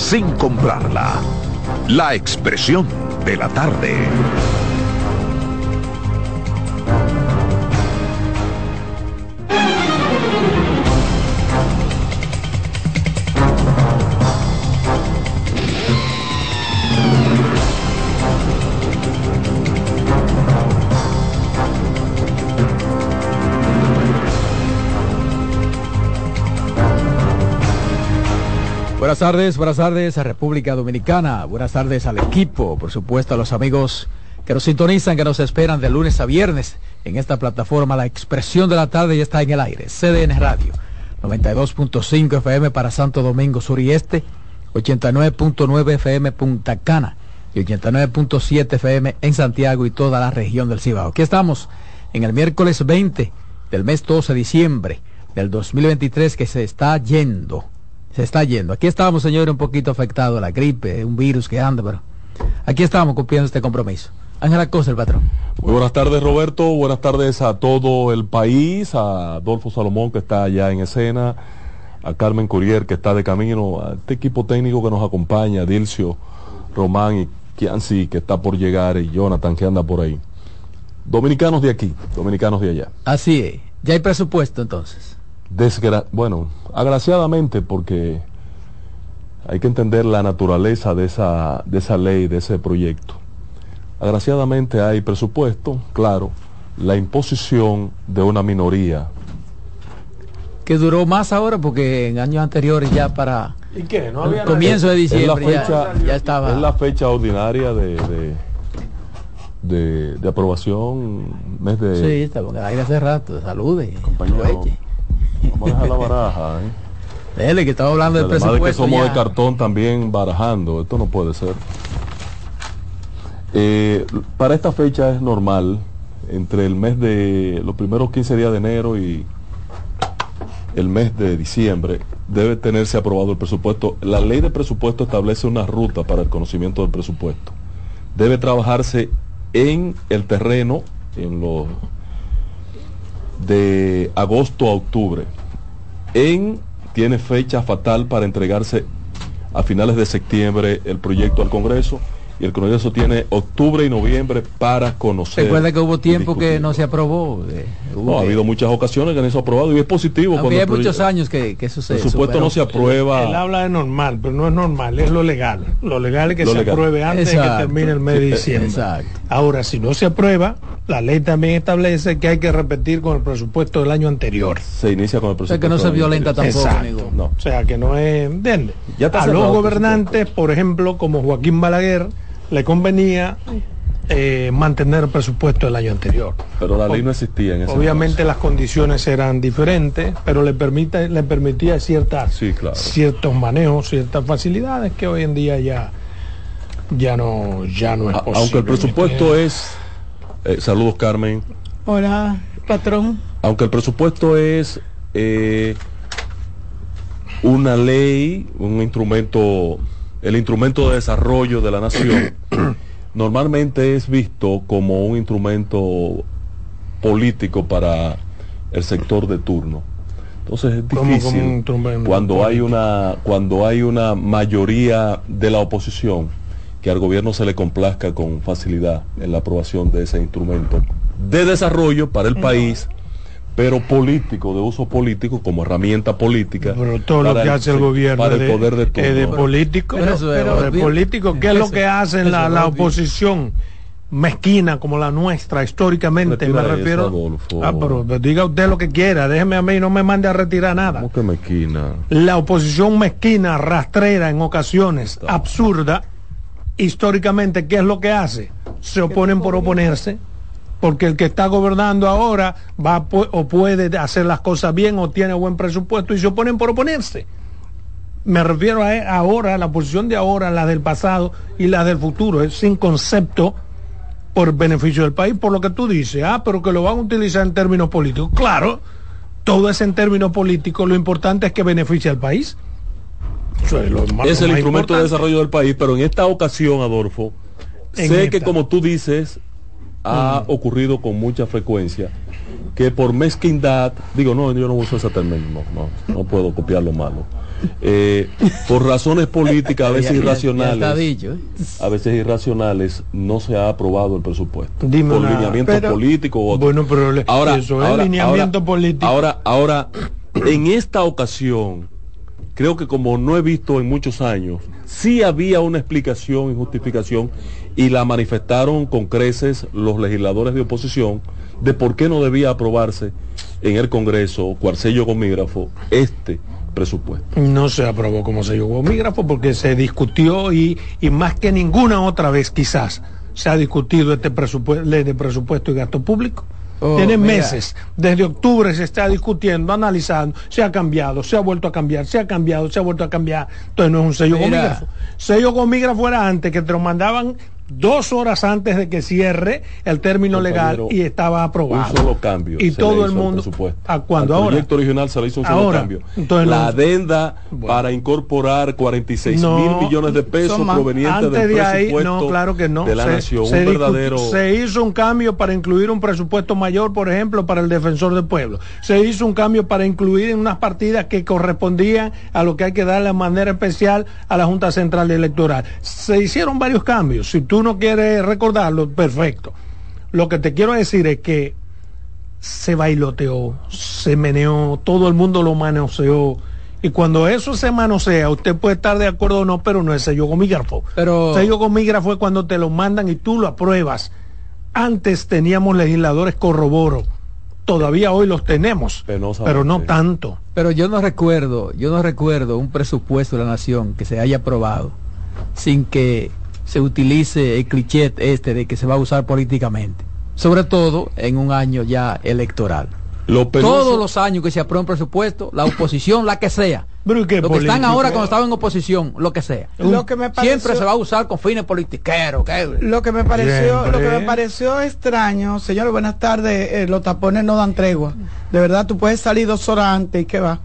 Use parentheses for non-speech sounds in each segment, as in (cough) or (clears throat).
sin comprarla. La expresión de la tarde. Buenas tardes, buenas tardes a República Dominicana, buenas tardes al equipo, por supuesto a los amigos que nos sintonizan, que nos esperan de lunes a viernes en esta plataforma. La expresión de la tarde ya está en el aire, CDN Radio, 92.5 FM para Santo Domingo Sur y Este, 89.9 FM Punta Cana y 89.7 FM en Santiago y toda la región del Cibao. Aquí estamos en el miércoles 20 del mes 12 de diciembre del 2023 que se está yendo se está yendo. Aquí estábamos, señores, un poquito afectados, la gripe, un virus que anda, pero aquí estamos cumpliendo este compromiso. Ángela Cosa, el patrón. Muy buenas tardes, Roberto. Buenas tardes a todo el país, a Adolfo Salomón, que está allá en escena, a Carmen Curier, que está de camino, a este equipo técnico que nos acompaña, Dilcio, Román y Kianci, que está por llegar, y Jonathan, que anda por ahí. Dominicanos de aquí, dominicanos de allá. Así es. Ya hay presupuesto entonces bueno, agraciadamente porque hay que entender la naturaleza de esa, de esa ley, de ese proyecto. Agraciadamente hay presupuesto, claro, la imposición de una minoría. Que duró más ahora porque en años anteriores ya para ¿Y qué? ¿No había comienzo de diciembre ya, estaba. Es la fecha ordinaria de, de, de, aprobación, mes de... Sí, está en el aire hace rato, salude. Compañero. Vamos a dejar la baraja, ¿eh? Dele, que estaba hablando del presupuesto. que somos de cartón también barajando, esto no puede ser. Eh, para esta fecha es normal, entre el mes de los primeros 15 días de enero y el mes de diciembre, debe tenerse aprobado el presupuesto. La ley de presupuesto establece una ruta para el conocimiento del presupuesto. Debe trabajarse en el terreno, en los de agosto a octubre. En tiene fecha fatal para entregarse a finales de septiembre el proyecto al Congreso y el Congreso tiene octubre y noviembre para conocer. Recuerda que hubo tiempo que no se aprobó. Eh, no, ha habido muchas ocasiones que no se ha aprobado y es positivo. Había muchos años que, que sucede. El supuesto no se aprueba. Él, habla de normal, pero no es normal, es lo legal. Lo legal es que se apruebe antes de que termine el mes de diciembre. Exacto. Ahora, si no se aprueba, la ley también establece que hay que repetir con el presupuesto del año anterior. Se inicia con el presupuesto. O sea, que no se violenta tampoco. No. O sea, que no es... ¿Entiendes? A los gobernantes, por ejemplo, como Joaquín Balaguer, le convenía eh, mantener el presupuesto del año anterior. Pero la ley no existía en ese Obviamente las condiciones eran diferentes, pero le, permite, le permitía ciertas, ciertos manejos, ciertas facilidades que hoy en día ya, ya, no, ya no es posible. Aunque el presupuesto es... Eh, saludos Carmen. Hola, patrón. Aunque el presupuesto es eh, una ley, un instrumento el instrumento de desarrollo de la nación (coughs) normalmente es visto como un instrumento político para el sector de turno. Entonces es difícil cuando hay una cuando hay una mayoría de la oposición que al gobierno se le complazca con facilidad en la aprobación de ese instrumento de desarrollo para el país pero político, de uso político, como herramienta política. Pero todo lo que hace el gobierno para el poder de, todo, de político, pero, de político, ¿qué es lo que hace la, la oposición? mezquina como la nuestra históricamente me refiero ah pero, diga usted lo que quiera déjeme a mí no me mande a retirar nada. ¿Cómo que mezquina la oposición mezquina rastrera en ocasiones absurda históricamente qué es lo que hace se oponen por oponerse porque el que está gobernando ahora va o puede hacer las cosas bien o tiene buen presupuesto y se oponen por oponerse. Me refiero a ahora, a la posición de ahora, la del pasado y la del futuro, es sin concepto por beneficio del país, por lo que tú dices, ah, pero que lo van a utilizar en términos políticos. Claro, todo es en términos políticos, lo importante es que beneficie al país. Es, el instrumento de desarrollo del país, pero en esta ocasión, Adolfo, sé que como tú dices, ha mm. ocurrido con mucha frecuencia que por mezquindad, digo, no, yo no uso ese término, no, no, puedo copiar lo malo, Eh, por razones políticas, a (laughs) veces irracionales, dicho, ¿eh? a veces irracionales, no se ha aprobado el presupuesto. Dime por lineamiento pero- político u otro. Bueno, pero ahora, eso es ahora- lineamiento ahora- político. Ahora, ahora, en esta ocasión, creo que como no he visto en muchos años, sí había una explicación y justificación y la manifestaron con creces los legisladores de oposición de por qué no debía aprobarse en el Congreso, cuarcello comígrafo, este presupuesto. No se aprobó como sello gomígrafo porque se discutió y, y más que ninguna otra vez quizás se ha discutido este presupuesto, ley de presupuesto y gasto público. Oh, Tiene meses, desde octubre se está discutiendo, analizando, se ha cambiado, se ha vuelto a cambiar, se ha cambiado, se ha vuelto a cambiar. Entonces no es un sello Mira. gomígrafo. Sello gomígrafo era antes que te lo mandaban dos horas antes de que cierre el término legal y estaba aprobado. Un solo cambio. Y todo el mundo. presupuesto. ¿A cuándo? Ahora. proyecto original se le hizo un solo Ahora. cambio. Entonces, la no- adenda Bueno. para incorporar 46 No, mil millones de pesos provenientes del de ahí, presupuesto no, claro que no. de la se, nación. se un verdadero. se hizo un cambio para incluir un presupuesto mayor, por ejemplo, para el defensor del pueblo. Se hizo un cambio para incluir en unas partidas que correspondían a lo que hay que dar de manera especial a la Junta Central Electoral. Se hicieron varios cambios. Si tú no quieres recordarlo, perfecto. Lo que te quiero decir es que se bailoteó, se meneó, todo el mundo lo manoseó. Y cuando eso se manosea, usted puede estar de acuerdo o no, pero no es sello gomígrafo. Pero- sello gomígrafo es cuando te lo mandan y tú lo apruebas. Antes teníamos legisladores corroboro. Todavía hoy los tenemos, pero no tanto. Pero yo no recuerdo, yo no recuerdo un presupuesto de la nación que se haya aprobado sin que se utilice el cliché este de que se va a usar políticamente. Sobre todo en un año ya electoral. Lo penoso- Todos los años que se aprueba un presupuesto, la oposición, la que sea. Pero ¿y qué Los que están ahora cuando estaban en oposición, lo que sea. Lo que me pareció, Siempre se va a usar con fines politiqueros. ¿qué? lo que me pareció, lo que me pareció extraño, señores, buenas tardes, eh, los tapones no dan tregua. De verdad, tú puedes salir dos horas antes y qué va.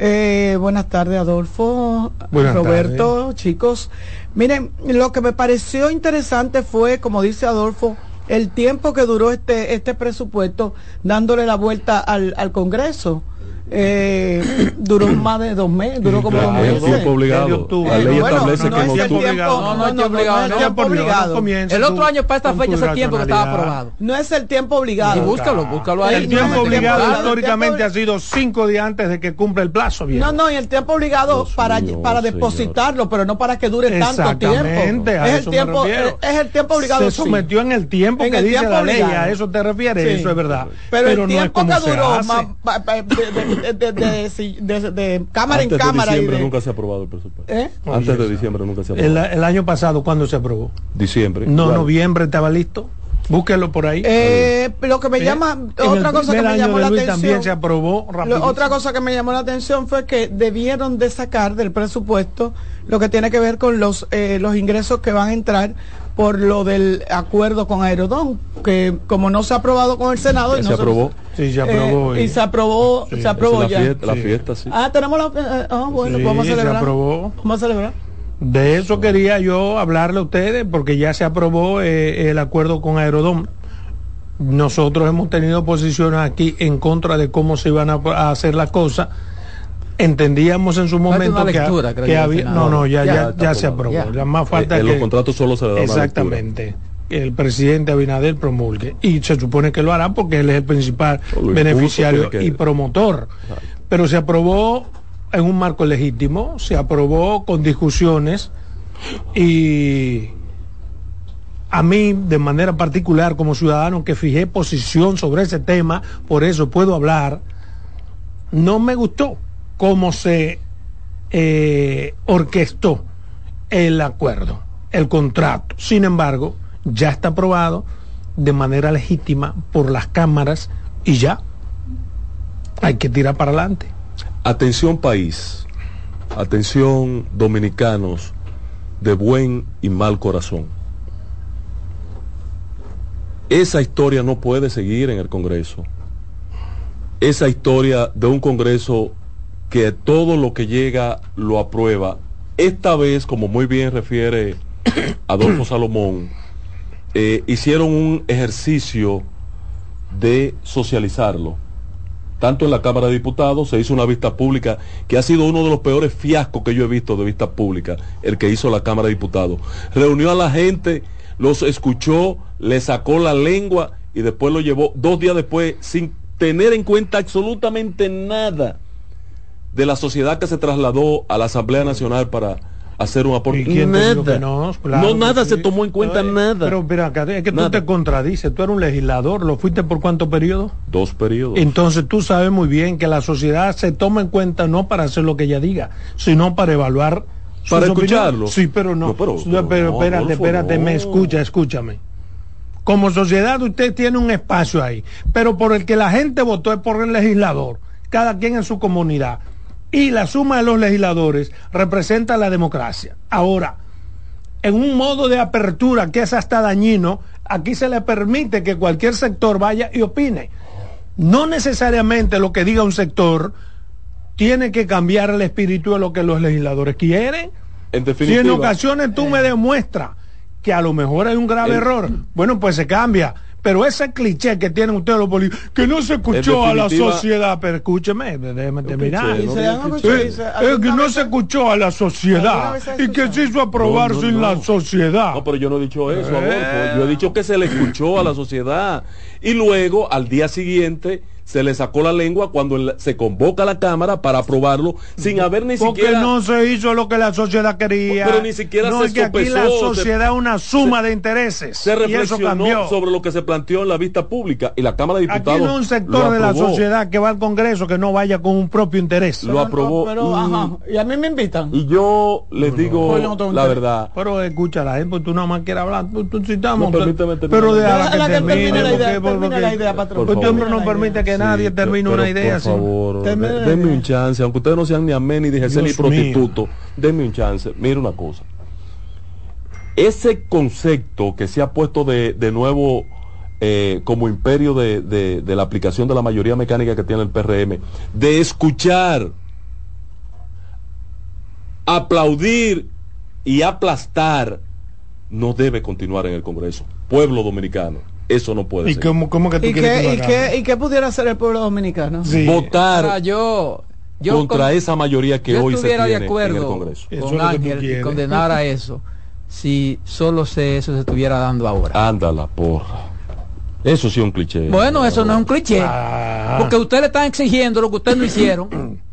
Eh, buenas tardes, Adolfo, Buenas Roberto, chicos. Miren, lo que me pareció interesante fue, como dice Adolfo, el tiempo que duró este este presupuesto dándole la vuelta al, al Congreso. Eh, duró más de dos meses, duró como Claro, dos es meses. tiempo Desde obligado. octubre. La ley Eh, bueno, establece no que es tiempo, No, no, no, es no, tiempo obligado, no es no. tiempo obligado. El otro año para esta fecha es el tiempo que estaba aprobado. No es el tiempo obligado. Y búscalo, búscalo ahí. El tiempo obligado tiempo- históricamente ha sido cinco días antes de que cumpla el plazo. No, no, y el tiempo obligado Dios para, mío, para señor. depositarlo, pero no para que dure tanto tiempo. Es el tiempo, es, refiero. es el tiempo obligado. Se sometió en el tiempo que dice tiempo la ley, obligado. a eso te refieres, eso es verdad. Pero, el no es tiempo que se duró de, de- de- de- de- de- de cámara Antes en de cámara. y diciembre de- nunca se ha aprobado el presupuesto. ¿Eh? Antes Oye, de diciembre nunca se ha El, aprobado. el año pasado, ¿cuándo se aprobó? Diciembre. No, igual. noviembre estaba listo. Búsquelo por ahí. Eh, lo que me ¿Eh? llama, En otra el cosa que me llamó la Luis atención. también se aprobó Lo- otra cosa que me llamó la atención fue que debieron de sacar del presupuesto lo que tiene que ver con los eh, los ingresos que van a entrar por lo del acuerdo con Aerodón, que como no se ha aprobado con el Senado, Ya y no se aprobó. Sí, se eh, aprobó. y se aprobó, Sí, se aprobó ya. la fiesta, la Sí. fiesta, sí. Ah, tenemos la, eh, ah, bueno, Sí, vamos a se celebrar. aprobó. Vamos a celebrar. De eso quería yo hablarle a ustedes porque ya se aprobó eh, el acuerdo con Aerodom. Nosotros hemos tenido posiciones aquí en contra de cómo se iban a, a hacer las cosas. Entendíamos en su momento una que, lectura, había... No, no, ya, Ya, ya, se aprobó. Ya. Ya más falta Eh, en que... los contratos solo se le da una Exactamente. El presidente Abinader promulgue. Y se supone que lo hará porque él es el principal beneficiario y promotor. Pero se aprobó en un marco legítimo, se aprobó con discusiones y a mí de manera particular como ciudadano que fijé posición sobre ese tema, por eso puedo hablar, no me gustó cómo se eh, orquestó el acuerdo, el contrato. Sin embargo, ya está aprobado de manera legítima por las cámaras y ya hay que tirar para adelante. Atención país, atención dominicanos de buen y mal corazón. Esa historia no puede seguir en el Congreso. Esa historia de un Congreso que todo lo que llega lo aprueba. Esta vez, como muy bien refiere (coughs) Adolfo Salomón, eh, hicieron un ejercicio de socializarlo tanto en la Cámara de Diputados, se hizo una vista pública que ha sido uno de los peores fiascos que yo he visto de vista pública, el que hizo la Cámara de Diputados. Reunió a la gente, los escuchó, le sacó la lengua y después lo llevó dos días después sin tener en cuenta absolutamente nada de la sociedad que se trasladó a la Asamblea Nacional para hacer un aporte. ¿Y quién te dijo que Nada. no? Claro no, nada sí. se tomó en cuenta, No, nada. Pero mira, acá, es que Nada. tú te contradices, tú eres un legislador, ¿lo fuiste por cuánto periodo? Dos periodos. Entonces tú sabes muy bien que la sociedad se toma en cuenta no para hacer lo que ella diga, sino para evaluar Para opiniones. escucharlo. Sí, pero no. No, pero- pero no, espérate, Adolfo, espérate, me escucha, escúchame. Como sociedad usted tiene un espacio ahí, pero por el que la gente votó es por el legislador, cada quien en su comunidad. Y la suma de los legisladores representa la democracia. Ahora, en un modo de apertura que es hasta dañino, aquí se le permite que cualquier sector vaya y opine. No necesariamente lo que diga un sector tiene que cambiar el espíritu de lo que los legisladores quieren. En Si en ocasiones tú me demuestras que a lo mejor hay un grave error, bueno, pues se cambia. Pero ese cliché que tienen ustedes los políticos, que no se escuchó a la sociedad, pero escúcheme, déjeme terminar. no Eh, eh, alguna que no se escuchó a la ¿Alguna sociedad y que se hizo aprobar No, no, sin no. la sociedad. No, pero yo no he dicho eso, Eh. Adolfo. Yo he dicho que se le escuchó a la sociedad. Y luego, al día siguiente, se le sacó la lengua cuando el- se convoca a la Cámara para aprobarlo sin haber ni Porque siquiera... no se hizo lo que la sociedad quería. Pero ni siquiera no se es que aquí la se- sociedad es una suma de intereses. se y eso reflexionó cambió. sobre lo que se planteó en la vista pública y la Cámara de Aquí Diputados no hay un sector de la sociedad que va al Congreso que no vaya con un propio interés. Lo aprobó Pero, y- ajá, y a mí me invitan. Y yo les digo Pues no la verdad. Pero escucha la gente, pues tú nada más quieres hablar, tú, tú citamos. No, permíteme terminar. pero déjala Déjala que que termine termine. la idea, porque- termine porque- la idea, patrón. Este hombre no permite que Nadie termine pero una idea por favor, denme un chance, aunque ustedes no sean ni amén ni dijese ni prostituto, denme un chance. Mire una cosa. Ese concepto que se ha puesto de, de nuevo eh, como imperio de, de- de la aplicación de la mayoría mecánica que tiene el PRM, de escuchar, aplaudir y aplastar, no debe continuar en el Congreso. Pueblo dominicano, eso no puede ¿Y ser. cómo, cómo que tú ¿Y qué, que y, qué, ¿Y qué pudiera hacer el pueblo dominicano? Sí. Votar Ahora, yo, yo contra con- esa mayoría que hoy se estuviera tiene de en el acuerdo Congreso. Eso es con Ángel y condenar a eso si solo se, eso se estuviera dando ahora. Ándala, porra. Eso sí es un cliché. bueno, eso no es un cliché. Ah. Porque ustedes le están exigiendo lo que ustedes no hicieron. (clears throat)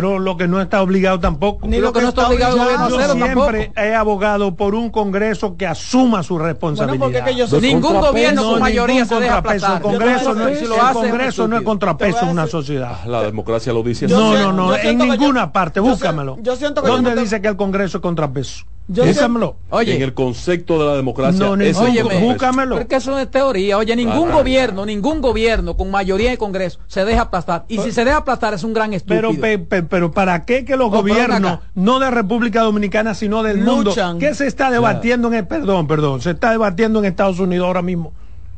Pero lo que no está obligado tampoco. Ni lo que no está obligado el gobierno a Yo hacerlo siempre tampoco. he abogado por un Congreso que asuma su Bueno, responsabilidad. porque es que yo soy Ningún gobierno No, con mayoría se deja. El Congreso, no, Si el lo hace, es un Congreso no es contrapeso en una sociedad. La democracia lo dice Yo así. No, no, no, yo en yo- ninguna parte, yo sé- búscamelo. yo siento que yo ¿Dónde no te- dice que el Congreso es contrapeso? Yo Búscamelo. Oye, en el concepto de la democracia, No, ni- ese es contrapeso. búscamelo. Porque eso es teoría. Oye, ningún Ah, gobierno, ningún gobierno con mayoría en Congreso se deja aplastar. Y si se deja aplastar es un gran estúpido. Pero, pe- pe- pero ¿para qué que los No, gobiernos, no de República Dominicana, sino del mundo, Luchan. que se está debatiendo en el, perdón, perdón, se está debatiendo en Estados Unidos ahora mismo?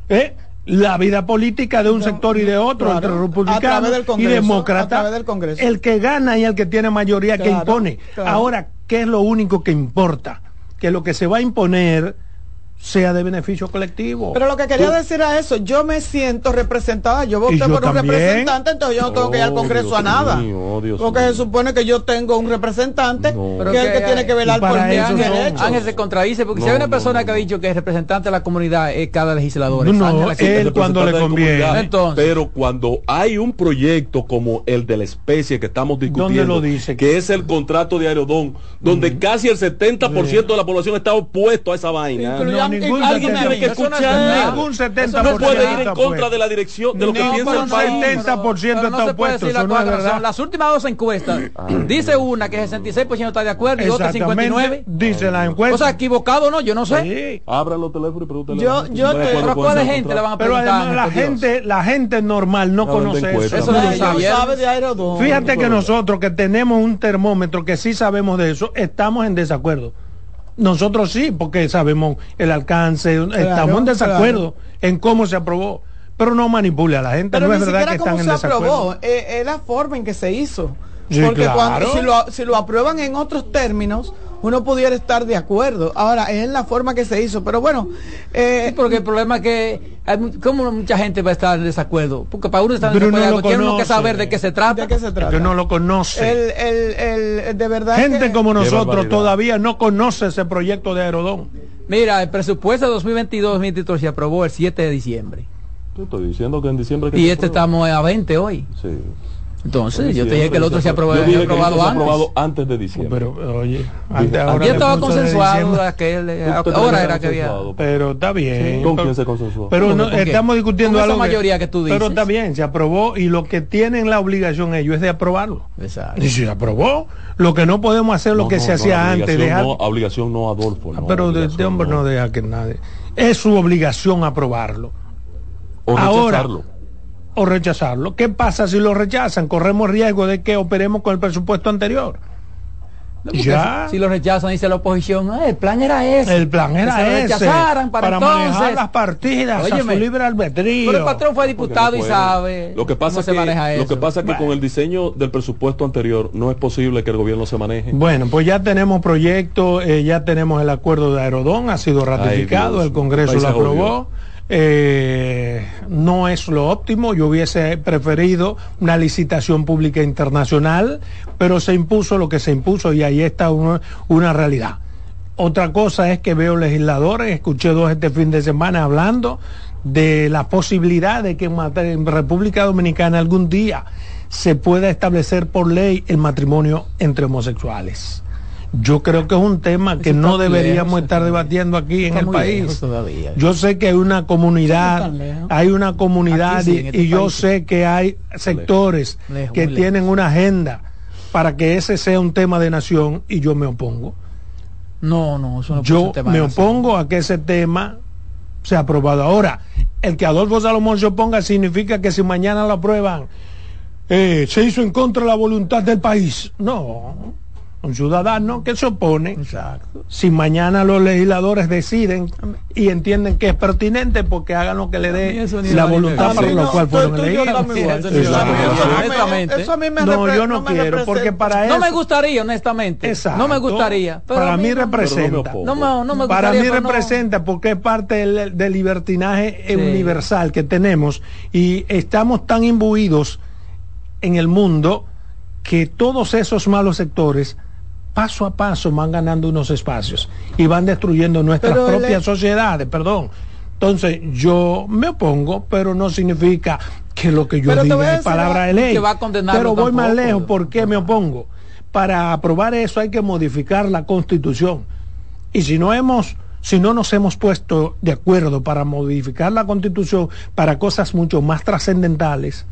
¿Eh? La vida política de un No, sector y de otro, claro, entre republicanos y demócratas. El que gana y el que tiene mayoría que impone. claro. Ahora, ¿qué es lo único que importa? Que lo que se va a imponer sea de beneficio colectivo. Pero lo que quería decir a eso, yo me siento representada, yo voté yo por un representante, entonces yo no tengo que ir al Oh, Congreso Dios a nada. mío, oh, Dios porque mío. se supone que yo tengo un representante No. Pero que es el que tiene que velar por son- derechos. Ángel se contradice porque si hay una no, persona no, que ha dicho que es representante de la comunidad es cada legislador. es No, Ángel él El cuando le conviene. comunidad. Entonces. pero cuando hay un proyecto como el de la especie que estamos discutiendo, lo dice? que es el contrato de Aerodón, donde casi el 70% de la población está opuesto a esa vaina. Ningún Alguien tiene que escuchar. Ningún 70% no puede ir en contra de la dirección, de lo que piensa el país. 70% Pero no está opuesto, las últimas dos encuestas, dice una que el 66% está de acuerdo y otra 59%. dice la O encuesta. sea, equivocado o no, yo no sé. Sí. Abran los teléfonos y. Yo- yo ¿Sabe te- cuándo Pero pueden ¿cuál ser gente le contratos? van a Pero preguntar? además la gente, la gente normal no conoce eso. Eso no de Aerodón. Fíjate que nosotros que tenemos un termómetro que sí sabemos de eso, estamos en desacuerdo. Nosotros sí, porque sabemos el alcance, estamos en desacuerdo en cómo se aprobó. Pero no manipule a la gente, Pero no ni es verdad que cómo están en se desacuerdo. aprobó, eh, es la forma en que se hizo. Sí, Porque claro. cuando, si, lo, si lo aprueban en otros términos, uno pudiera estar de acuerdo. Ahora, es en la forma que se hizo, pero bueno. Eh, porque el problema es que, hay, ¿cómo mucha gente va a estar en desacuerdo? Porque para uno estar en desacuerdo, tiene uno que saber de qué se trata. ¿De qué se trata? Que no lo conoce. El, el, el, de verdad. Gente como nosotros todavía no conoce ese proyecto de Aerodón. Mira, el presupuesto de 2022-2023 se aprobó el 7 de diciembre. Yo estoy diciendo que en diciembre... y este estamos a 20 hoy. Sí. Entonces, yo te dije que el otro se aprobó, yo dije aprobado, que antes. aprobado antes de diciembre. Pero, oye, antes, ahora ya estaba consensuado aquel, ahora era que había. Pero está bien. Sí. ¿Con quién se consensuó? Pero no, estamos discutiendo con algo. Esa mayoría que, tú dices. Pero está bien, se aprobó y lo que tienen la obligación ellos es de aprobarlo. Exacto. Y si se aprobó, lo que no podemos hacer lo no, que no, se hacía antes. Dejar... No, obligación no, Adolfo. Ah, pero de este hombre no deja que nadie. Es su obligación aprobarlo. O rechazarlo. O rechazarlo. ¿Qué pasa si lo rechazan? Corremos riesgo de que operemos con el presupuesto anterior. No, ya. Si, si, lo rechazan, dice la oposición, ah, el plan era ese. El plan era que ese. Rechazaran para, para entonces. manejar las partidas Óyeme, a su libre albedrío. Pero el patrón fue diputado no y sabe. Lo que pasa que, Lo que pasa es que bueno. con el diseño del presupuesto anterior no es posible que el gobierno se maneje. Bueno, pues ya tenemos proyecto, eh, ya tenemos el acuerdo de Aerodón, ha sido ratificado, Ay, el Congreso lo aprobó. Eh, no es lo óptimo, yo hubiese preferido una licitación pública internacional, pero se impuso lo que se impuso y ahí está una, una realidad. Otra cosa es que veo legisladores, escuché dos este fin de semana hablando de la posibilidad de que en República Dominicana algún día se pueda establecer por ley el matrimonio entre homosexuales. Yo creo que es un tema que no deberíamos lejos, estar debatiendo aquí en el país. Yo sé que hay una comunidad, hay una comunidad sí, y, este y yo sé que hay sectores lejos, que tienen una agenda para que ese sea un tema de nación y yo me opongo. No, no, eso no yo me opongo a que ese tema sea aprobado. Ahora, el que Adolfo Salomón se oponga significa que si mañana lo aprueban, eh, se hizo en contra de la voluntad del país. No, un ciudadano que se opone. Exacto. Si mañana los legisladores deciden y entienden que es pertinente, porque hagan lo que le dé la voluntad para lo cual fueron elegidos. Eso a mí me No, yo no, quiero, porque para eso. No me gustaría, honestamente. Exacto. No me gustaría. Pero para mí representa. No me, no me para mí representa porque es parte del, del libertinaje sí. universal que tenemos y estamos tan imbuidos en el mundo que todos esos malos sectores paso a paso van ganando unos espacios y van destruyendo nuestras pero propias sociedades, perdón. Entonces, yo me opongo, pero no significa que lo que yo pero diga es palabra de ley. pero voy más lejos, ¿por qué me opongo? Para aprobar eso hay que modificar la constitución. Y si no hemos, si no nos hemos puesto de acuerdo para modificar la constitución para cosas mucho más trascendentales,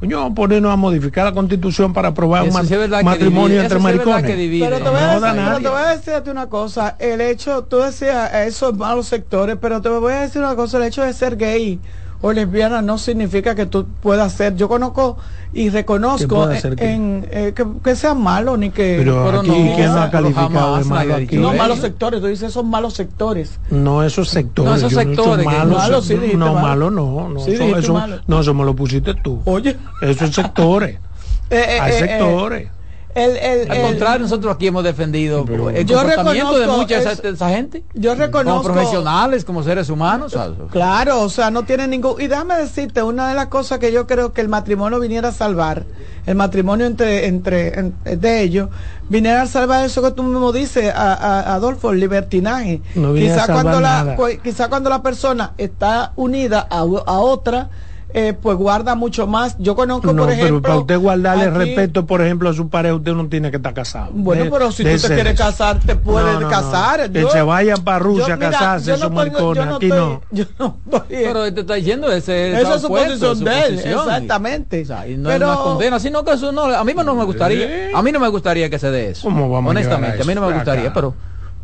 Coño, ponernos a modificar la constitución para aprobar un sí matrimonio entre maricones. Pero te, voy a decir, pero te voy a decirte una cosa, el hecho, tú decías esos malos sectores, pero te voy a decir una cosa, el hecho de ser gay o lesbiana no significa que tú puedas ser. Yo conozco y reconozco en, en eh, que, que, sea malo ni que. Pero, pero aquí, no, ¿quién ha calificado de malo aquí? No, malos sectores. Tú dices son malos sectores. No, esos sectores. No, esos sectores. No, malos, malo, sí, no, malo. no. No, sí, eso, eso, malo. no, eso me lo pusiste tú. Oye. Esos sectores. (laughs) eh, Hay eh, sectores. El, el, Al el, contrario, nosotros aquí hemos defendido Pero- el comportamiento de mucha esa, gente. yo Como reconozco. profesionales, como seres humanos. Claro, o sea, no tiene ningún... Y déjame decirte, una de las cosas que yo creo que el matrimonio viniera a salvar, el matrimonio entre, entre en- de ellos, viniera a salvar eso que tú mismo dices, a, a- Adolfo, el libertinaje. No quizá, cuando la, pues, quizá cuando la persona está unida a, a otra, eh, pues guarda mucho más. Yo conozco, No, por ejemplo... pero para usted guardarle aquí- respeto, por ejemplo, a su pareja, usted no tiene que estar casado. Bueno, De- pero si tú te quieres casar, te puedes No, no, no. casar. Que se vayan para Rusia yo- a casarse, esos maricones. Aquí estoy- no. Yo no estoy- Pero te está diciendo ese Esa es su posición su de él, posición. exactamente. O sea, y no Pero- es una condena, sino que eso no, a mí no me gustaría, a mí no me gustaría que se dé eso. ¿Cómo vamos Honestamente, a a mí no me gustaría, Acá. pero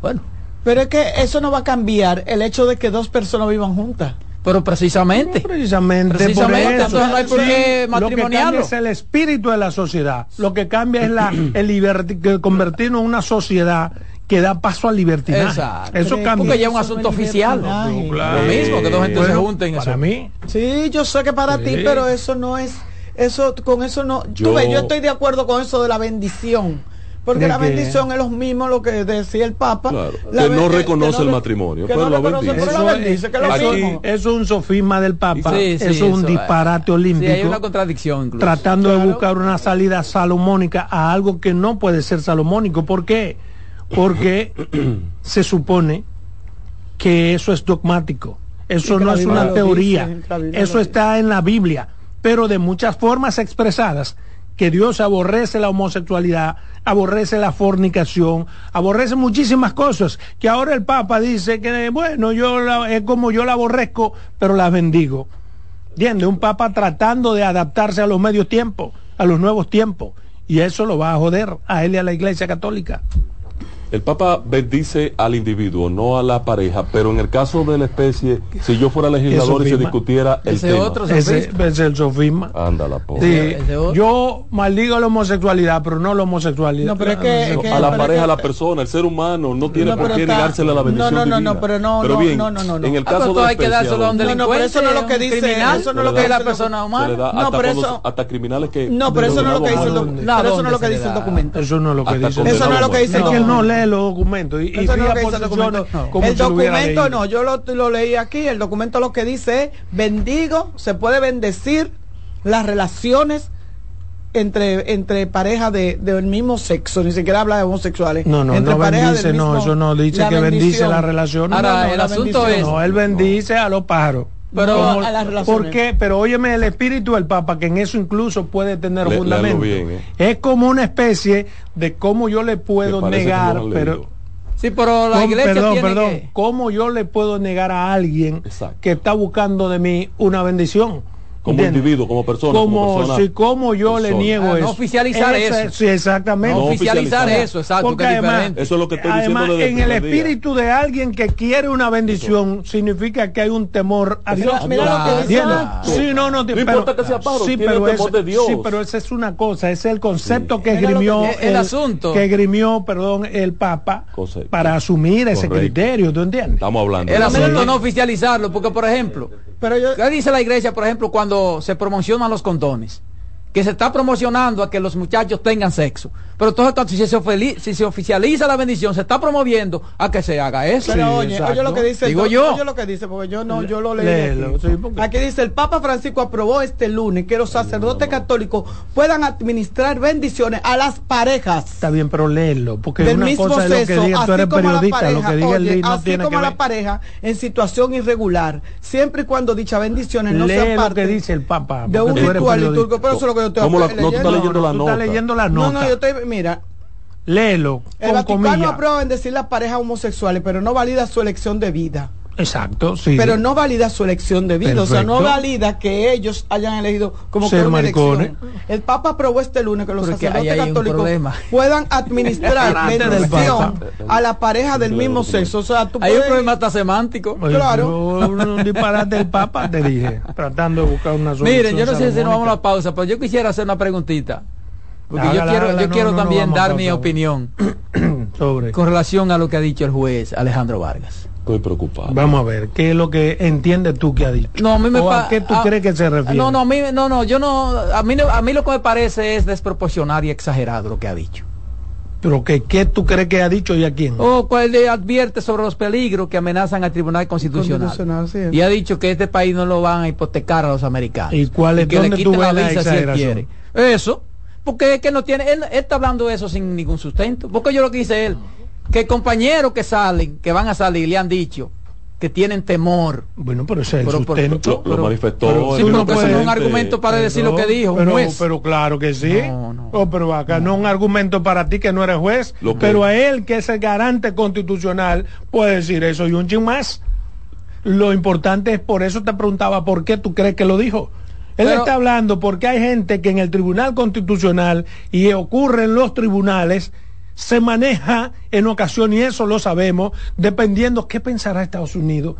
bueno, Pero es que eso no va a cambiar el hecho de que dos personas vivan juntas. Pero precisamente. Precisamente, Precisamente, por eso. entonces no hay por qué Lo que cambia es el espíritu de la sociedad. Lo que cambia es la, (clears throat) el convertirnos en una sociedad que da paso al libertinaje. Exacto. Eso cambia. Porque ya es un asunto oficial. Claro. Lo mismo, que dos gente se junten. Para eso. mí, Sí, yo sé que para Sí. ti, pero eso no es, eso, con eso no, Yo- tú ves, yo estoy de acuerdo con eso de la bendición, Porque la que- bendición es lo mismo lo que decía el Papa. Claro, La que no reconoce no el matrimonio, que pero no lo reconoce, bendice. pero lo Eso, bendice, que es lo aquí- mismo. eso es un sofisma del Papa, Sí, sí, eso es un eso, disparate eh, olímpico. Sí, hay una contradicción incluso. tratando de buscar una salida salomónica a algo que no puede ser salomónico. ¿Por qué? Porque (coughs) se supone que eso es dogmático. Eso no la es una teoría. dice, la eso está en la Biblia, pero de muchas formas expresadas que Dios aborrece la homosexualidad, aborrece la fornicación, aborrece muchísimas cosas, que ahora el Papa dice que, bueno, yo la- es como yo la aborrezco, pero la bendigo. ¿Entiendes? Un papa tratando de adaptarse a los medios tiempos, a los nuevos tiempos. Y eso lo va a joder a él y a la iglesia católica. El Papa bendice al individuo, no a la pareja, pero en el caso de la especie, si yo fuera legislador y se discutiera el Ese tema. otro Ese, es el sofisma. Ándala, po. Sí, yo maldigo la homosexualidad, pero no la homosexualidad. No, pero es que- es que- a la pero pareja, que- a la persona, el ser humano no tiene No, por pero qué negársele la bendición no, no, no, no, pero no, no, bien, no, no, no, no. en el Ah, caso pero de la hay que dárselo a un especie, No, pero eso no es lo que dice- criminal, eso no es lo que es la dice- persona humana. da No, hasta, pero cuando- eso- hasta criminales que No, pero eso no es lo que dice el documento. ¿A Pero eso no es lo que dice el documento. Eso no es lo que dice. Eso no es lo que dice el documento. Los documentos y, no el documento. como El si lo hubiera documento leído. no, yo lo, lo leí aquí. El documento lo que dice es: bendigo, se puede bendecir las relaciones entre, entre parejas de, del mismo sexo, ni siquiera habla de homosexuales. No, no, entre no bendice, no, eso no dice que bendice bendición. la relación. Ahora, no, no, el la asunto es- No, él bendice a los pájaros. Pero- Como- a las ¿Por relaciones. qué? Pero óyeme, el espíritu del Papa, que en eso incluso puede tener Le- fundamento. bien, eh. Es como una especie de cómo yo le puedo negar, pero... Sí, pero la ¿Cómo- iglesia perdón, tiene perdón. que... ¿Cómo yo le puedo negar a alguien Exacto. que está buscando de mí una bendición? Como ¿Entiendes? individuo, como persona, como Como, persona- si como yo le niego Ah, no eso. oficializar Esa- eso. Sí, exactamente. No No oficializar oficializar. eso, exacto, Porque que es además-. Eso es lo que estoy diciendo Además, desde en el el día. espíritu de alguien que quiere una bendición, significa que hay un temor a Dios. mira lo que dice-. Sí, no, no, No pero- importa que sea pájaro, sí, tiene pero temor ese- de Dios. Sí, pero esa es una cosa, ese es el concepto que esgrimió el- el asunto. que esgrimió, perdón, el Papa Concepto. para asumir ese Correcto. criterio, ¿tú entiendes? Estamos hablando. El asunto no oficializarlo, porque por ejemplo, Pero yo, ¿qué dice la iglesia, por ejemplo, cuando se promocionan los condones? Que se está promocionando a que los muchachos tengan sexo. Pero entonces si se, ofeli- si se oficializa la bendición, se está promoviendo a que se haga eso. Pero Sí, oye, exacto. oye lo que dice, el Digo yo. oye lo que dice, porque yo no, yo lo leí. Léelo, aquí. sí, Aquí dice, el Papa Francisco aprobó este lunes que los sacerdotes católicos puedan administrar bendiciones a las parejas Está bien, pero léelo, porque del una mismo cosa es lo que sexo, diga, tú así eres como a la periodista, pareja, lo que diga el oye, libro no así tiene como que a la ver. pareja en situación irregular, siempre y cuando dichas bendiciones no Lee sean lo parte que dice el Papa. de un ritual litúrgico, pero eso es lo que yo estoy ¿Cómo la- leyendo. no tú estás leyendo la nota? No, no, yo estoy, mira, Léelo, el con Vaticano comillas. aprueba bendecir las parejas homosexuales, pero no valida su elección de vida. Exacto, sí. Pero no valida su elección de vida, o sea, no valida que ellos hayan elegido como Ser que una elección. El Papa aprobó este lunes que los Porque sacerdotes católicos puedan administrar Papa. a la pareja del mismo sexo. O sea, tú Hay un problema hasta semántico. Claro. Un, disparate del Papa, te dije, tratando de buscar una solución. Miren, yo no sé si nos vamos a la pausa, pero yo quisiera hacer una preguntita. Porque yo quiero, hágala, yo no, quiero no, también dar mi opinión (clears throat) Sobre. con relación a lo que ha dicho el juez Alejandro Vargas. Estoy preocupado. Vamos a ver, ¿qué es lo que entiendes tú que ha dicho? No, a mí me ¿O ¿A qué tú a- crees que se refiere? No, no, a mí, no, no, yo no, a mí, no- a mí lo que me parece es desproporcionar y exagerado lo que ha dicho. Pero que, ¿qué tú crees que ha dicho y a quién? O cual le advierte sobre los peligros que amenazan al Tribunal Constitucional. Constitucional, sí. Y ha dicho que este país no lo van a hipotecar a los americanos. ¿Y cuál es- que le dónde tú quiten la ves la visa si él quiere. Eso. Porque es que no tiene, él, él está hablando de eso sin ningún sustento. Porque yo lo que dice él, que compañeros que salen, que van a salir, le han dicho que tienen temor. Bueno, pero ese es el Pero sustento. Lo, lo pero- manifestó. pero- el Sí, pero que eso no es un argumento para decir lo que dijo un pero, juez. pero claro que sí. No, no. Oh, pero acá no. un argumento para ti que no eres juez, Lo que- pero a él que es el garante constitucional puede decir eso y un chin más. Lo importante es por eso te preguntaba por qué tú crees que lo dijo. Él Pero- está hablando porque hay gente que en el Tribunal Constitucional y ocurre en los tribunales se maneja en ocasión y eso lo sabemos dependiendo qué pensará Estados Unidos.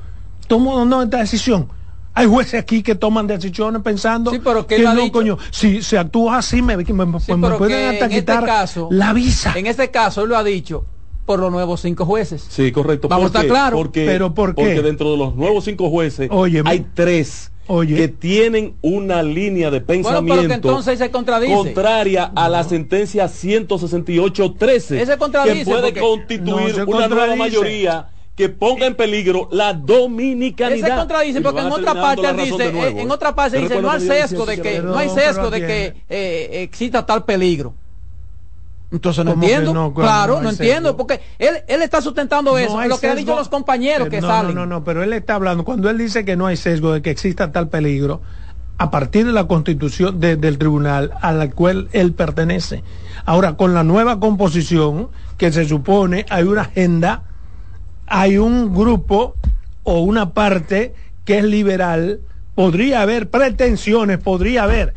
Tomando esta decisión. Hay jueces aquí que toman decisiones pensando Sí, pero ¿qué que ha no, dicho? coño, si se actúa así me, me- Sí, me pueden que hasta este quitar caso- la visa. En este caso, él lo ha dicho por los nuevos cinco jueces. Sí, correcto. Vamos a ¿Por estar qué? claros. Porque, Pero ¿por qué? Porque dentro de los nuevos cinco jueces Óyeme. hay tres Oye. que tienen una línea de pensamiento entonces se contraria a la sentencia 168.13 Ese contradice, que puede porque- constituir No se una nueva mayoría que ponga en peligro la dominicanidad. Ese contradice porque en otra parte dice, eh, en ¿eh? otra parte dice, no hay sesgo de que, no hay sesgo de que eh, exista tal peligro. Entonces no ¿Cómo que entiendo, no? claro, No no, entiendo, porque él, él está sustentando No eso, hay lo que han dicho los compañeros Eh, que no, salen. No, no, no, pero él está hablando, cuando él dice que no hay sesgo de que exista tal peligro, a partir de la constitución de- del tribunal a la cual él pertenece. Ahora, con la nueva composición, que se supone hay una agenda, hay un grupo o una parte que es liberal, podría haber pretensiones, podría haber,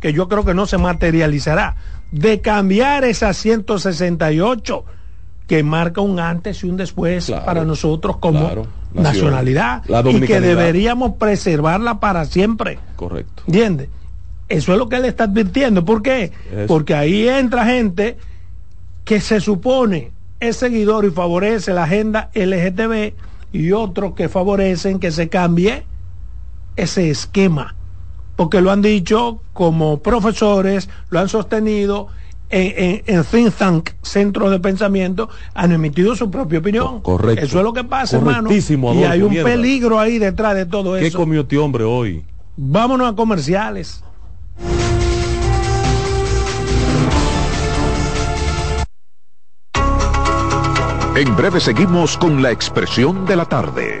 que yo creo que no se materializará, de cambiar esa 168 que marca un antes y un después Claro, para nosotros como claro, nacionalidad La y que deberíamos preservarla para siempre. Correcto. ¿Entiendes? Eso es lo que él está advirtiendo. ¿Por qué? Eso. Porque ahí entra gente que se supone es seguidor y favorece la agenda LGTB y otros que favorecen que se cambie ese esquema. Porque lo han dicho como profesores, lo han sostenido en, en, en think tank, centros de pensamiento, han emitido su propia opinión. Co- correcto. Eso es lo que pasa, hermano. Correctísimo, Y hay un mierda. peligro ahí detrás de todo ¿Qué eso. comió este hombre hoy? Vámonos a comerciales. En breve seguimos con la expresión de la tarde.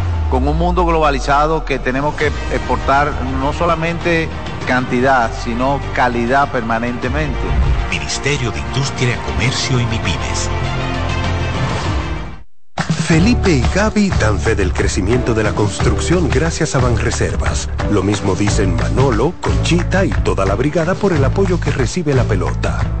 con un mundo globalizado que tenemos que exportar no solamente cantidad, sino calidad permanentemente. Ministerio de Industria, Comercio y MIPIMES. Felipe y Gaby dan fe del crecimiento de la construcción gracias a Banreservas. Lo mismo dicen Manolo, Conchita y toda la brigada por el apoyo que recibe la pelota.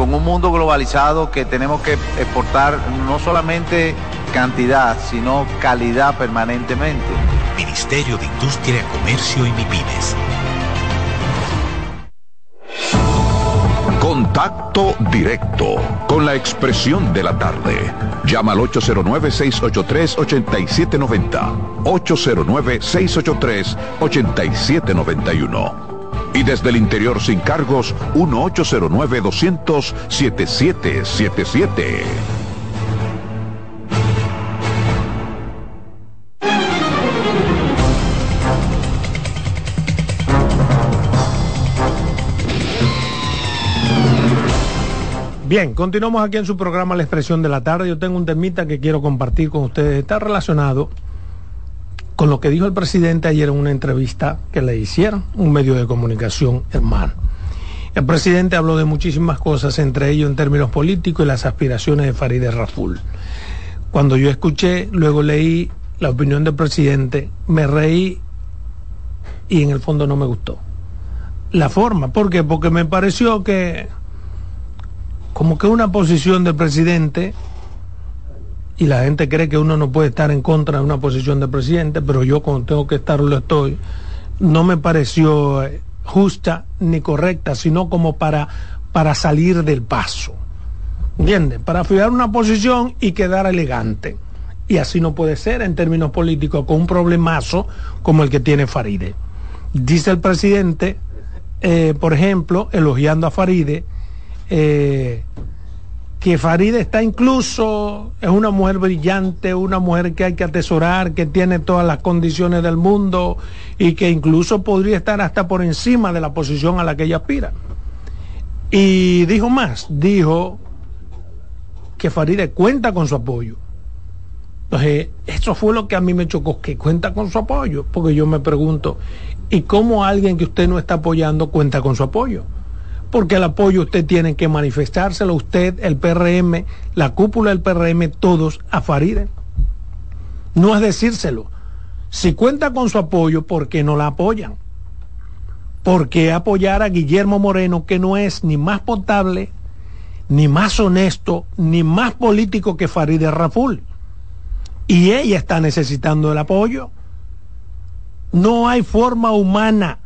con un mundo globalizado que tenemos que exportar no solamente cantidad, sino calidad permanentemente. Ministerio de Industria, Comercio y MIPIMES. Contacto directo con la expresión de la tarde. Llama al 809-683-8790. 809-683-8791. Y desde el interior sin cargos, 1-809-200-7777. Bien, continuamos aquí en su programa La Expresión de la Tarde. Yo tengo un temita que quiero compartir con ustedes. Está relacionado con lo que dijo el presidente ayer en una entrevista que le hicieron, un medio de comunicación hermano. El presidente habló de muchísimas cosas, entre ellos en términos políticos y las aspiraciones de Farideh Raful. Cuando yo escuché, luego leí la opinión del presidente, me reí y en el fondo no me gustó. La forma, ¿por qué? Porque me pareció que como que una posición del presidente y la gente cree que uno no puede estar en contra de una posición de presidente, pero yo cuando tengo que estar lo estoy, no me pareció eh, justa ni correcta, sino como para, para salir del paso. ¿Entiendes? Para fijar una posición y quedar elegante. Y así no puede ser en términos políticos con un problemazo como el que tiene Faride. Dice el presidente, eh, por ejemplo, elogiando a Faride, eh, que Faride está incluso, es una mujer brillante, una mujer que hay que atesorar, que tiene todas las condiciones del mundo y que incluso podría estar hasta por encima de la posición a la que ella aspira. Y dijo más, dijo que Faride cuenta con su apoyo. Entonces, eso fue lo que a mí me chocó, que cuenta con su apoyo, porque yo me pregunto, ¿y cómo alguien que usted no está apoyando cuenta con su apoyo? Porque el apoyo usted tiene que manifestárselo, usted, el PRM, la cúpula del PRM, todos a Faride. No es decírselo. Si cuenta con su apoyo, ¿por qué no la apoyan? ¿Por qué apoyar a Guillermo Moreno, que no es ni más potable, ni más honesto, ni más político que Faride Raful? Y ella está necesitando el apoyo. No hay forma humana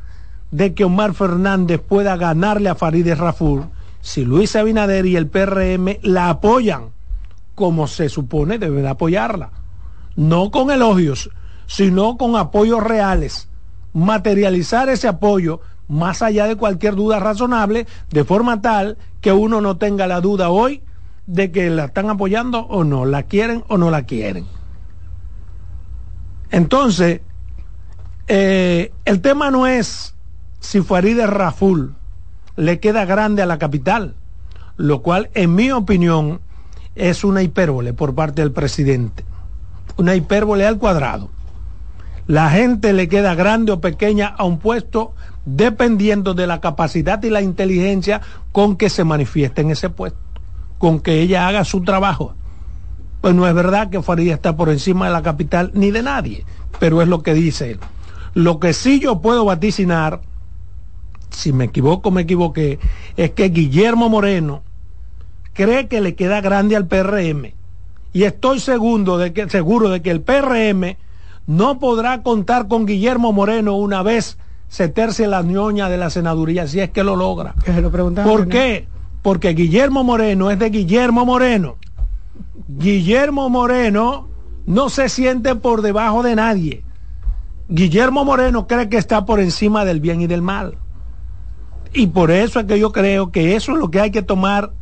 de que Omar Fernández pueda ganarle a Farideh Raful si Luis Abinader y el PRM la apoyan como se supone deben apoyarla. No con elogios, sino con apoyos reales. Materializar ese apoyo más allá de cualquier duda razonable, de forma tal que uno no tenga la duda hoy de que la están apoyando o no, la quieren o no la quieren. Entonces, eh, el tema no es si Farideh Raful le queda grande a la capital, lo cual en mi opinión es una hipérbole por parte del presidente, una hipérbole al cuadrado. La gente le queda grande o pequeña a un puesto dependiendo de la capacidad y la inteligencia con que se manifieste en ese puesto, con que ella haga su trabajo. Pues no es verdad que Farideh está por encima de la capital ni de nadie, pero es lo que dice él. Lo que sí yo puedo vaticinar si me equivoco, me equivoqué, es que Guillermo Moreno cree que le queda grande al PRM. Y estoy seguro de que, seguro de que el PRM no podrá contar con Guillermo Moreno una vez se terce la ñoña de la senaduría, si es que lo logra. ¿Por qué? Porque Guillermo Moreno es de Guillermo Moreno. Guillermo Moreno no se siente por debajo de nadie. Guillermo Moreno cree que está por encima del bien y del mal. Y por eso es que yo creo que eso es lo que hay que tomar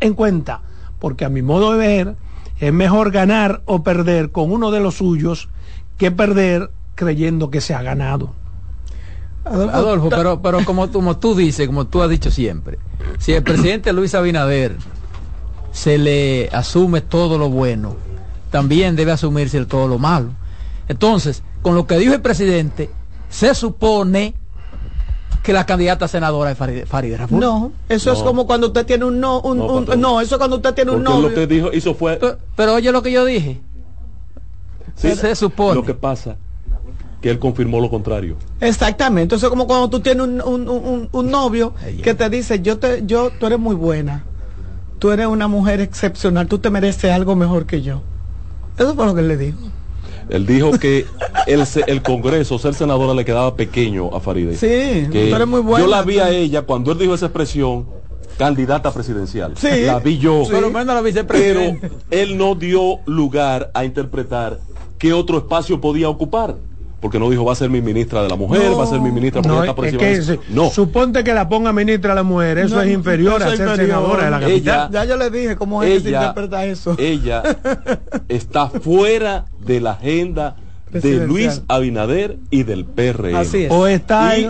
en cuenta, porque a mi modo de ver es mejor ganar o perder con uno de los suyos que perder creyendo que se ha ganado. Adolfo, pero, pero como, como tú dices, como tú has dicho siempre, si el presidente Luis Abinader se le asume todo lo bueno, también debe asumirse todo lo malo. Entonces, con lo que dijo el presidente, se supone que la candidata senadora es Farideh, Raful. No, eso es como cuando usted tiene un no, un, no, eso cuando usted tiene un no. lo que dijo, hizo fue... Pero, oye lo que yo dije. se supone. Lo que pasa que él confirmó lo contrario. Exactamente, eso es como cuando tú tienes un, un, un, novio que te dice, yo te, yo, tú eres muy buena, tú eres una mujer excepcional, tú te mereces algo mejor que yo. Eso fue lo que él le dijo. Él dijo que el, el Congreso, ser senadora, le quedaba pequeño a Farideh. Sí, pero muy buena. Yo la vi a ella cuando él dijo esa expresión, candidata presidencial. Sí. La vi yo. Pero, la pero él no dio lugar a interpretar qué otro espacio podía ocupar porque no dijo va a ser mi ministra de la mujer, va a ser mi ministra porque no, está por encima que, No. Suponte que la ponga ministra de la mujer, eso es inferior a ser senadora de la capital. ya yo le dije cómo es que se interpreta eso. Ella (laughs) está fuera de la agenda de Luis Abinader y del PRM. Así es. O está y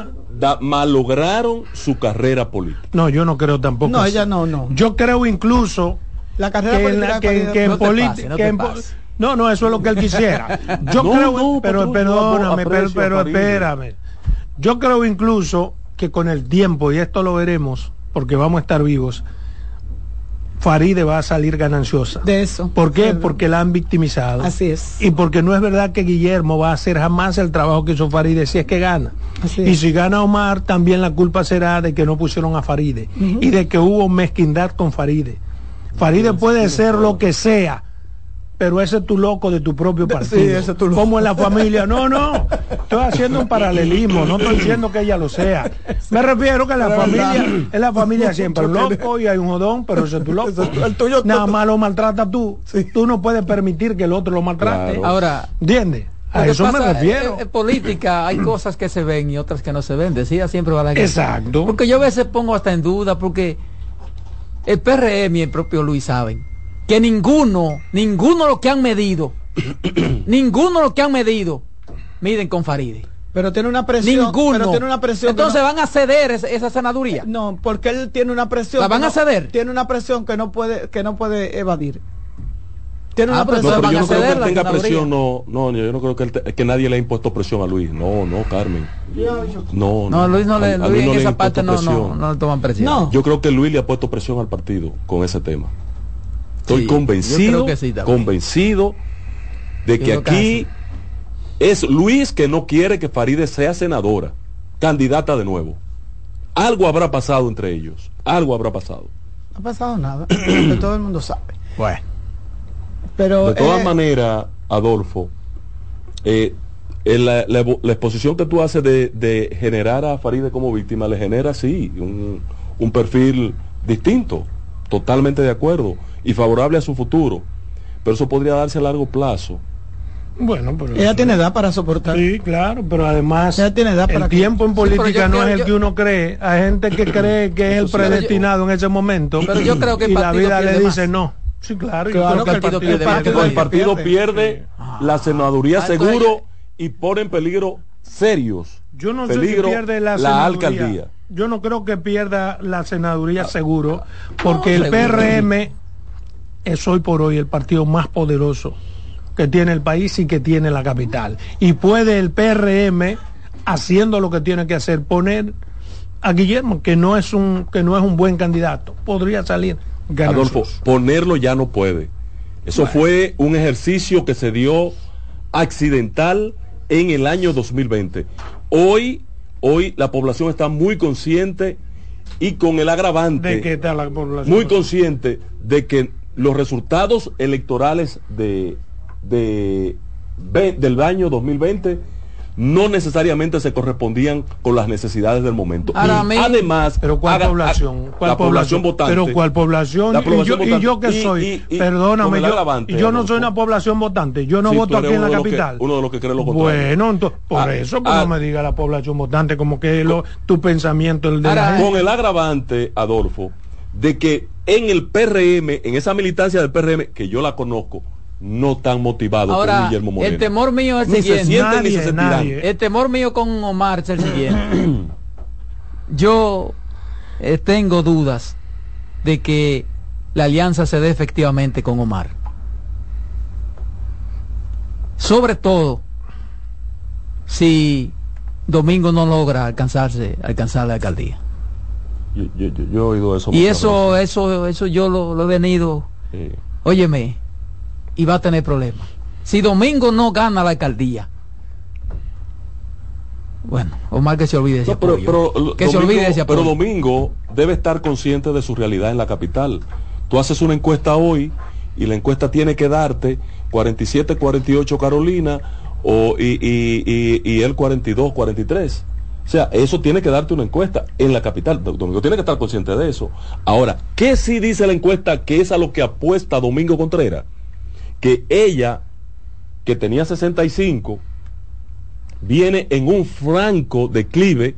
malograron su carrera política. No, yo no creo tampoco. No, ella no, no. Yo creo incluso la carrera política que, en, política No, no, eso es lo que él quisiera. Yo (laughs) No, creo, no, pero patrón, perdóname, pero, espérame. Yo creo incluso que con el tiempo, y esto lo veremos, porque vamos a estar vivos, Faride va a salir gananciosa. De eso. ¿Por qué? Sí. Porque la han victimizado. Así es. Y porque no es verdad que Guillermo va a hacer jamás el trabajo que hizo Faride si es que gana. Así y es. si gana Omar, también la culpa será de que no pusieron a Faride y de que hubo mezquindad con Faride. Faride puede ser lo que sea, pero ese es tu loco de tu propio partido. ese es tu loco. Como en la familia. No, no. Estoy haciendo un paralelismo, no estoy diciendo que ella lo sea. Me refiero que en la Pero familia, verdad. en la familia (laughs) siempre hay un loco y hay un jodón, pero ese es tu loco. Nada más lo maltrata tú. Tú no puedes permitir que el otro lo maltrate. Claro. Ahora, ¿Entiendes? A eso me refiero. eh, En política hay cosas que se ven y otras que no se ven. Decía siempre Balaguer. Exacto. Porque yo a veces pongo hasta en duda porque el PRM y el propio Luis saben que ninguno, ninguno de los que han medido, (clears throat) ninguno de los que han medido, miden con Faride. Pero tiene una presión. Ninguno. Pero tiene una presión. Entonces no- van a ceder esa, esa senaduría. No, porque él tiene una presión. ¿La van que a no- ceder? Tiene una presión que no puede, que no puede evadir. Tiene Ah, una pero No, presión. pero van yo a no creo que él tenga senaduría. presión, no, no, yo no creo que, él te- que nadie le ha impuesto presión a Luis. No, no, Carmen. No, No, Luis no le, a- a Luis en no le esa ha parte no, no, no le toman presión. No. Yo creo que Luis le ha puesto presión al partido con ese tema. Estoy Sí, convencido, que sí convencido de que aquí es Luis que no quiere que Faride sea senadora, candidata de nuevo. Algo habrá pasado entre ellos, algo habrá pasado. No ha pasado nada. (clears throat) que todo el mundo sabe. Bueno. Pero. De todas eh, maneras, Adolfo, eh, en la, la evo- la exposición que tú haces de, de generar a Faride como víctima, le genera, sí, un, un perfil distinto, totalmente de acuerdo y favorable a su futuro. Pero eso podría darse a largo plazo. Bueno, pero. Ella tiene edad para soportar. Sí, claro, pero además Ella tiene edad para el que- tiempo en política no creo- es el yo- que uno cree. Hay gente que (clears throat) cree que es el predestinado en ese momento. Pero yo creo que el y la vida le dice más. no. Sí, claro. Claro que el partido pierde el más. partido el Pierde, partido pierde. pierde la senaduría Ah, entonces seguro y pone en peligro serios. Yo no sé si peligro pierde la, la senaduría. alcaldía. Yo no creo que pierda la senaduría seguro, porque el seguro. PRM es hoy por hoy el partido más poderoso que tiene el país y que tiene la capital. Y puede el PRM, haciendo lo que tiene que hacer, poner a Guillermo, que no es un, que no es un buen candidato. Podría salir Adolfo, ganancioso. ponerlo ya no puede. Eso fue un ejercicio que se dio accidental en el año 2020. Hoy, hoy la población está muy consciente y con el agravante, de que está la población. muy consciente de que los resultados electorales de, del año 2020 no necesariamente se correspondían con las necesidades del momento. Ahora, mí- además, Pero ¿cuál haga- población? ¿Cuál la población votante. Pero ¿cuál población? La y, población yo, y yo que Y- soy, y- y con perdóname, yo, yo no soy una población votante, yo no Sí, voto aquí en la que- capital. uno de los que cree lo contrario. Bueno, entonces, por Ah, eso pues, ah, no me diga la población votante, como que lo, tu pensamiento el de la Ahora, gente. con el agravante, Adolfo, de que en el PRM, en esa militancia del PRM, que yo la conozco, no tan motivado Ahora, Guillermo Moreno. el temor mío es el Ni se siguiente. sienten ni se nadie. El temor mío con Omar es el siguiente. (clears throat) Yo eh, tengo dudas de que la alianza se dé efectivamente con Omar. Sobre todo si Domingo no logra alcanzarse, alcanzar la alcaldía. Yo, yo- yo- yo he oído eso. Y eso, veces. eso, eso yo lo, lo he venido, Sí. óyeme, y va a tener problemas. Si Domingo no gana la alcaldía, bueno, Omar que se olvide ese No, pero, pero, que se Domingo- olvide ese pero Domingo debe estar consciente de su realidad en la capital. Tú haces una encuesta hoy y la encuesta tiene que darte 47, 48 Carolina o, y, y, y, y él 42, 43. O sea, eso tiene que darte una encuesta en la capital. Do- Domingo tiene que estar consciente de eso. Ahora, ¿qué sí dice la encuesta que es a lo que apuesta Domingo Contreras? Que ella, que tenía 65, viene en un franco declive,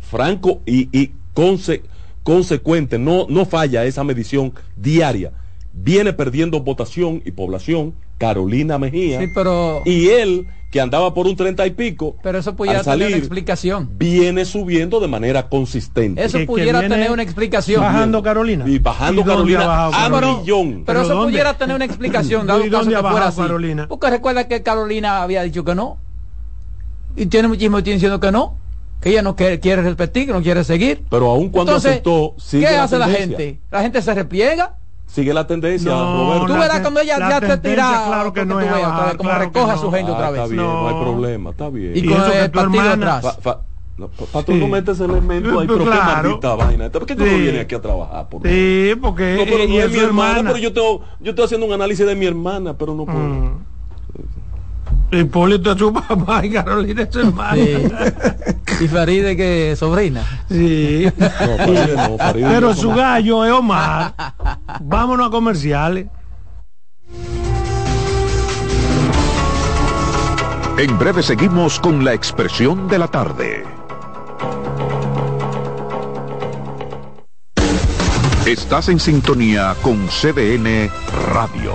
franco y, y conse- consecuente, no, no falla esa medición diaria. Viene perdiendo votación y población, Carolina Mejía, Sí, pero y él, que andaba por un treinta y pico, pero eso pudiera tener una explicación. Viene subiendo de manera consistente. Eso pudiera tener una explicación. Bajando Carolina. Y bajando Carolina a millón. Pero, eso pudiera tener una explicación, (laughs) dado caso que fuera así. Carolina? Porque recuerda que Carolina había dicho que no. Y tiene muchísimo tiempo diciendo que no que ella no quiere, quiere repetir, que no quiere seguir. Pero aún cuando aceptó, sigue ¿qué hace la gente? La gente se repliega sigue la tendencia, Roberto. Tú verás cuando ella ya te tira, claro que no es veas, como recoja a su gente otra vez. Está bien, no. hay problema, está bien. Y, con el partido atrás. Para tú no metes elemento ahí, (laughs) pero qué maldita vaina. ¿Por qué tú no vienes aquí a trabajar? Por sí, porque no, pero no es mi hermana, pero yo, tengo, yo estoy haciendo un análisis de mi hermana, pero no puedo. Mm. Hipólito es su papá y Carolina es su hermana. Sí. Y Faride que sobrina. Sí. No, Pero su gallo es Omar. Vámonos a comerciales. En breve seguimos con la expresión de la tarde. Estás en sintonía con CDN Radio.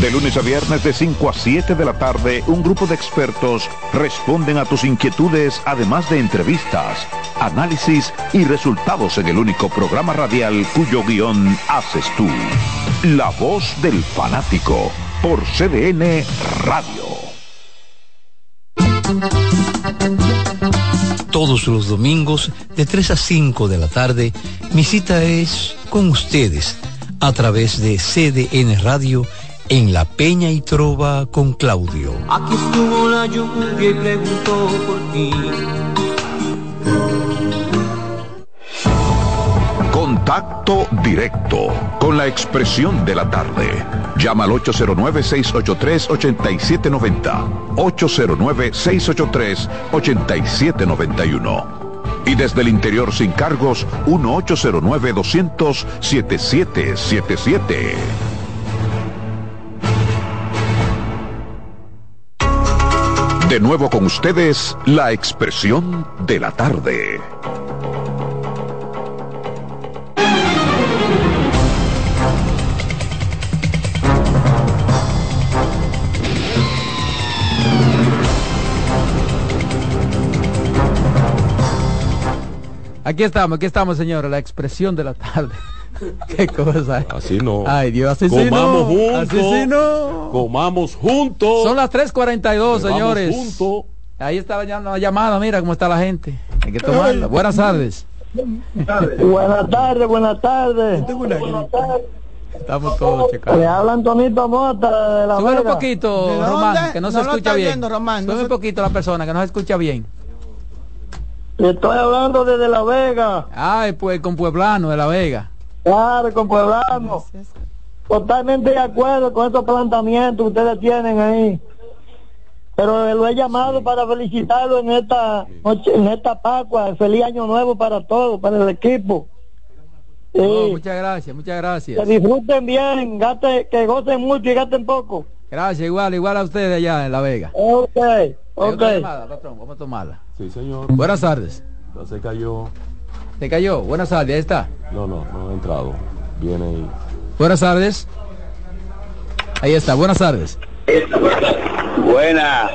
De lunes a viernes de 5 a 7 de la tarde, un grupo de expertos responden a tus inquietudes, además de entrevistas, análisis y resultados en el único programa radial cuyo guion haces tú. La voz del fanático, por CDN Radio. Todos los domingos, de 3 a 5 de la tarde, mi cita es con ustedes a través de CDN Radio en La Peña y Trova con Claudio. Aquí estuvo la lluvia y preguntó por ti. Contacto directo con la expresión de la tarde. Llama al 809-683-8790. 809-683-8791. Y desde el interior sin cargos, 1-809-200-7777. De nuevo con ustedes, la expresión de la tarde. Aquí estamos, aquí estamos, señora, la expresión de la tarde. (laughs) Qué cosa. Así no. Ay, Dios, así Comamos juntos. Así no. Comamos juntos. Son las 3.42, señores. Juntos. Ahí estaba ya una llamada, mira cómo está la gente. Hay que tomarla. Buenas tardes. Buenas tardes, buenas tardes. Estamos todos checando. Le habla Antonito Mota de la Sube un poquito, Román, que no, se escucha bien. Sube un poquito la persona, que no se escucha bien. Estoy hablando desde La Vega. Ay, pues con Pueblano de La Vega. Claro, con Pueblano. Totalmente de acuerdo con estos planteamientos que ustedes tienen ahí. Pero lo he llamado para felicitarlo en esta noche, en esta Pascua. Feliz año nuevo para todos, para el equipo. Oh, muchas gracias, muchas gracias. Que disfruten bien, que gocen mucho y gasten poco. Gracias, igual, igual a ustedes allá en La Vega. Ok, ok. vamos a tomarla. Sí, señor. Buenas tardes. se cayó. ¿Se cayó? Buenas tardes, ahí está. No, no, no ha entrado. Viene ahí. Buenas tardes. Ahí está, buenas tardes. Buena.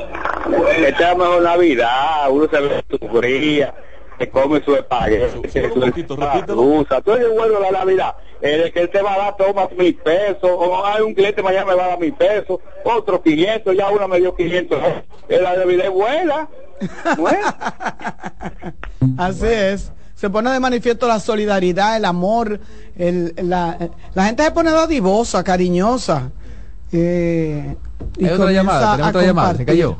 Esta es mejor Navidad, uno se ve su fría, se come su espagueti, su repito, rusa, todo es bueno la Navidad. El que él te va a dar toma mil pesos, o hay un cliente mañana me va a dar mil pesos, otro 500, ya uno me dio 500. La Navidad es buena. (laughs) Así es. Se pone de manifiesto la solidaridad, el amor, el, la, la gente se pone dadivosa, cariñosa. Eh, y otra llamada, otra llamada, se cayó.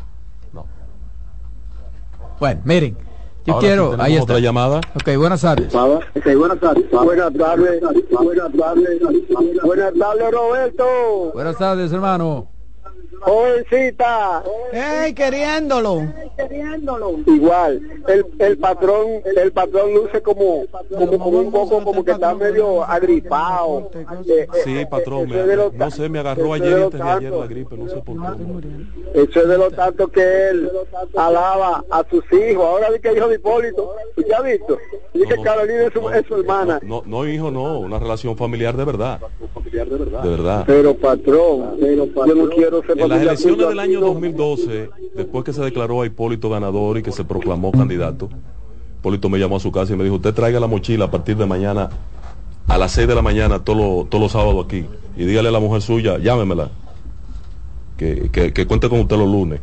Bueno, miren, yo quiero, ahí está. otra llamada. Ok, buenas tardes. Okay, buenas tardes. Buenas tardes. Buenas tardes. Buenas tardes, Roberto. Buenas tardes, hermano. Jovencita. ¡Ey, queriéndolo! Igual, el, el patrón, el patrón luce como, como, como un poco como que está medio agripado. Sí, patrón, me- no sé, me agarró ayer y antes de ayer la gripe, no sé por qué. Eso es de lo tanto que él alaba a sus hijos. Ahora vi que hijo de Hipólito, ¿ya has visto? Dice que Carolina es su, es su hermana. No, no, hijo, no, una relación familiar de verdad. De verdad. Pero patrón, yo no quiero ser las elecciones del año no. 2012, después que se declaró a Hipólito ganador y que se proclamó candidato, Hipólito me llamó a su casa y me dijo, usted traiga la mochila a partir de mañana a las 6 de la mañana todos los todos los sábados aquí y dígale a la mujer suya, llámemela, que, que, que cuente con usted los lunes.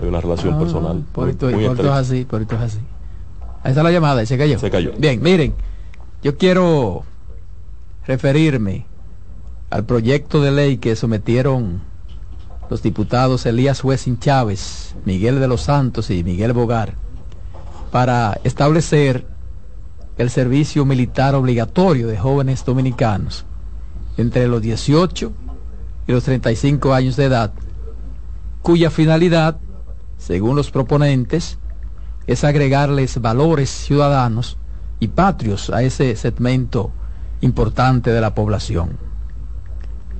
Hay una relación Ah, personal. Esto es así, por esto es así. Ahí está la llamada, y se cayó. Se cayó. Bien, miren, yo quiero referirme al proyecto de ley que sometieron los diputados Elías Huesin Chávez, Miguel de los Santos y Miguel Bogar para establecer el servicio militar obligatorio de jóvenes dominicanos entre los 18 y los 35 años de edad, cuya finalidad, según los proponentes, es agregarles valores ciudadanos y patrios a ese segmento importante de la población.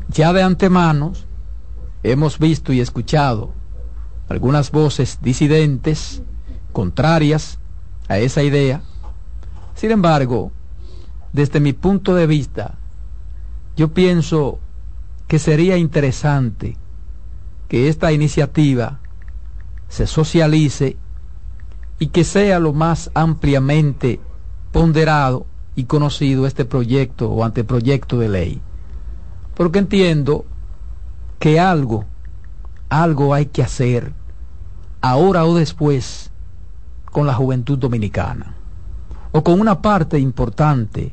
Ya de antemano hemos visto y escuchado algunas voces disidentes, contrarias a esa idea. Sin embargo, desde mi punto de vista, yo pienso que sería interesante que esta iniciativa se socialice y que sea lo más ampliamente ponderado y conocido este proyecto o anteproyecto de ley. Porque entiendo que algo, algo hay que hacer ahora o después con la juventud dominicana o con una parte importante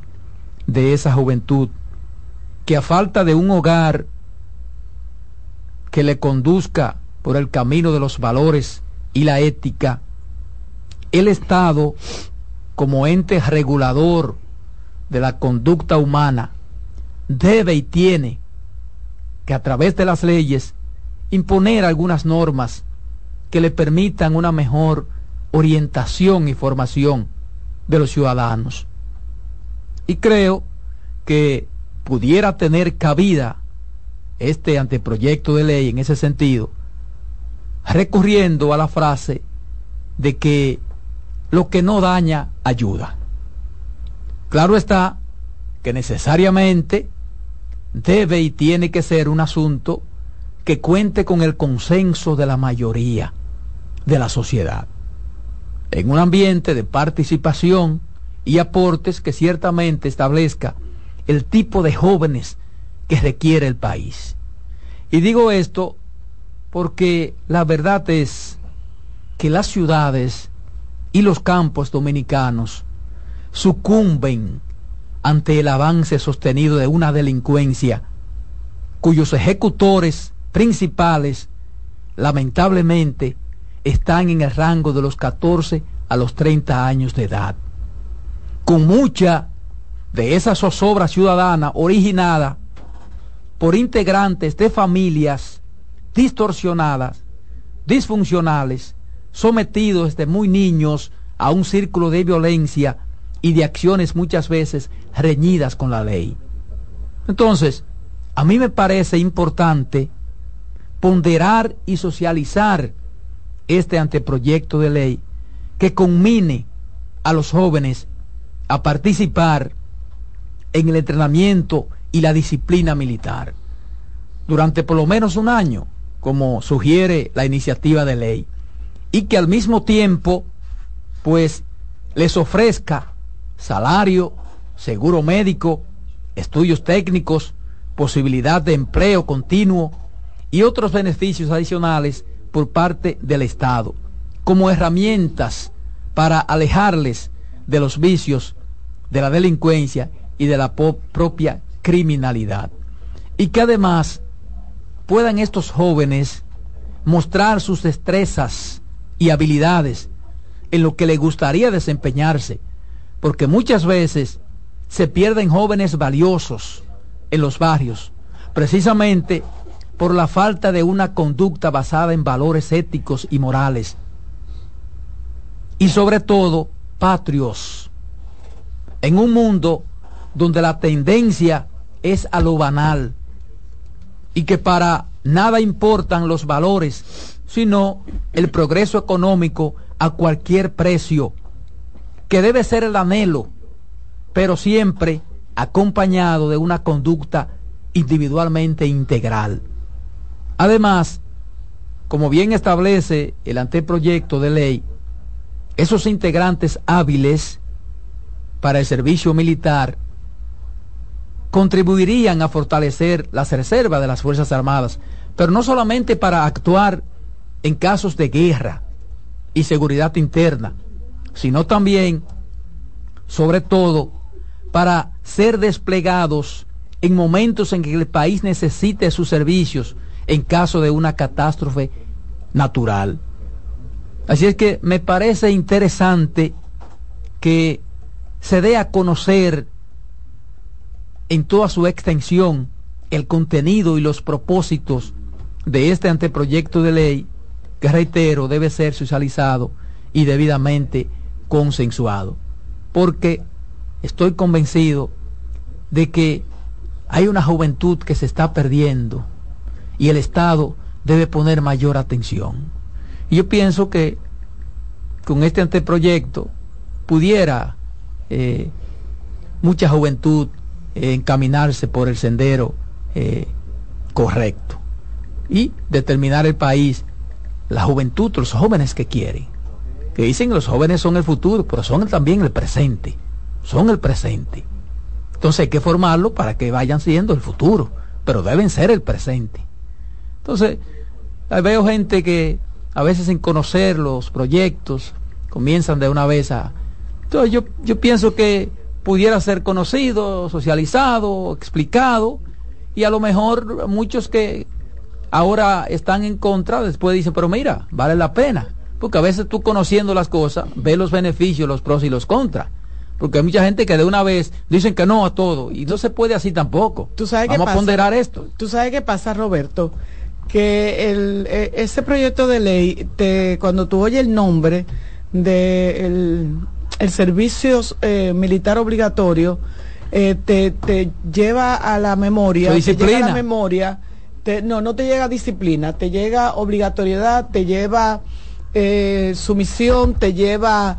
de esa juventud que a falta de un hogar que le conduzca por el camino de los valores y la ética, el Estado, como ente regulador de la conducta humana, debe y tiene que a través de las leyes imponer algunas normas que le permitan una mejor orientación y formación de los ciudadanos. Y creo que pudiera tener cabida este anteproyecto de ley en ese sentido, recurriendo a la frase de que lo que no daña ayuda. Claro está que necesariamente debe y tiene que ser un asunto que cuente con el consenso de la mayoría de la sociedad, en un ambiente de participación y aportes que ciertamente establezca el tipo de jóvenes que requiere el país. Y digo esto porque la verdad es que las ciudades y los campos dominicanos sucumben ante el avance sostenido de una delincuencia cuyos ejecutores principales lamentablemente están en el rango de los 14 a los 30 años de edad. Con mucha de esa zozobra ciudadana originada por integrantes de familias distorsionadas, disfuncionales, sometidos desde muy niños a un círculo de violencia y de acciones muchas veces reñidas con la ley. Entonces, a mí me parece importante ponderar y socializar este anteproyecto de ley que conmine a los jóvenes a participar en el entrenamiento y la disciplina militar durante por lo menos un año, como sugiere la iniciativa de ley, y que al mismo tiempo, pues, les ofrezca salario, seguro médico, estudios técnicos, posibilidad de empleo continuo y otros beneficios adicionales por parte del Estado, como herramientas para alejarles de los vicios, de la delincuencia y de la propia criminalidad. Y que además puedan estos jóvenes mostrar sus destrezas y habilidades en lo que les gustaría desempeñarse, porque muchas veces se pierden jóvenes valiosos en los barrios, precisamente por la falta de una conducta basada en valores éticos y morales. Y sobre todo, patrios. En un mundo donde la tendencia es a lo banal y que para nada importan los valores, sino el progreso económico a cualquier precio, que debe ser el anhelo, pero siempre acompañado de una conducta individualmente integral. Además, como bien establece el anteproyecto de ley, esos integrantes hábiles para el servicio militar contribuirían a fortalecer las reservas de las Fuerzas Armadas, pero no solamente para actuar en casos de guerra y seguridad interna, sino también, sobre todo, para ser desplegados en momentos en que el país necesite sus servicios en caso de una catástrofe natural. Así es que me parece interesante que se dé a conocer en toda su extensión el contenido y los propósitos de este anteproyecto de ley que reitero debe ser socializado y debidamente consensuado porque estoy convencido de que hay una juventud que se está perdiendo y el Estado debe poner mayor atención. Yo pienso que con este anteproyecto pudiera eh, mucha juventud eh, encaminarse por el sendero eh, correcto y determinar el país, la juventud, los jóvenes que quieren. Que dicen que los jóvenes son el futuro, pero son también el presente. Son el presente. Entonces hay que formarlo para que vayan siendo el futuro, pero deben ser el presente. Entonces, veo gente que a veces sin conocer los proyectos comienzan de una vez a... Entonces yo, yo pienso que pudiera ser conocido, socializado, explicado, y a lo mejor muchos que ahora están en contra, después dicen, pero mira, vale la pena, porque a veces tú conociendo las cosas, ves los beneficios, los pros y los contras. Porque hay mucha gente que de una vez dicen que no a todo y no se puede así tampoco. ¿Tú sabes Vamos qué a ponderar esto. Tú sabes qué pasa, Roberto, que el, e, ese proyecto de ley, te, cuando tú oyes el nombre de el, servicio eh, militar obligatorio, eh, te, te, lleva a la memoria, te llega a la memoria, no, no te llega disciplina, te llega obligatoriedad, te lleva eh, sumisión, te lleva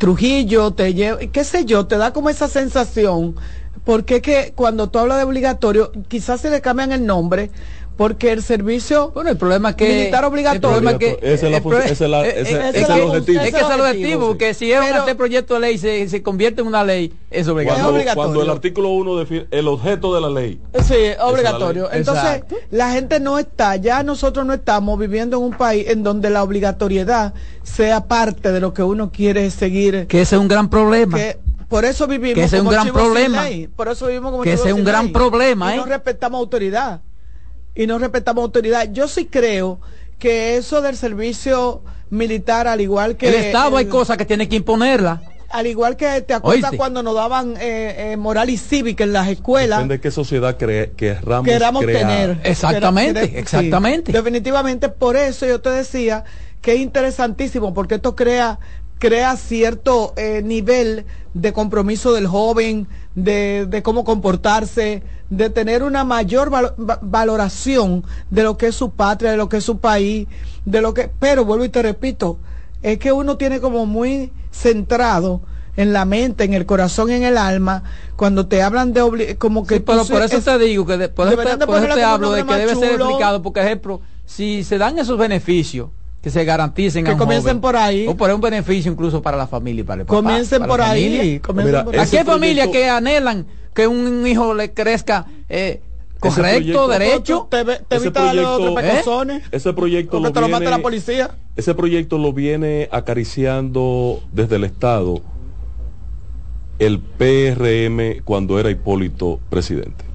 Trujillo, te lleva, qué sé yo, te da como esa sensación, porque que cuando tú hablas de obligatorio, quizás se le cambian el nombre, porque el servicio bueno el problema que militar obligatorio. que ese es, el objetivo. es que es el objetivo que si es este proyecto de ley se, se, convierte en una ley es obligatorio. Cuando, el artículo 1 define el objeto de la ley. Sí obligatorio. entonces la gente no está ya nosotros no estamos viviendo en un país en donde la obligatoriedad sea parte de lo que uno quiere seguir. Que ese es un gran problema. Por eso vivimos que ese es un gran problema. por eso vivimos como que ese es un gran problema y no respetamos autoridad y no respetamos autoridad. Yo sí creo que eso del servicio militar, al igual que... El Estado hay cosas que tiene que imponerla. Al igual que te acuerdas cuando nos daban eh, eh, moral y cívica en las escuelas. Depende de qué sociedad que queramos tener. Exactamente, exactamente. definitivamente por eso yo te decía que es interesantísimo, porque esto crea crea cierto eh, nivel de compromiso del joven, de, de, cómo comportarse, de tener una mayor valoración de lo que es su patria, de lo que es su país, de lo que, pero vuelvo y te repito, es que uno tiene como muy centrado en la mente, en el corazón, en el alma, cuando te hablan de como que pero por eso te digo que por, eso te, hablo de que debe ser explicado, porque ejemplo, si se dan esos beneficios que se garanticen que comiencen por ahí. O por un beneficio incluso para la familia y para el papá, comiencen por ahí ¿a qué familia que anhelan que un hijo le crezca eh, correcto derecho te, te ese proyecto, ¿eh? ese proyecto lo, te lo mata la policía. ese proyecto lo viene acariciando desde el estado el PRM cuando era Hipólito presidente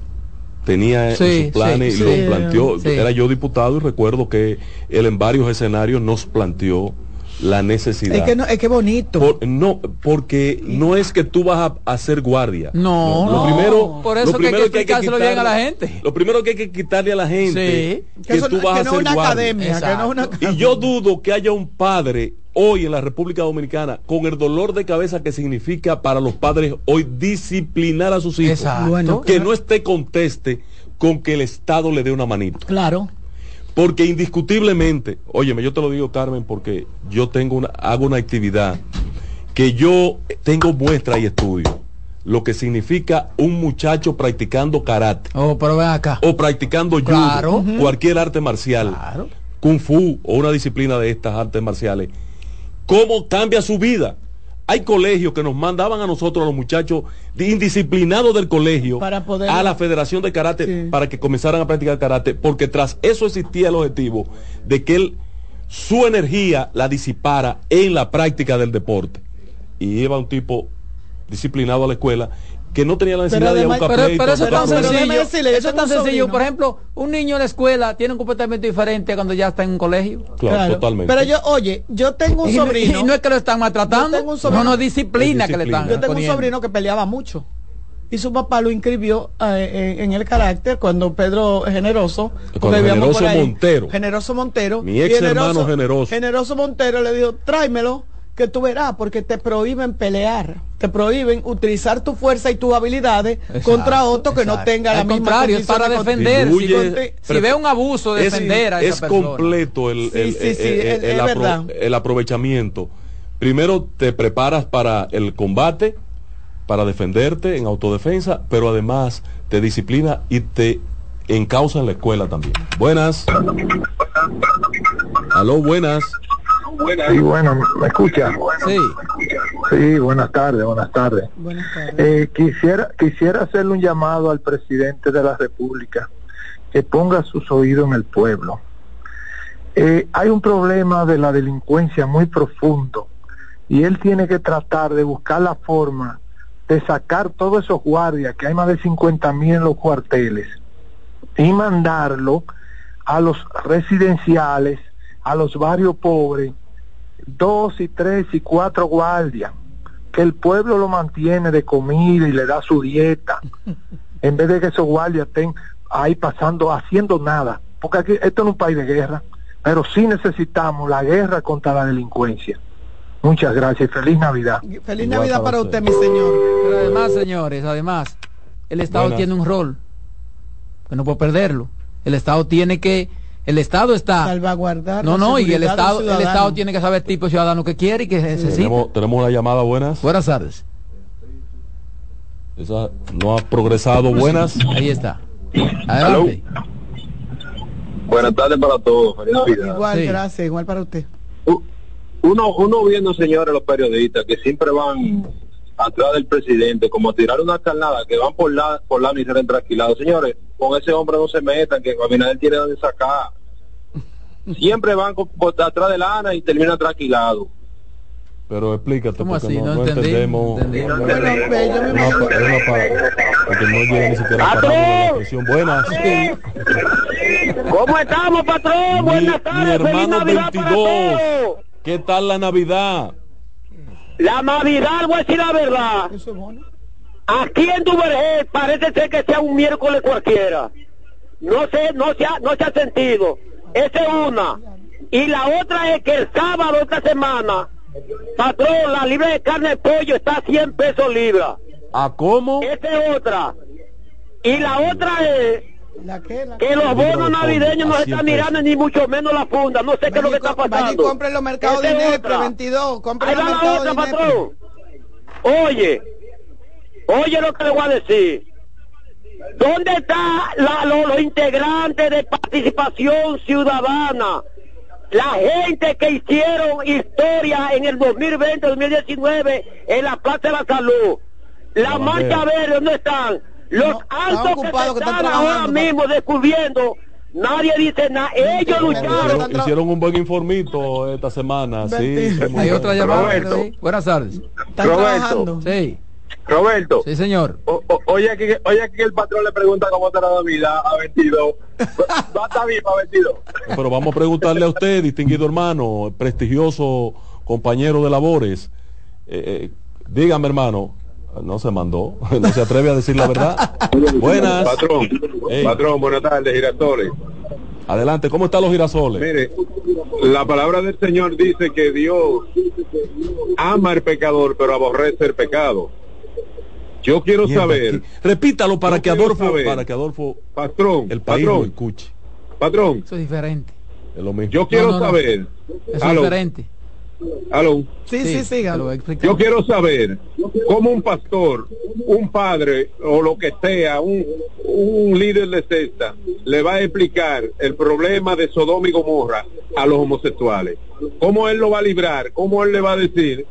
tenía sus planes y lo planteó. Era yo diputado y recuerdo que él en varios escenarios nos planteó la necesidad. Es que, no, es que bonito. Por- no, porque no es que tú vas a hacer guardia. No, Lo no. primero, Por eso lo que hay que primero explicárselo bien a la quitarle- gente. Lo primero que hay que quitarle a la gente Sí. que, Que eso tú vas que a no hacer guardia. academia, que no es una academia. Y yo dudo que haya un padre hoy en la República Dominicana con el dolor de cabeza que significa para los padres hoy disciplinar a sus hijos. Exacto. Que no esté conteste con que el Estado le dé una manito. Claro. Porque indiscutiblemente, óyeme, yo te lo digo, Carmen, porque yo tengo una, hago una actividad que yo tengo muestra y estudio. Lo que significa un muchacho practicando karate Oh, pero ven acá. o practicando judo, Claro. cualquier arte marcial, Claro. kung fu o una disciplina de estas artes marciales. ¿Cómo cambia su vida? Hay colegios que nos mandaban a nosotros, a los muchachos indisciplinados del colegio, Para poder- a la Federación de Karate, Sí. para que comenzaran a practicar karate, porque tras eso existía el objetivo de que él, su energía la disipara en la práctica del deporte. Y iba un tipo disciplinado a la escuela que no tenía la necesidad de ir a además- buscar Pero, eso es tan sencillo. decirle, eso es tan un sencillo. Por ejemplo, un niño en la escuela tiene un comportamiento diferente cuando ya está en un colegio. Claro, Claro. totalmente. Pero yo, oye, yo tengo un sobrino. Y no es que lo están maltratando. Tengo un sobrino- No, no, disciplina Es que le disciplina. están Yo tengo un sobrino que peleaba mucho. Y su papá lo inscribió eh, en, en el carácter cuando Pedro Generoso. Cuando Generoso por ahí, Montero. Generoso Montero. Mi ex y hermano Generoso. Generoso Montero le dijo, tráemelo, que tú verás, porque te prohíben pelear. Te prohíben utilizar tu fuerza y tus habilidades Exacto, contra otro que no tenga la Al misma contrario, es para defender. Si, Diluye- si ve un abuso, es- defender a es, esa persona. completo el, Sí, el- sí, el- sí, el- es- el es apro- verdad. el aprovechamiento. Primero te preparas para el combate, para defenderte en autodefensa, pero además te disciplina y te encausa en la escuela también. Buenas. Aló, buenas. Sí, bueno, ¿me escucha? Sí. Sí, buenas tardes, buenas tardes. Buenas tardes. Eh, quisiera, quisiera hacerle un llamado al presidente de la República que ponga sus oídos en el pueblo. Eh, hay un problema de la delincuencia muy profundo y él tiene que tratar de buscar la forma de sacar todos esos guardias, que hay más de 50 mil en los cuarteles, y mandarlo a los residenciales, a los barrios pobres, dos y tres y cuatro guardias, que el pueblo lo mantiene de comida y le da su dieta, (laughs) en vez de que esos guardias estén ahí pasando, haciendo nada, porque aquí esto no es un país de guerra, pero sí necesitamos la guerra contra la delincuencia. Muchas gracias y feliz Navidad. Feliz Igual Navidad para usted. usted, mi señor. Pero además, señores, además, el Estado Buenas. tiene un rol que no puede perderlo. El Estado tiene que, el Estado está, Salvaguardar. no, no, y el Estado, el. Estado tiene que saber tipo de ciudadano que quiere y que necesita. Tenemos, tenemos una llamada, buenas. Buenas tardes. Esa no ha progresado, buenas. Ahí está. Adelante. Buenas tardes para todos. Igual, Sí. gracias, igual para usted. Uno, uno viendo, señores, los periodistas que siempre van atrás del presidente, como a tirar una carnada, que van por la por la y salen tranquilados. Señores, con ese hombre no se metan, que Abinader tiene donde sacar. Siempre van con- atrás de la Ana y terminan tranquilados. Pero explícate, ¿Cómo porque así? no, No no entendí, entendemos. no pa- porque no llega ni siquiera a parar la expresión. Buenas. ¿Cómo estamos, patrón? Mi, Buenas mi tardes, feliz hermano para 22. todos. ¿Qué tal la Navidad? La Navidad, voy a decir la verdad. Eso es bueno. Aquí en Duvergé parece ser que sea un miércoles cualquiera. No sé, no se ha, no se ha sentido. Esa es una. Y la otra es que el sábado esta semana, patrón, la libra de carne de pollo está a 100 pesos libra. ¿A cómo? Esa es otra. Y la otra es ¿La qué? La que los bonos navideños no se 100 están mirando ni mucho menos la funda. No sé qué es lo que está pasando. compre en los mercados de otra. 22. Compre Ahí en los va la mercados de patrón. Oye, oye lo que le voy a decir. ¿Dónde están los integrantes de participación ciudadana? La gente que hicieron historia en el 2020-2019 en la Plaza de la Salud. La a marcha ver. verde, ¿dónde están? Los No, están altos que, están ahora mismo descubriendo, nadie dice nada. Ellos no, lucharon. Hicieron, hicieron un buen informito esta semana. Sí, Hay otra llamada. Roberto. ¿sí? Buenas tardes. Están Roberto. trabajando. Sí, Roberto, sí, señor. O- o- oye, aquí, oye aquí que el patrón le pregunta cómo está la Navidad a 22. Va a estar bien para 22. Pero vamos a preguntarle a usted, distinguido hermano, prestigioso compañero de labores. Eh, eh, dígame, hermano, no se mandó, (laughs) no se atreve a decir la verdad. buenas. Patrón, patrón, buenas tardes, girasoles. Adelante, ¿cómo están los girasoles? Mire, la palabra del Señor dice que Dios ama al pecador, pero aborrece el pecado. Yo quiero saber. Repítalo para que Adolfo, para que Adolfo, patrón, el país patrón, lo escuche. Patrón. Eso es diferente. Es lo mismo. Yo quiero No, no, no. saber. Eso es diferente. aló. Sí, sí, sí. Yo quiero saber cómo un pastor, un padre o lo que sea, un, un líder de cesta, le va a explicar el problema de Sodoma y Gomorra a los homosexuales. ¿Cómo él lo va a librar? ¿Cómo él le va a decir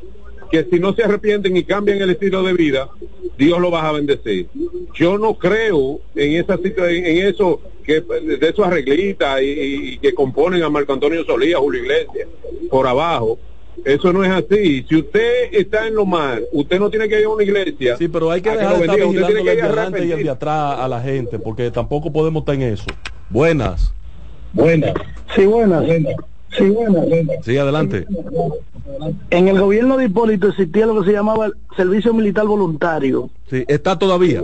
que si no se arrepienten y cambian el estilo de vida, Dios lo va a bendecir? Yo no creo en esa en eso que de esos arreglistas y, y- y que componen a Marco Antonio Solía, Julio Iglesias, por abajo. Eso no es así. Si usted está en lo mal, usted no tiene que ir a una iglesia. Sí, pero hay que a dejar lo de estar. Usted tiene que ir adelante y el de atrás a la gente, porque tampoco podemos estar en eso. Buenas. Buenas. Sí, buenas. Sí, buenas. Sí, adelante. En el gobierno de Hipólito existía lo que se llamaba el servicio militar voluntario. Sí, está todavía.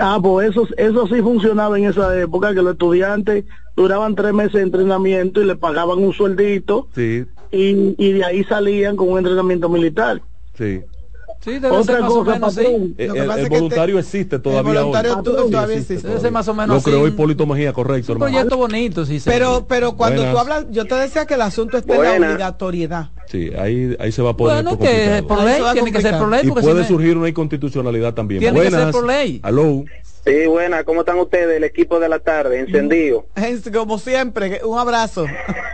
Ah, pues eso, eso sí funcionaba en esa época, que los estudiantes duraban tres meses de entrenamiento y le pagaban un sueldito Sí, y, y de ahí salían con un entrenamiento militar. sí. Sí, debe Otra ser más cosa, o menos, patrón. Eh, El, el es voluntario existe todavía voluntario hoy. todavía existe existe. Debe ser más o menos Lo creó. Hipólito Mejía, correcto, Un hermano. proyecto bonito, sí. sí. Pero, pero cuando Buenas. tú hablas, yo te decía que el asunto está en la Buenas. obligatoriedad. Sí, ahí, ahí se va a poner bueno, que complicado. por ley, tiene que ser por ley. Y puede si surgir una inconstitucionalidad también. Tiene que ser Buenas. por ley. Aló. Sí, buena, ¿cómo están ustedes? El equipo de la tarde, encendido. Es como siempre, un abrazo.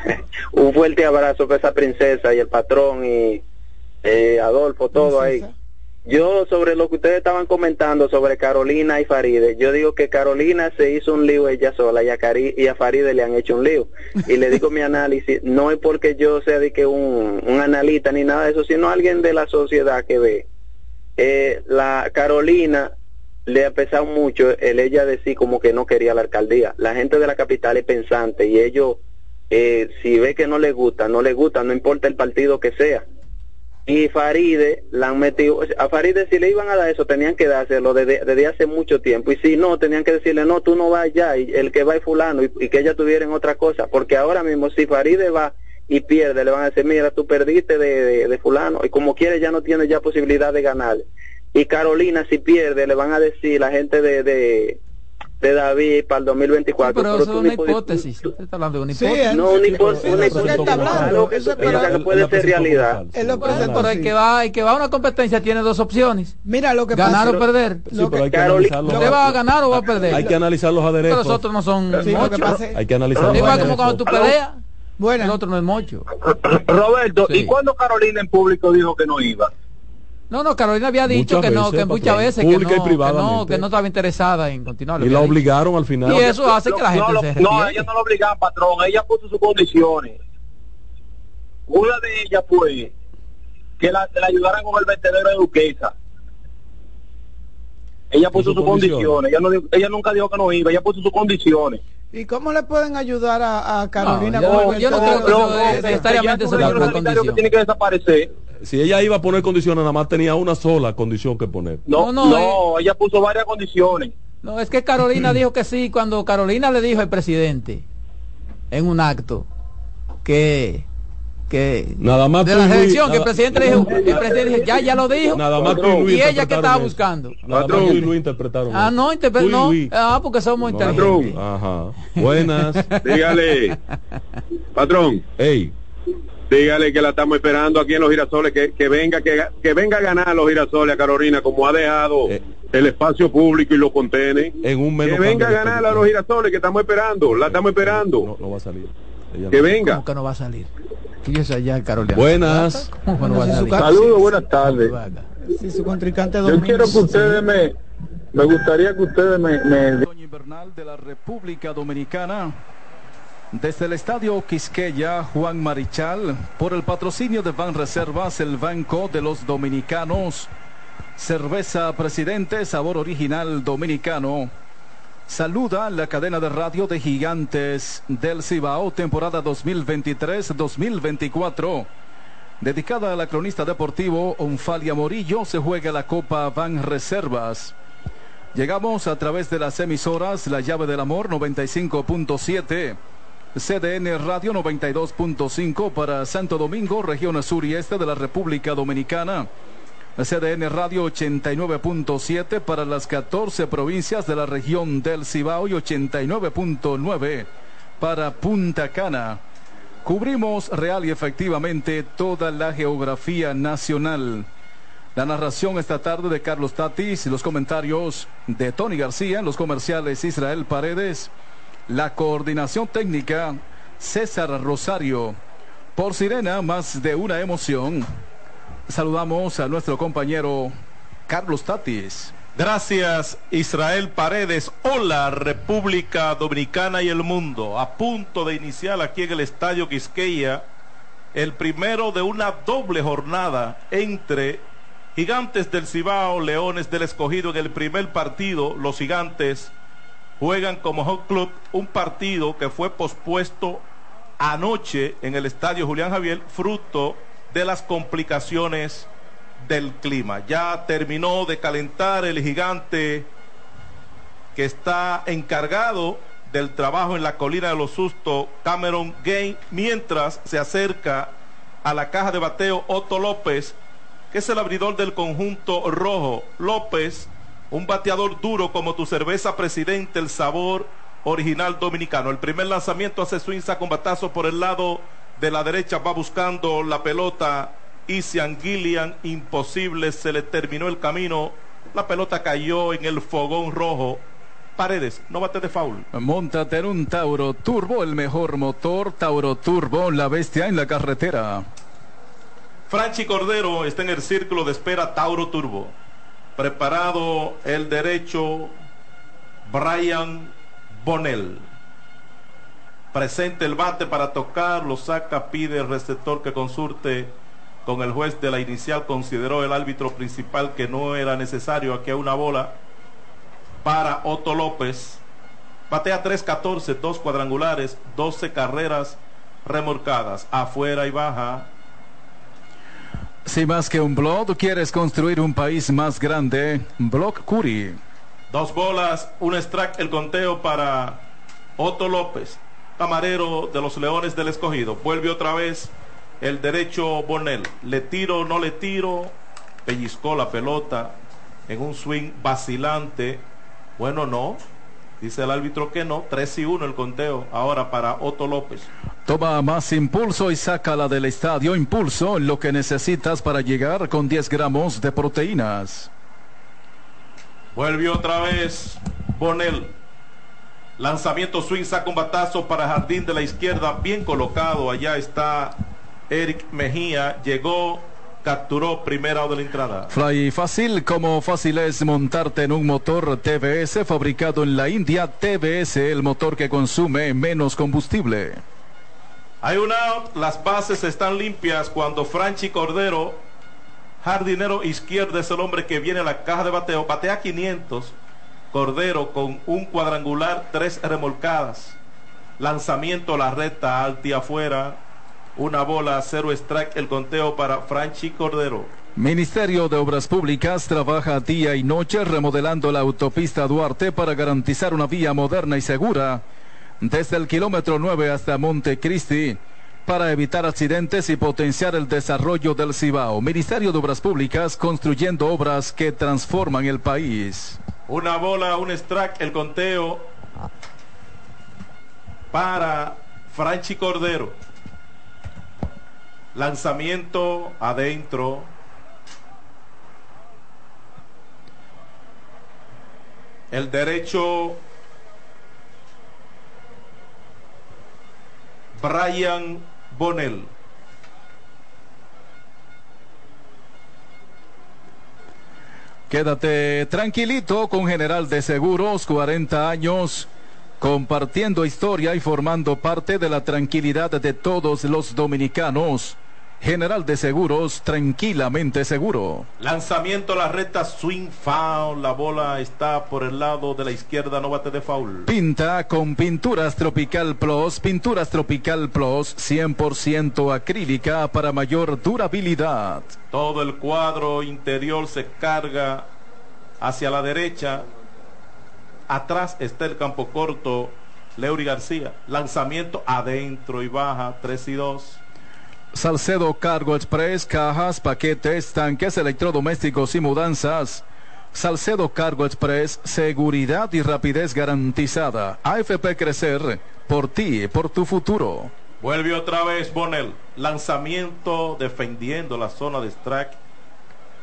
(laughs) Un fuerte abrazo para esa princesa y el patrón y eh, Adolfo, todo ahí. Yo sobre lo que ustedes estaban comentando sobre Carolina y Faride, yo digo que Carolina se hizo un lío ella sola y a, y Faride le han hecho un lío. Y le digo mi análisis, no es porque yo sea de que un, un analista ni nada de eso, sino alguien de la sociedad que ve. Eh, la Carolina le ha pesado mucho el ella decir como que no quería la alcaldía. La gente de la capital es pensante y ellos, eh, si ve que no le gusta, no le gusta, no importa el partido que sea. Y Faride la han metido, a Faride si le iban a dar eso tenían que dárselo desde, desde hace mucho tiempo. Y si no tenían que decirle no, tú no vas ya y el que va es fulano y, y que ella tuviera en otra cosa, porque ahora mismo si Faride va y pierde le van a decir mira tú perdiste de, de, de fulano y como quiere ya no tiene ya posibilidad de ganar. Y Carolina si pierde le van a decir la gente de, de, de David para el 2024 Pero eso es una hipótesis. Usted está hablando de una Sí, hipótesis. no, una hipótesis, una que está hablando, eso es piensa para- que puede ser realidad. Él lo Bueno, presentó pero el que va, el que va a una competencia tiene dos opciones. Mira lo que Ganar pasa. o perder. Sí, Lo pero hay que Carolina- analizarlo. ¿Usted va a ganar o va a perder? Hay que analizar los Pero aderezos. los otros no son Sí, mochos. pasa Hay que analizar los Igual como cuando tú peleas, el Buena. otro no es mocho. Roberto, Sí. ¿y cuándo Carolina en público dijo que no iba? No, no, Carolina había dicho Muchas que no, veces, que muchas patrón. veces que y no, que no, que no estaba interesada en continuar. Y la dicho. obligaron al final. Y eso hace que la gente no, se lo- no, ella no lo obligaban, patrón. Ella puso sus condiciones. Una de ellas fue que la, la ayudaran con el vertedero de Duquesa. Ella puso sus condiciones. Ella, no nunca dijo que no iba. Ella puso sus condiciones. ¿Y cómo le pueden ayudar a, a Carolina? yo- con el yo no creo que eso No, es- no, necesariamente se sanitario condición. que tiene que desaparecer. Si ella iba a poner condiciones, nada más tenía una sola condición que poner. No, No, no, no, ella puso varias condiciones. No, es que Carolina (clears throat) dijo que sí, cuando Carolina le dijo al presidente en un acto que que Nada más de la y Luis, elección, que el nada- presidente le dijo, (clears throat) el presidente dijo, ya, ya lo dijo. Nada más tú y Luis y ella que estaba eso. buscando. Nada más tú y Luis interpretaron Ah, no, interpre- no, Luis. ah, porque somos No, inteligentes. Ajá. Buenas. (laughs) Dígale, (laughs) patrón, Ey, dígale que la estamos esperando aquí en los girasoles, que, que venga, que, que venga a ganar los girasoles a Carolina, como ha dejado Eh. el espacio público y lo contene. en un menos Que venga a ganar a los girasoles, que estamos esperando, la estamos No, esperando. no va a salir. Ella Que no. venga. ¿Cómo que no va a salir? Fíjese allá, Carolina. Buenas. Saludos, buenas tardes. Si su contrincante Yo quiero que ustedes me, me gustaría que ustedes me, me Otoño invernal de la República Dominicana. Desde el Estadio Quisqueya, Juan Marichal, por el patrocinio de Ban Reservas, el Banco de los Dominicanos. Cerveza Presidente, sabor original dominicano. Saluda la cadena de radio de Gigantes del Cibao, temporada 2023-2024. dedicada a la cronista deportivo Onfalia Morillo, se juega la Copa Van Reservas. Llegamos a través de las emisoras La Llave del Amor 95.7, CDN Radio 92.5 para Santo Domingo, región sur y este de la República Dominicana. CDN Radio 89.7 para las 14 provincias de la región del Cibao y 89.9 para Punta Cana. Cubrimos real y efectivamente toda la geografía nacional. La narración esta tarde de Carlos Tatis y los comentarios de Tony García, los comerciales Israel Paredes, la coordinación técnica César Rosario. Por Sirena, más de una emoción. Saludamos a nuestro compañero Carlos Tatis. Gracias Israel Paredes. Hola República Dominicana y el mundo. A punto de iniciar aquí en el Estadio Quisqueya el primero de una doble jornada entre Gigantes del Cibao, Leones del Escogido en el primer partido. Los Gigantes juegan como Hot Club un partido que fue pospuesto anoche en el Estadio Julián Javier fruto de las complicaciones del clima. Ya terminó de calentar el gigante que está encargado del trabajo en la colina de los sustos, Cameron Gay, mientras se acerca a la caja de bateo Otto López, que es el abridor del conjunto rojo. López, un bateador duro como tu cerveza presidente, el sabor original dominicano. El primer lanzamiento hace swing con batazo por el lado de la derecha va buscando la pelota. Isian Gillian, imposible, se le terminó el camino. La pelota cayó en el fogón rojo. Paredes, no bate de foul. Montate en un Tauro Turbo, el mejor motor. Tauro Turbo, la bestia en la carretera. Franchi Cordero está en el círculo de espera Tauro Turbo. Preparado el derecho Brian Bonnell presente el bate para tocar, lo saca, pide el receptor que consulte con el juez de la inicial, consideró el árbitro principal que no era necesario, aquí una bola para Otto López. Batea 3-14, dos cuadrangulares, 12 carreras remorcadas, afuera y baja. Si más que un blog, quieres construir un país más grande, Block Curi. Dos bolas, un strike, el conteo para Otto López camarero de los Leones del Escogido. Vuelve otra vez el derecho Bonel. Le tiro, no le tiro. Pellizcó la pelota en un swing vacilante. Bueno, no. Dice el árbitro que no. 3 y 1 el conteo ahora para Otto López. Toma más impulso y sácala del estadio. Impulso, lo que necesitas para llegar con 10 gramos de proteínas. Vuelve otra vez Bonel. Lanzamiento swing, saca un batazo para Jardín de la izquierda, bien colocado. Allá está Eric Mejía. Llegó, capturó primera de la entrada. Fly fácil, como fácil es montarte en un motor TBS fabricado en la India. TBS, el motor que consume menos combustible. Hay una, las bases están limpias cuando Franchi Cordero, jardinero izquierdo, es el hombre que viene a la caja de bateo, batea 500 Cordero con un cuadrangular, tres remolcadas. Lanzamiento la recta alta y afuera. Una bola, cero strike, el conteo para Franchi Cordero. Ministerio de Obras Públicas trabaja día y noche remodelando la autopista Duarte para garantizar una vía moderna y segura desde el kilómetro 9 hasta Montecristi para evitar accidentes y potenciar el desarrollo del Cibao. Ministerio de Obras Públicas construyendo obras que transforman el país. Una bola, un strike, el conteo para Franchi Cordero. Lanzamiento adentro. El derecho Brian Bonnell. Quédate tranquilito con General de Seguros, 40 años, compartiendo historia y formando parte de la tranquilidad de todos los dominicanos. General de Seguros, tranquilamente seguro. Lanzamiento a la recta swing foul. La bola está por el lado de la izquierda, no bate de foul. Pinta con Pinturas Tropical Plus. Pinturas Tropical Plus 100% acrílica para mayor durabilidad. Todo el cuadro interior se carga hacia la derecha. Atrás está el campo corto. Leury García. Lanzamiento adentro y baja 3 y 2. Salcedo Cargo Express, cajas, paquetes, tanques electrodomésticos y mudanzas. Salcedo Cargo Express, seguridad y rapidez garantizada. AFP Crecer, por ti, por tu futuro. Vuelve otra vez Bonel. Lanzamiento defendiendo la zona de strike.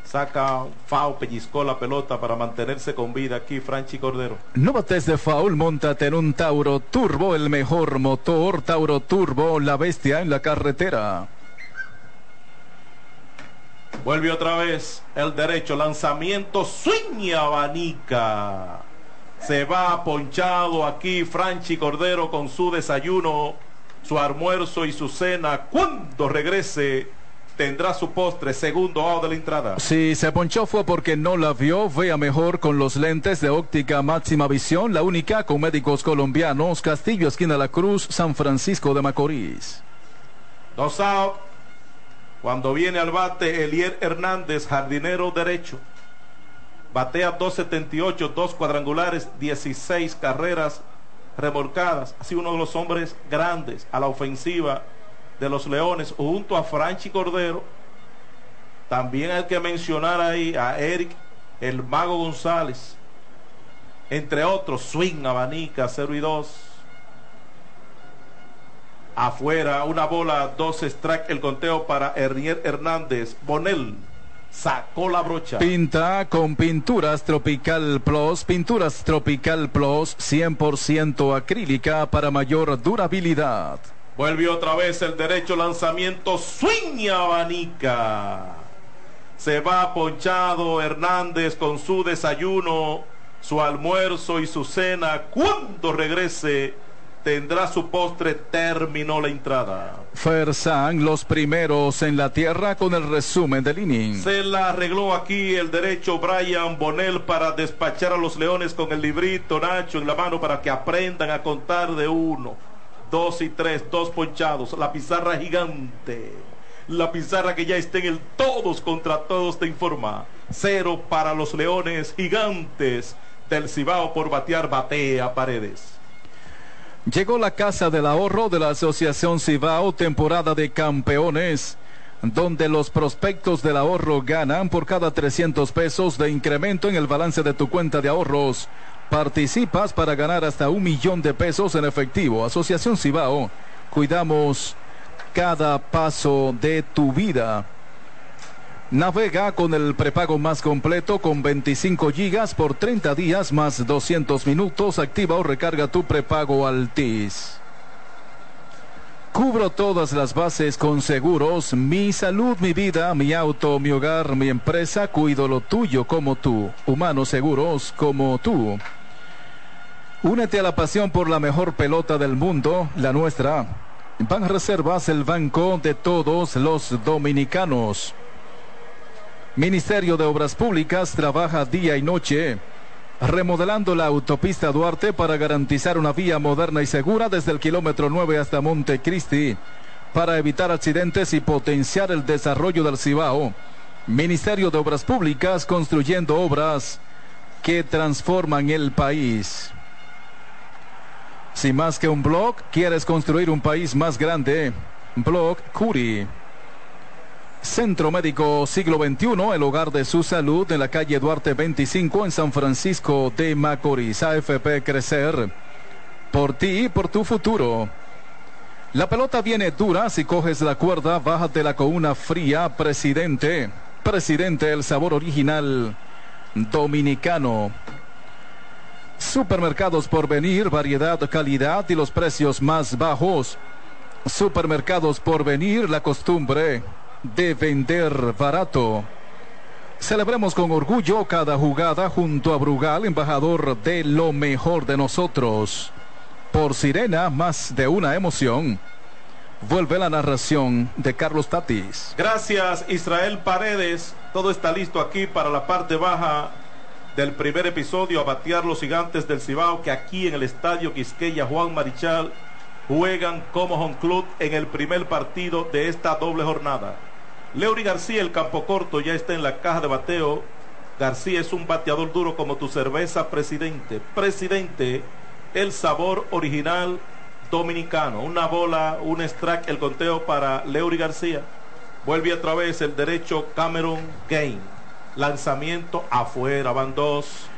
Saca Fau, pellizcó la pelota para mantenerse con vida aquí, Franchi Cordero. No bates de foul, montate en un Tauro Turbo, el mejor motor. Tauro Turbo, la bestia en la carretera. Vuelve otra vez el derecho, lanzamiento, sueña abanica. Se va ponchado aquí Franchi Cordero con su desayuno, su almuerzo y su cena. Cuando regrese tendrá su postre, segundo out de la entrada. Si se ponchó fue porque no la vio, vea mejor con los lentes de óptica máxima visión, la única con médicos colombianos, Castillo, esquina La Cruz, San Francisco de Macorís. Dos out. Cuando viene al bate, Elier Hernández, jardinero derecho. Batea 278, dos cuadrangulares, 16 carreras remolcadas. Así uno de los hombres grandes a la ofensiva de los Leones, junto a Franchi Cordero. También hay que mencionar ahí a Eric el Mago González. Entre otros, Swing, Abanica, 0 y 2. Afuera, una bola, dos strike, el conteo para Hernier Hernández. Bonel sacó la brocha. Pinta con Pinturas Tropical Plus. Pinturas Tropical Plus 100% acrílica para mayor durabilidad. Vuelve otra vez el derecho lanzamiento. Swing abanica. Se va ponchado Hernández con su desayuno, su almuerzo y su cena. Cuando regrese tendrá su postre, terminó la entrada. Fersan, los primeros en la tierra con el resumen del inning. Se la arregló aquí el derecho Brian Bonel para despachar a los leones con el librito Nacho en la mano para que aprendan a contar de uno, dos y tres, dos ponchados, la pizarra gigante. La pizarra que ya está en el todos contra todos te informa. Cero para los leones gigantes del Cibao por batear batea paredes. Llegó la Casa del Ahorro de la Asociación Cibao, temporada de campeones, donde los prospectos del ahorro ganan por cada 300 pesos de incremento en el balance de tu cuenta de ahorros. Participas para ganar hasta un millón de pesos en efectivo. Asociación Cibao, cuidamos cada paso de tu vida. Navega con el prepago más completo con 25 gigas por 30 días más 200 minutos. Activa o recarga tu prepago Altis. Cubro todas las bases con seguros. Mi salud, mi vida, mi auto, mi hogar, mi empresa. Cuido lo tuyo como tú. Humanos seguros como tú. Únete a la pasión por la mejor pelota del mundo, la nuestra. Ban Reservas, el banco de todos los dominicanos. Ministerio de Obras Públicas trabaja día y noche remodelando la autopista Duarte para garantizar una vía moderna y segura desde el kilómetro 9 hasta Montecristi para evitar accidentes y potenciar el desarrollo del Cibao. Ministerio de Obras Públicas construyendo obras que transforman el país. Si más que un blog, quieres construir un país más grande, Blog Curi. Centro Médico Siglo XXI, el hogar de su salud en la calle Duarte 25 en San Francisco de Macorís. AFP Crecer. Por ti y por tu futuro. La pelota viene dura, si coges la cuerda, bájatela con una fría, presidente. Presidente, el sabor original dominicano. Supermercados por venir, variedad, calidad y los precios más bajos. Supermercados por venir, la costumbre de vender barato. Celebremos con orgullo cada jugada junto a Brugal, embajador de lo mejor de nosotros. Por Sirena, más de una emoción. Vuelve la narración de Carlos Tatis. Gracias Israel Paredes. Todo está listo aquí para la parte baja del primer episodio a batear los gigantes del Cibao que aquí en el estadio Quisqueya Juan Marichal juegan como home club en el primer partido de esta doble jornada. Leury García, el campo corto, ya está en la caja de bateo. García es un bateador duro como tu cerveza, presidente. Presidente, el sabor original dominicano. Una bola, un strike, el conteo para Leury García. Vuelve otra vez el derecho Cameron Gain. Lanzamiento afuera, van dos.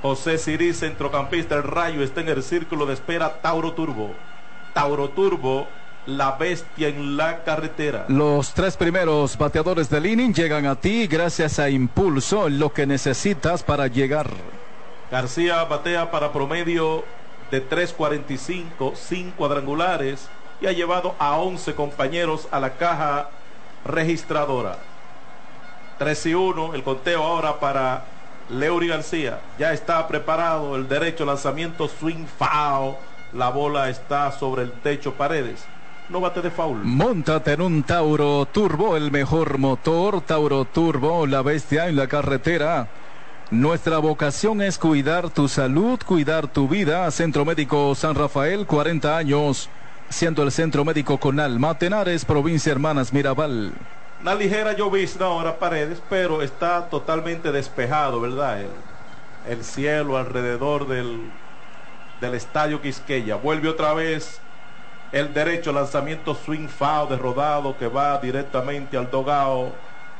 José Sirí, centrocampista, el rayo está en el círculo de espera Tauro Turbo. Tauro Turbo, la bestia en la carretera. Los tres primeros bateadores del inning llegan a ti gracias a Impulso, lo que necesitas para llegar. García batea para promedio de 3.45, sin cuadrangulares y ha llevado a 11 compañeros a la caja registradora. 3 y 1, el conteo ahora para Leury García. Ya está preparado el derecho lanzamiento swing foul. La bola está sobre el techo paredes. No bate de foul. Montate en un Tauro Turbo, el mejor motor. Tauro Turbo, la bestia en la carretera. Nuestra vocación es cuidar tu salud, cuidar tu vida. Centro Médico San Rafael, 40 años, siendo el centro médico con alma. Tenares, provincia Hermanas Mirabal. Una ligera llovizna ahora paredes, pero está totalmente despejado, ¿verdad? El, el cielo alrededor del, del estadio Quisqueya. Vuelve otra vez el derecho lanzamiento swing foul de rodado que va directamente al dogao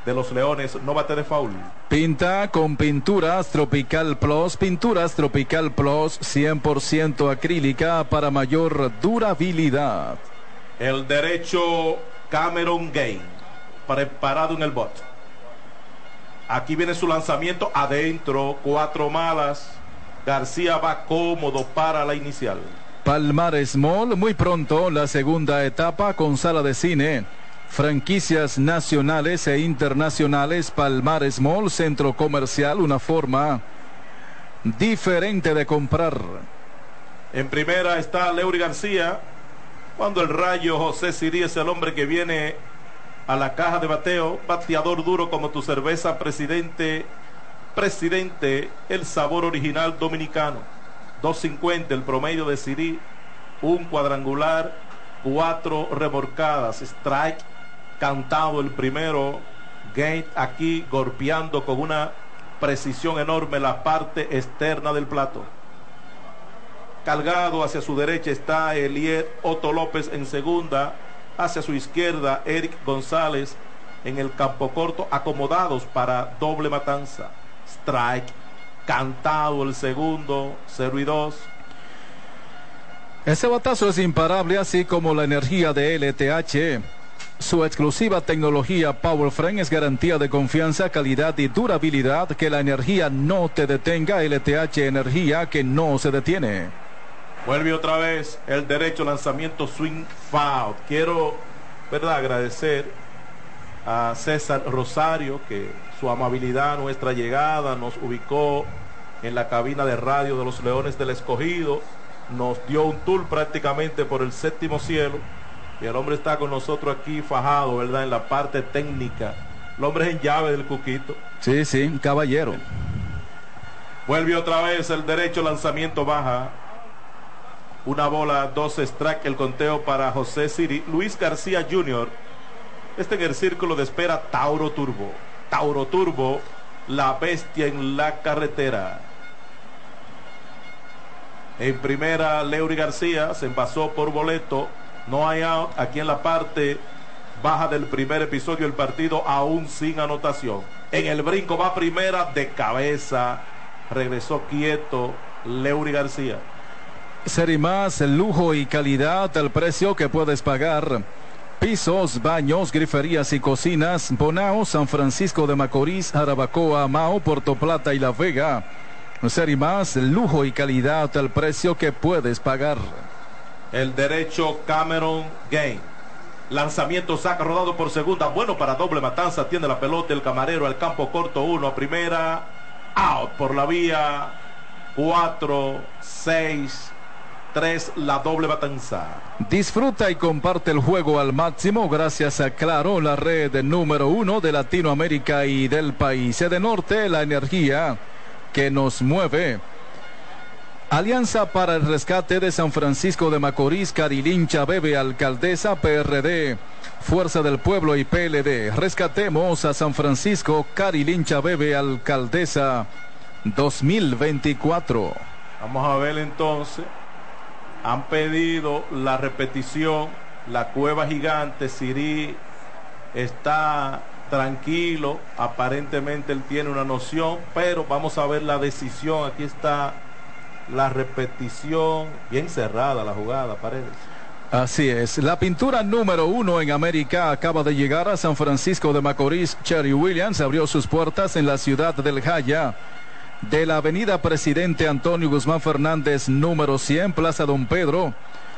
de los Leones, no bate de foul. Pinta con pinturas Tropical Plus, pinturas Tropical Plus 100% acrílica para mayor durabilidad. El derecho Cameron Gain, preparado en el bot. Aquí viene su lanzamiento adentro, cuatro malas. García va cómodo para la inicial. Palmares Mall, muy pronto la segunda etapa con sala de cine franquicias nacionales e internacionales, Palmares Mall, centro comercial, una forma diferente de comprar. En primera está Leury García, cuando el rayo José Sirí es el hombre que viene a la caja de bateo, bateador duro como tu cerveza, presidente, presidente, el sabor original dominicano. 250 el promedio de Sirí, un cuadrangular, cuatro remorcadas, strike cantado el primero. Gate aquí golpeando con una precisión enorme la parte externa del plato. Cargado hacia su derecha está Elier Otto López en segunda. Hacia su izquierda Eric González en el campo corto acomodados para doble matanza. Strike. Cantado el segundo. 0 y 2. Ese batazo es imparable así como la energía de LTH. Su exclusiva tecnología Power Frame es garantía de confianza, calidad y durabilidad. Que la energía no te detenga. LTH Energía que no se detiene. Vuelve otra vez el derecho lanzamiento swing foul. Quiero, verdad, agradecer a César Rosario que su amabilidad, nuestra llegada, nos ubicó en la cabina de radio de los Leones del Escogido. Nos dio un tour prácticamente por el séptimo cielo y el hombre está con nosotros aquí fajado, ¿verdad? En la parte técnica. El hombre es en llave del Cuquito. Sí, sí, caballero. Vuelve otra vez el derecho lanzamiento baja. Una bola, dos strike, el conteo para José Siri. Luis García Jr. Este en el círculo de espera Tauro Turbo. Tauro Turbo, la bestia en la carretera. En primera, Leury García se envasó por boleto. No hay out aquí en la parte baja del primer episodio del partido, aún sin anotación. En el brinco va primera de cabeza. Regresó quieto Leury García. Ser y más, lujo y calidad al precio que puedes pagar. Pisos, baños, griferías y cocinas, Bonao, San Francisco de Macorís, Arabacoa, Mao, Puerto Plata y La Vega. Ser y más, lujo y calidad al precio que puedes pagar. El derecho Cameron Gain. Lanzamiento saca rodado por segunda. Bueno para doble matanza. Tiene la pelota el camarero al campo corto. Uno a primera. Out por la vía. Cuatro, seis. 3 la doble batanza. Disfruta y comparte el juego al máximo gracias a Claro, la red número uno de Latinoamérica y del país. de norte, la energía que nos mueve. Alianza para el Rescate de San Francisco de Macorís, Carilincha Bebe, Alcaldesa, PRD, Fuerza del Pueblo y PLD. Rescatemos a San Francisco, Carilincha Bebe, Alcaldesa 2024. Vamos a ver entonces. Han pedido la repetición. La cueva gigante, Siri está tranquilo. Aparentemente él tiene una noción, pero vamos a ver la decisión. Aquí está la repetición, bien cerrada la jugada, Paredes. Así es, la pintura número uno en América acaba de llegar a San Francisco de Macorís. Cherry Williams abrió sus puertas en la ciudad del Jaya de la avenida Presidente Antonio Guzmán Fernández número 100, Plaza Don Pedro.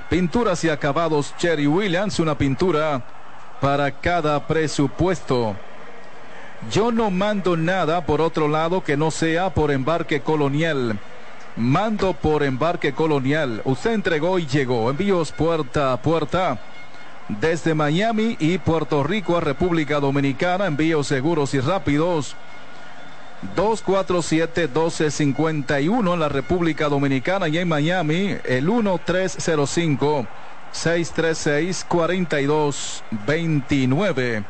Pinturas y acabados Cherry Williams, una pintura para cada presupuesto. Yo no mando nada por otro lado que no sea por embarque colonial. Mando por embarque colonial. Usted entregó y llegó. Envíos puerta a puerta. Desde Miami y Puerto Rico a República Dominicana. Envíos seguros y rápidos. 247-1251 en la República Dominicana y en Miami. El 1305 636 4229.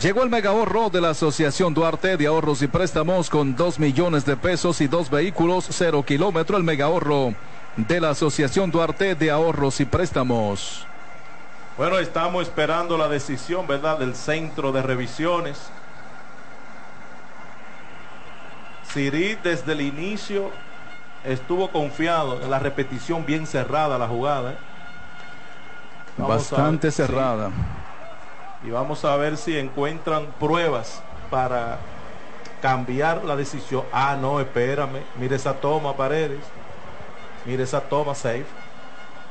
Llegó el mega ahorro de la Asociación Duarte de Ahorros y Préstamos con 2 millones de pesos y dos vehículos, cero kilómetro. El mega ahorro de la Asociación Duarte de Ahorros y Préstamos. Bueno, estamos esperando la decisión, ¿verdad?, del centro de revisiones. Siri desde el inicio estuvo confiado en la repetición bien cerrada la jugada. ¿eh? Bastante cerrada y vamos a ver si encuentran pruebas para cambiar la decisión. Ah, no, espérame, mire esa toma, Paredes, mire esa toma, safe.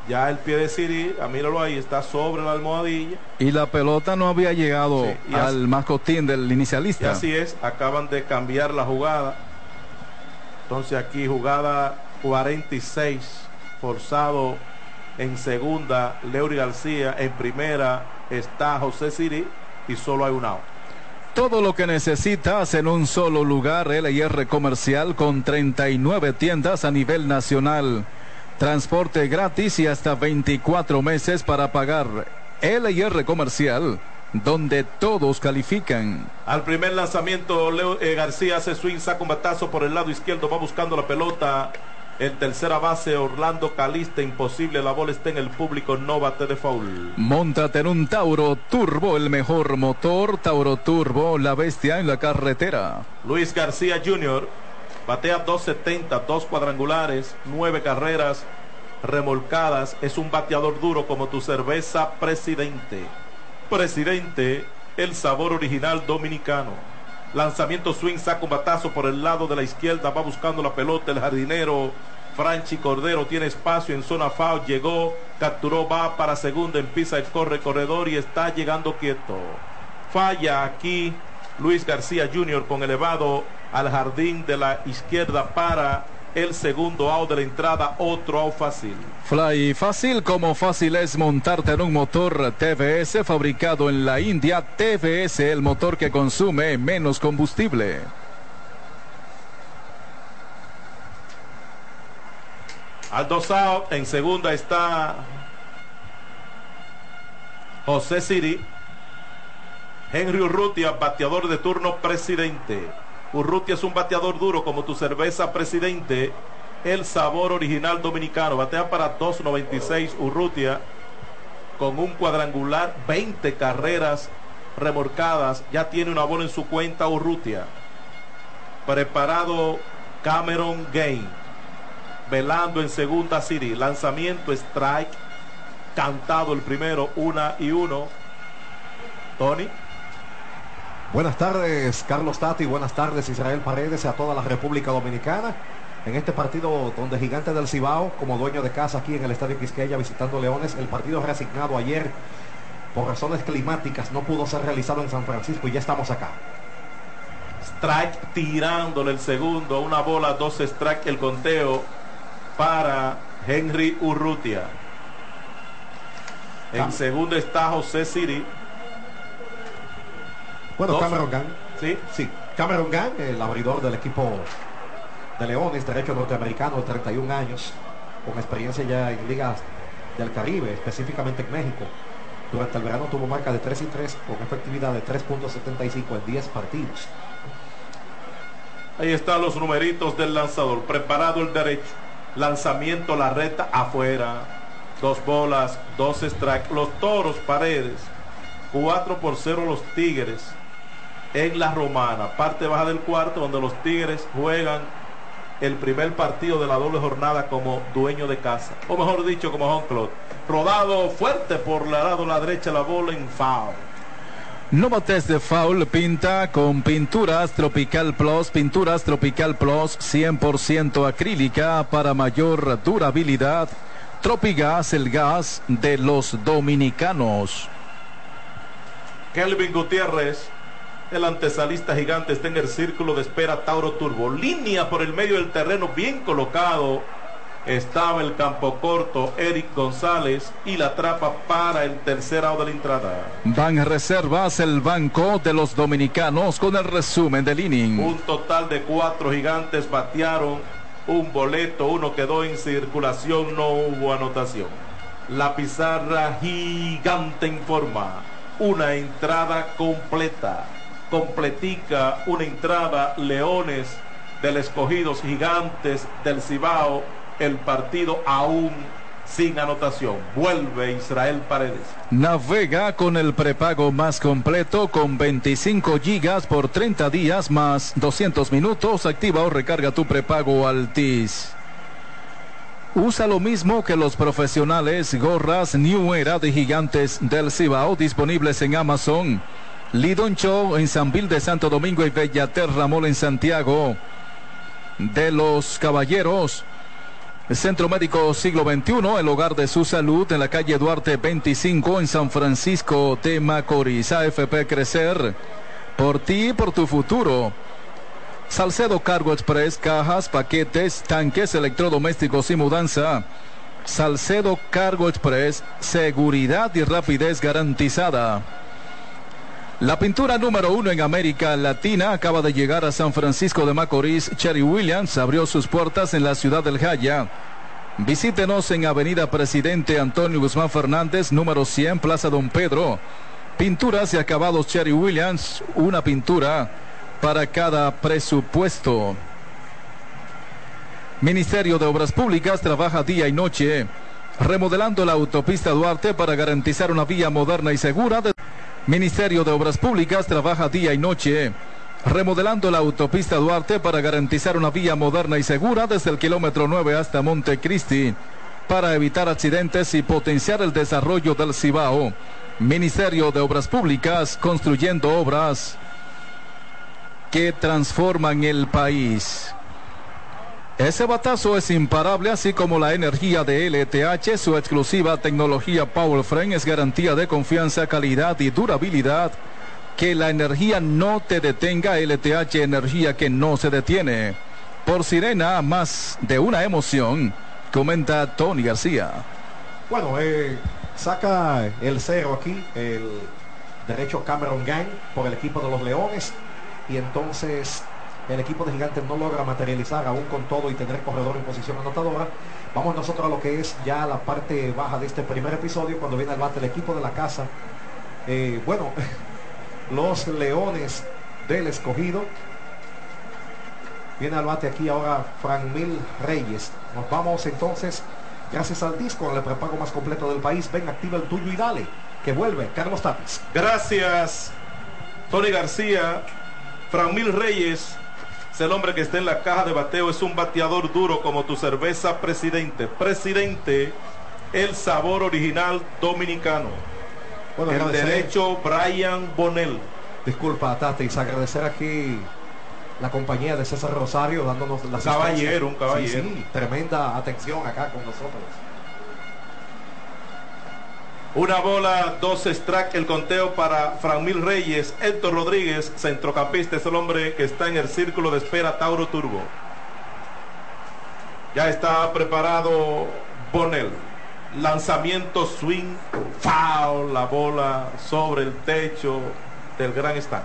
Ya el pie de Siri, a ah, míralo ahí, está sobre la almohadilla. Y la pelota no había llegado al mascotín del inicialista. Y así es, acaban de cambiar la jugada. Entonces aquí jugada 46, forzado en segunda, Leury García, en primera, está José Siri y solo hay un out. Todo lo que necesitas en un solo lugar, LIR Comercial con 39 tiendas a nivel nacional. Transporte gratis y hasta 24 meses para pagar. LIR Comercial, donde todos califican. Al primer lanzamiento, Leo eh, García hace swing, saca un batazo por el lado izquierdo, va buscando la pelota. El tercera base, Orlando Calista, imposible, la bola está en el público, no bate de foul. Móntate en un Tauro Turbo, el mejor motor, Tauro Turbo, la bestia en la carretera. Luis García Jr., batea 270, dos cuadrangulares, nueve carreras remolcadas, es un bateador duro como tu cerveza presidente. Presidente, el sabor original dominicano. Lanzamiento swing, saca un batazo por el lado de la izquierda. Va buscando la pelota el jardinero. Franchi Cordero tiene espacio en zona foul. Llegó, capturó, va para segunda. Empieza el corre corredor y está llegando quieto. Falla aquí Luis García Jr. con elevado al jardín de la izquierda para el segundo out de la entrada, otro out fácil. Fly fácil, como fácil es montarte en un motor TVS fabricado en la India. TVS, el motor que consume menos combustible. Al dos out, en segunda está José Siri. Henry Urrutia, bateador de turno presidente. Urrutia es un bateador duro como tu cerveza presidente. El sabor original dominicano. Batea para 2.96 Urrutia. Con un cuadrangular, 20 carreras remorcadas. Ya tiene una bola en su cuenta Urrutia. Preparado Cameron Gain. Velando en segunda City. Lanzamiento strike. Cantado el primero, una y uno. Tony. Buenas tardes, Carlos Tati. Buenas tardes, Israel Paredes, a toda la República Dominicana. En este partido donde Gigante del Cibao, como dueño de casa aquí en el Estadio Quisqueya, visitando Leones, el partido reasignado ayer por razones climáticas no pudo ser realizado en San Francisco y ya estamos acá. Strike tirándole el segundo, una bola, dos strike el conteo para Henry Urrutia. En segundo está José Siri. Bueno, Dos. Cameron Gang. Sí. Sí, Cameron Gang, el abridor del equipo de Leones, derecho norteamericano de 31 años, con experiencia ya en ligas del Caribe, específicamente en México. Durante el verano tuvo marca de 3 y 3 con efectividad de 3.75 en 10 partidos. Ahí están los numeritos del lanzador. Preparado el derecho. Lanzamiento, la recta afuera. Dos bolas, dos strikes. Los toros, paredes. 4 por 0 los Tigres. En la romana. Parte baja del cuarto donde los Tigres juegan el primer partido de la doble jornada como dueño de casa. O mejor dicho, como home club. Rodado fuerte por la lado la derecha la bola en foul. Nuevo test de foul pinta con pinturas Tropical Plus, pinturas Tropical Plus 100% acrílica para mayor durabilidad. Tropigas, el gas de los dominicanos. Kelvin Gutiérrez, el antesalista gigante, está en el círculo de espera Tauro Turbo. Línea por el medio del terreno, bien colocado. Estaba el campo corto, Eric González, y la trapa para el tercer out de la entrada. Van Reservas, el banco de los dominicanos con el resumen del inning. Un total de cuatro gigantes batearon un boleto, uno quedó en circulación, no hubo anotación. La pizarra gigante informa una entrada completa, completica, una entrada Leones del Escogidos Gigantes del Cibao, el partido aún sin anotación. Vuelve Israel Paredes. Navega con el prepago más completo con 25 gigas por 30 días más 200 minutos. Activa o recarga tu prepago Altis. Usa lo mismo que los profesionales, gorras New Era de gigantes del Cibao disponibles en Amazon. Lidon Show en San Vil de Santo Domingo y Bellaterra Mall en Santiago. De los Caballeros. Centro Médico Siglo XXI, el hogar de su salud en la calle Duarte 25 en San Francisco de Macorís. AFP Crecer. Por ti y por tu futuro. Salcedo Cargo Express, cajas, paquetes, tanques, electrodomésticos y mudanza. Salcedo Cargo Express, seguridad y rapidez garantizada. La pintura número uno en América Latina acaba de llegar a San Francisco de Macorís. Cherry Williams abrió sus puertas en la ciudad del Jaya. Visítenos en Avenida Presidente Antonio Guzmán Fernández, número 100, Plaza Don Pedro. Pinturas y acabados Cherry Williams, una pintura para cada presupuesto. Ministerio de Obras Públicas trabaja día y noche remodelando la autopista Duarte para garantizar una vía moderna y segura. De... Ministerio de Obras Públicas trabaja día y noche remodelando la autopista Duarte para garantizar una vía moderna y segura desde el kilómetro 9 hasta Montecristi para evitar accidentes y potenciar el desarrollo del Cibao. Ministerio de Obras Públicas construyendo obras que transforman el país. Ese batazo es imparable, así como la energía de LTH, su exclusiva tecnología PowerFrame es garantía de confianza, calidad y durabilidad. Que la energía no te detenga, LTH, energía que no se detiene. Por Sirena, más de una emoción, comenta Tony García. Bueno, eh, saca el cero aquí, el derecho Cameron Gang por el equipo de los Leones. Y entonces el equipo de Gigantes no logra materializar aún con todo y tener corredor en posición anotadora. Vamos nosotros a lo que es ya la parte baja de este primer episodio cuando viene al bate el equipo de la casa. Eh, bueno, (laughs) los Leones del escogido. Viene al bate aquí ahora Franmil Reyes. Nos vamos entonces, gracias al disco, al prepago más completo del país. Ven, activa el tuyo y dale. Que vuelve Carlos Tapis. Gracias, Tony García. Franmil Reyes es el hombre que está en la caja de bateo. Es un bateador duro como tu cerveza presidente. Presidente, el sabor original dominicano. Bueno, el derecho Brian Bonel. Disculpa, Tatis, agradecer aquí la compañía de César Rosario dándonos la. Caballero, un caballero. Sí, sí, tremenda atención acá con nosotros. Una bola, dos strike, el conteo para Franmil Reyes, Héctor Rodríguez, centrocampista, es el hombre que está en el círculo de espera Tauro Turbo. Ya está preparado Bonel. Lanzamiento swing, foul, la bola sobre el techo del gran stand.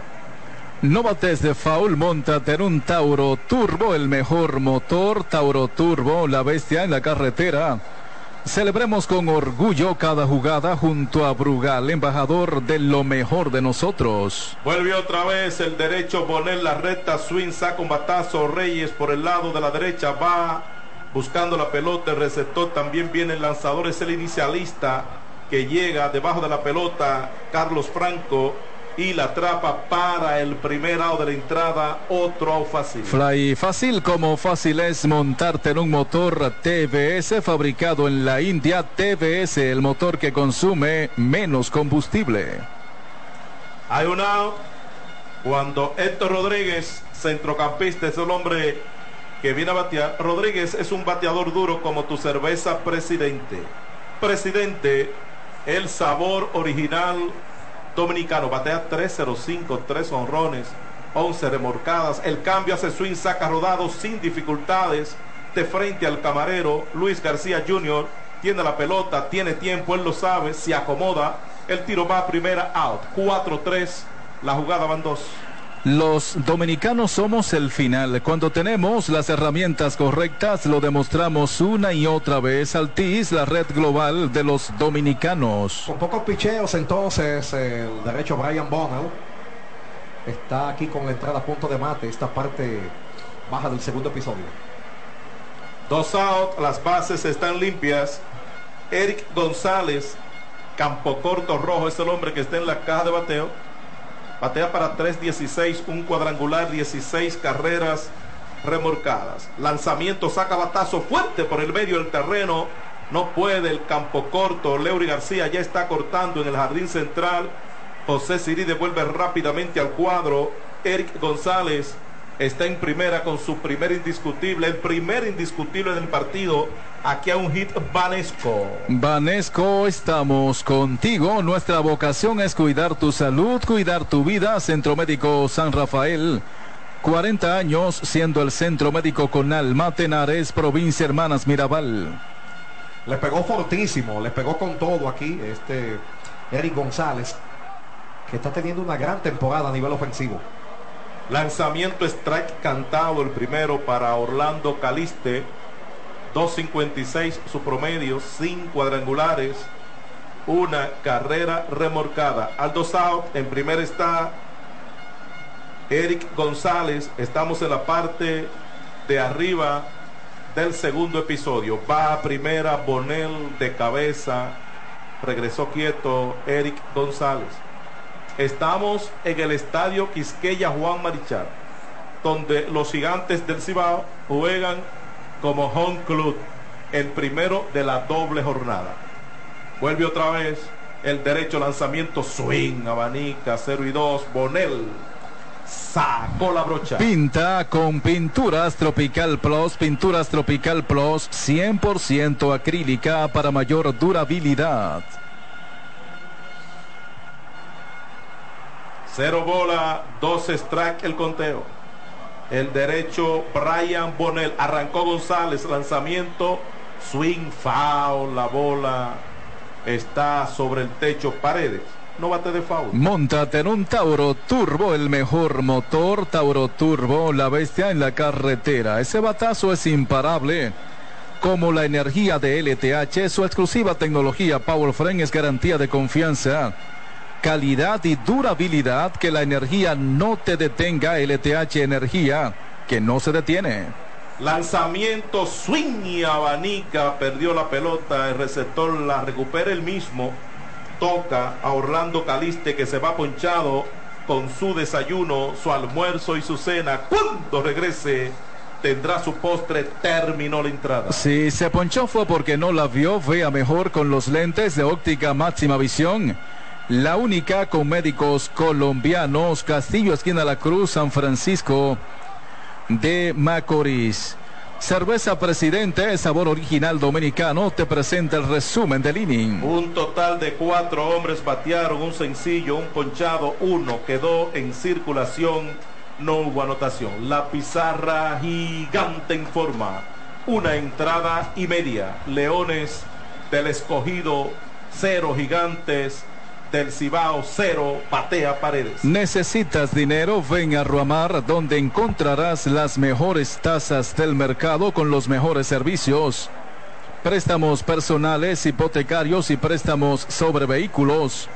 No bates de foul, montate en un Tauro Turbo, el mejor motor. Tauro Turbo, la bestia en la carretera. Celebremos con orgullo cada jugada junto a Brugal, embajador de lo mejor de nosotros. Vuelve otra vez el derecho, poner la recta, swing, saca un batazo, Reyes por el lado de la derecha, va buscando la pelota, el receptor también viene el lanzador, es el inicialista que llega debajo de la pelota, Carlos Franco, y la atrapa para el primer out de la entrada, otro out fácil. Fly fácil como fácil es montarte en un motor TBS fabricado en la India. TBS, el motor que consume menos combustible. Hay un out cuando Héctor Rodríguez, centrocampista, es el hombre que viene a batear. Rodríguez es un bateador duro como tu cerveza presidente. Presidente, el sabor original dominicano. Batea 305, 3 honrones, 11 remorcadas. El cambio hace swing, saca rodado sin dificultades. De frente al camarero, Luis García Jr. Tiene la pelota, tiene tiempo, él lo sabe, se acomoda. El tiro va a primera out. 4-3, la jugada van dos. Los dominicanos somos el final. Cuando tenemos las herramientas correctas, lo demostramos una y otra vez. Altis, la red global de los dominicanos. Con pocos picheos, entonces, el derecho Brian Bonnell está aquí con la entrada a punto de mate, esta parte baja del segundo episodio. Dos out, las bases están limpias. Eric González, campo corto rojo, es el hombre que está en la caja de bateo. Batea para 3.16, un cuadrangular, 16 carreras remorcadas. Lanzamiento, saca batazo fuerte por el medio del terreno. No puede el campo corto. Leury García ya está cortando en el jardín central. José Siri devuelve rápidamente al cuadro. Eric González está en primera con su primer indiscutible, el primer indiscutible del partido. Aquí a un hit Vanesco. Vanesco, estamos contigo. Nuestra vocación es cuidar tu salud, cuidar tu vida. Centro Médico San Rafael. 40 años siendo el centro médico con Alma Tenares, provincia Hermanas Mirabal. Le pegó fortísimo, le pegó con todo aquí este Eric González, que está teniendo una gran temporada a nivel ofensivo. Lanzamiento strike cantado el primero para Orlando Caliste. 2.56 su promedio, sin cuadrangulares, una carrera remorcada. Aldo Sao en primera está Eric González. Estamos en la parte de arriba del segundo episodio. Va a primera Bonel de cabeza. Regresó quieto Eric González. Estamos en el estadio Quisqueya Juan Marichal, donde los gigantes del Cibao juegan como home club, el primero de la doble jornada. Vuelve otra vez el derecho lanzamiento swing, abanica 0 y 2, Bonel sacó la brocha. Pinta con Pinturas Tropical Plus, Pinturas Tropical Plus 100% acrílica para mayor durabilidad. Cero bola, dos strike el conteo. El derecho Brian Bonel. Arrancó González. Lanzamiento. Swing foul. La bola está sobre el techo. Paredes. No bate de foul. Montate en un Tauro Turbo, el mejor motor. Tauro Turbo, la bestia en la carretera. Ese batazo es imparable. Como la energía de LTH, su exclusiva tecnología Power Frame es garantía de confianza calidad y durabilidad, que la energía no te detenga, LTH Energía, que no se detiene. Lanzamiento, swing y abanica, perdió la pelota, el receptor la recupera el mismo, toca a Orlando Caliste que se va ponchado con su desayuno, su almuerzo y su cena. Cuando regrese tendrá su postre, terminó la entrada. Si se ponchó fue porque no la vio, vea mejor con los lentes de óptica máxima visión la única con médicos colombianos, Castillo, esquina La Cruz, San Francisco de Macorís. Cerveza Presidente, sabor original dominicano, te presenta el resumen del inning. Un total de cuatro hombres batearon, un sencillo, un ponchado, uno quedó en circulación, no hubo anotación. La pizarra gigante informa. una entrada y media. Leones del escogido, cero gigantes del Cibao, cero patea paredes. ¿Necesitas dinero? Ven a Ruamar, donde encontrarás las mejores tasas del mercado con los mejores servicios. Préstamos personales, hipotecarios y préstamos sobre vehículos.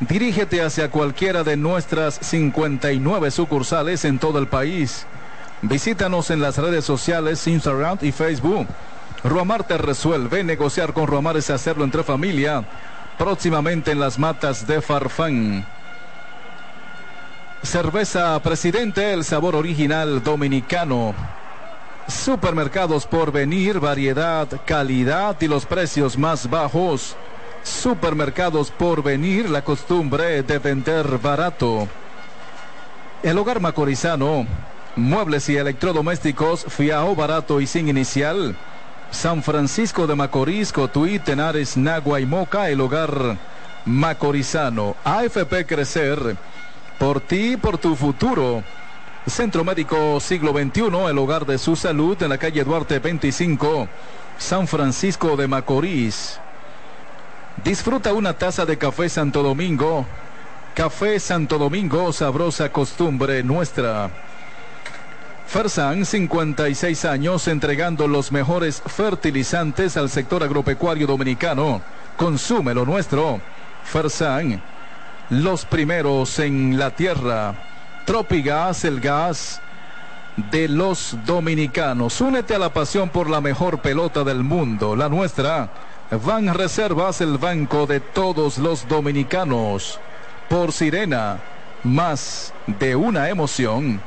Dirígete hacia cualquiera de nuestras 59 sucursales en todo el país. Visítanos en las redes sociales, Instagram y Facebook. Ruamar te resuelve. Negociar con Ruamar es hacerlo entre familia. Próximamente en las matas de Farfán. Cerveza Presidente, el sabor original dominicano. Supermercados por venir, variedad, calidad y los precios más bajos. Supermercados por venir, la costumbre de vender barato. El hogar macorizano, muebles y electrodomésticos, fiao barato y sin inicial. San Francisco de Macorís, Cotuí, Tenares, Nagua y Moca, el hogar macorizano. AFP Crecer, por ti, por tu futuro. Centro Médico Siglo XXI, el hogar de su salud en la calle Duarte 25, San Francisco de Macorís. Disfruta una taza de café Santo Domingo. Café Santo Domingo, sabrosa costumbre nuestra. Fersan, 56 años, entregando los mejores fertilizantes al sector agropecuario dominicano. Consume lo nuestro. Fersan, los primeros en la tierra. Tropigas, el gas de los dominicanos. Únete a la pasión por la mejor pelota del mundo, la nuestra. Van Reservas, el banco de todos los dominicanos. Por Sirena, más de una emoción.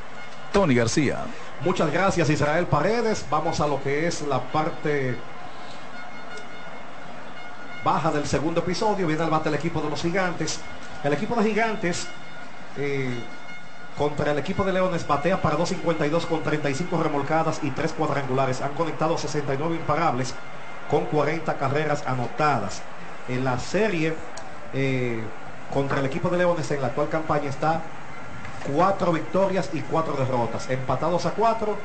Tony García. Muchas gracias Israel Paredes. Vamos a lo que es la parte baja del segundo episodio. Viene al bate el equipo de los gigantes. El equipo de gigantes eh, contra el equipo de Leones batea para 2.52 con 35 remolcadas y 3 cuadrangulares. Han conectado 69 imparables con 40 carreras anotadas. En la serie eh, contra el equipo de Leones en la actual campaña está cuatro victorias y cuatro derrotas. Empatados a cuatro.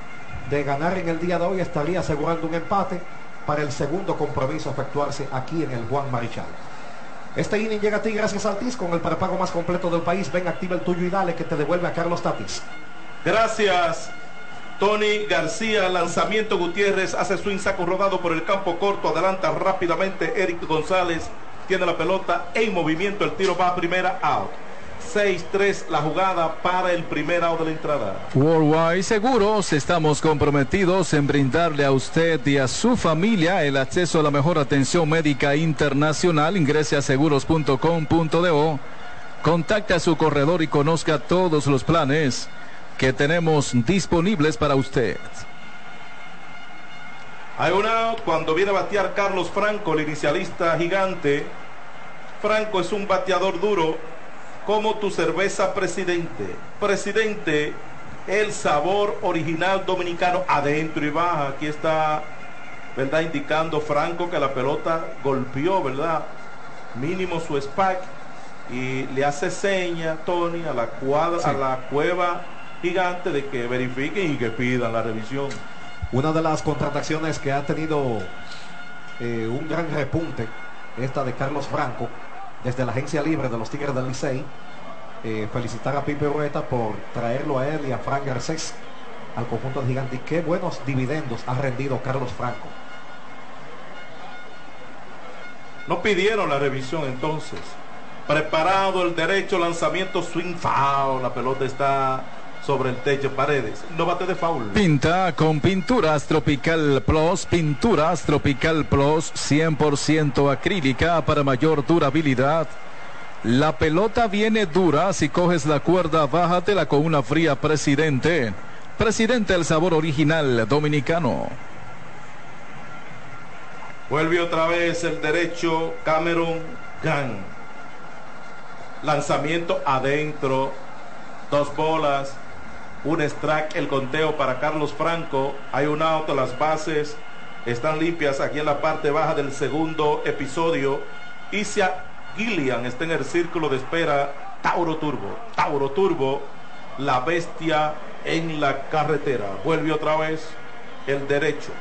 De ganar en el día de hoy estaría asegurando un empate para el segundo compromiso a efectuarse aquí en el Juan Marichal. Este inning llega a ti gracias a TIS con el prepago más completo del país. Ven, activa el tuyo y dale que te devuelve a Carlos Tatis. Gracias. Tony García, lanzamiento Gutiérrez, hace su saco rodado por el campo corto, adelanta rápidamente Eric González, tiene la pelota en movimiento, el tiro va a primera out. 6-3 la jugada para el primer out de la entrada. Worldwide Seguros, estamos comprometidos en brindarle a usted y a su familia el acceso a la mejor atención médica internacional. Ingrese a seguros.com.do, contacte a su corredor y conozca todos los planes que tenemos disponibles para usted. Hay una cuando viene a batear Carlos Franco, el inicialista gigante. Franco es un bateador duro, como tu cerveza presidente. Presidente, el sabor original dominicano adentro y baja. Aquí está, ¿verdad? Indicando Franco que la pelota golpeó, ¿verdad? Mínimo su SPAC y le hace seña, Tony, a la cuadra, Sí. a la cueva gigante de que verifiquen y que pidan la revisión. Una de las contrataciones que ha tenido eh, un gran repunte, esta de Carlos Franco, desde la agencia libre de los Tigres del Licey. Eh, felicitar a Pipe Rueta por traerlo a él y a Frank Garcés al conjunto de Gigante. Y qué buenos dividendos ha rendido Carlos Franco. No pidieron la revisión entonces. Preparado el derecho, lanzamiento, swing foul. La pelota está sobre el techo, paredes. No bate de foul. Pinta con Pinturas Tropical Plus, Pinturas Tropical Plus 100% acrílica para mayor durabilidad. La pelota viene dura, si coges la cuerda, bájatela con una fría presidente. Presidente el sabor original dominicano. Vuelve otra vez el derecho, Cameron Gunn. Lanzamiento adentro. Dos bolas. Un strike, el conteo para Carlos Franco. Hay un auto, las bases están limpias aquí en la parte baja del segundo episodio. Isia Gillian está en el círculo de espera. Tauro Turbo. Tauro Turbo. La bestia en la carretera. Vuelve otra vez el derecho.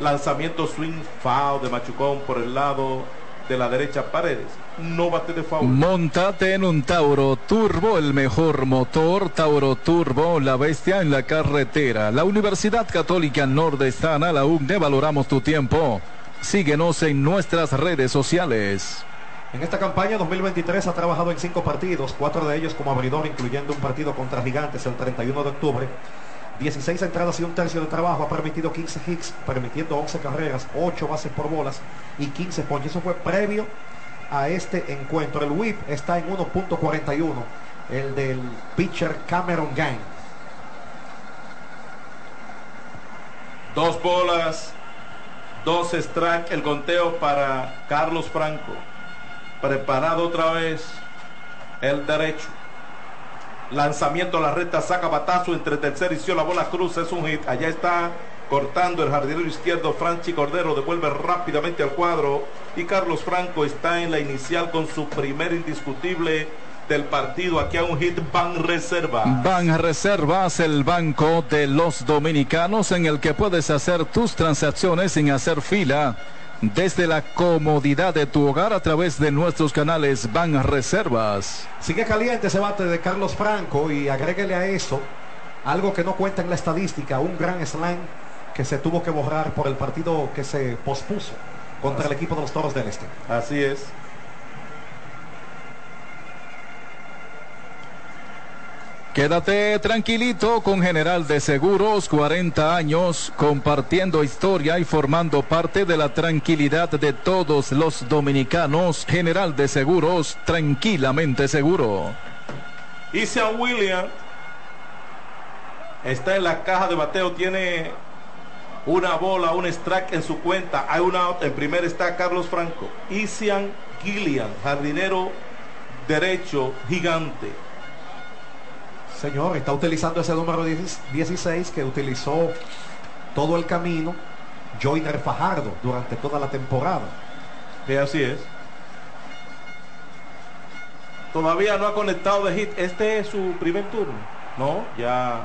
Lanzamiento swing foul de Machucón por el lado de la derecha Paredes. No bate de foul. Montate en un Tauro Turbo, el mejor motor. Tauro Turbo, la bestia en la carretera. La Universidad Católica Nordestana, la UNE, valoramos tu tiempo. Síguenos en nuestras redes sociales. En esta campaña 2023 ha trabajado en cinco partidos, cuatro de ellos como abridor, incluyendo un partido contra Gigantes el 31 de octubre. 16 entradas y un tercio de trabajo, ha permitido 15 hits, permitiendo 11 carreras, 8 bases por bolas y 15 ponches. Eso fue previo a este encuentro. El whip está en 1.41, el del pitcher Cameron Gang. Dos bolas, dos strike, el conteo para Carlos Franco. Preparado otra vez el derecho. Lanzamiento a la recta, saca batazo entre tercer y la bola cruza, es un hit. Allá está cortando el jardinero izquierdo, Franchi Cordero devuelve rápidamente al cuadro y Carlos Franco está en la inicial con su primer indiscutible del partido. Aquí a un hit Ban Reserva. Ban Reservas, el banco de los dominicanos en el que puedes hacer tus transacciones sin hacer fila desde la comodidad de tu hogar a través de nuestros canales Ban Reservas. Sigue caliente ese bate de Carlos Franco y agréguele a eso algo que no cuenta en la estadística, un gran slam que se tuvo que borrar por el partido que se pospuso contra el equipo de los Toros del Este. Así es. Quédate tranquilito con General de Seguros, 40 años, compartiendo historia y formando parte de la tranquilidad de todos los dominicanos. General de Seguros, tranquilamente seguro. Y Sean William está en la caja de bateo, tiene una bola, un strike en su cuenta. Hay una. En primer está Carlos Franco. Isian Gillian, jardinero derecho gigante. Señor, está utilizando ese número 16 que utilizó todo el camino Joyner Fajardo durante toda la temporada. Y así es. Todavía no ha conectado de hit. Este es su primer turno. No, ya.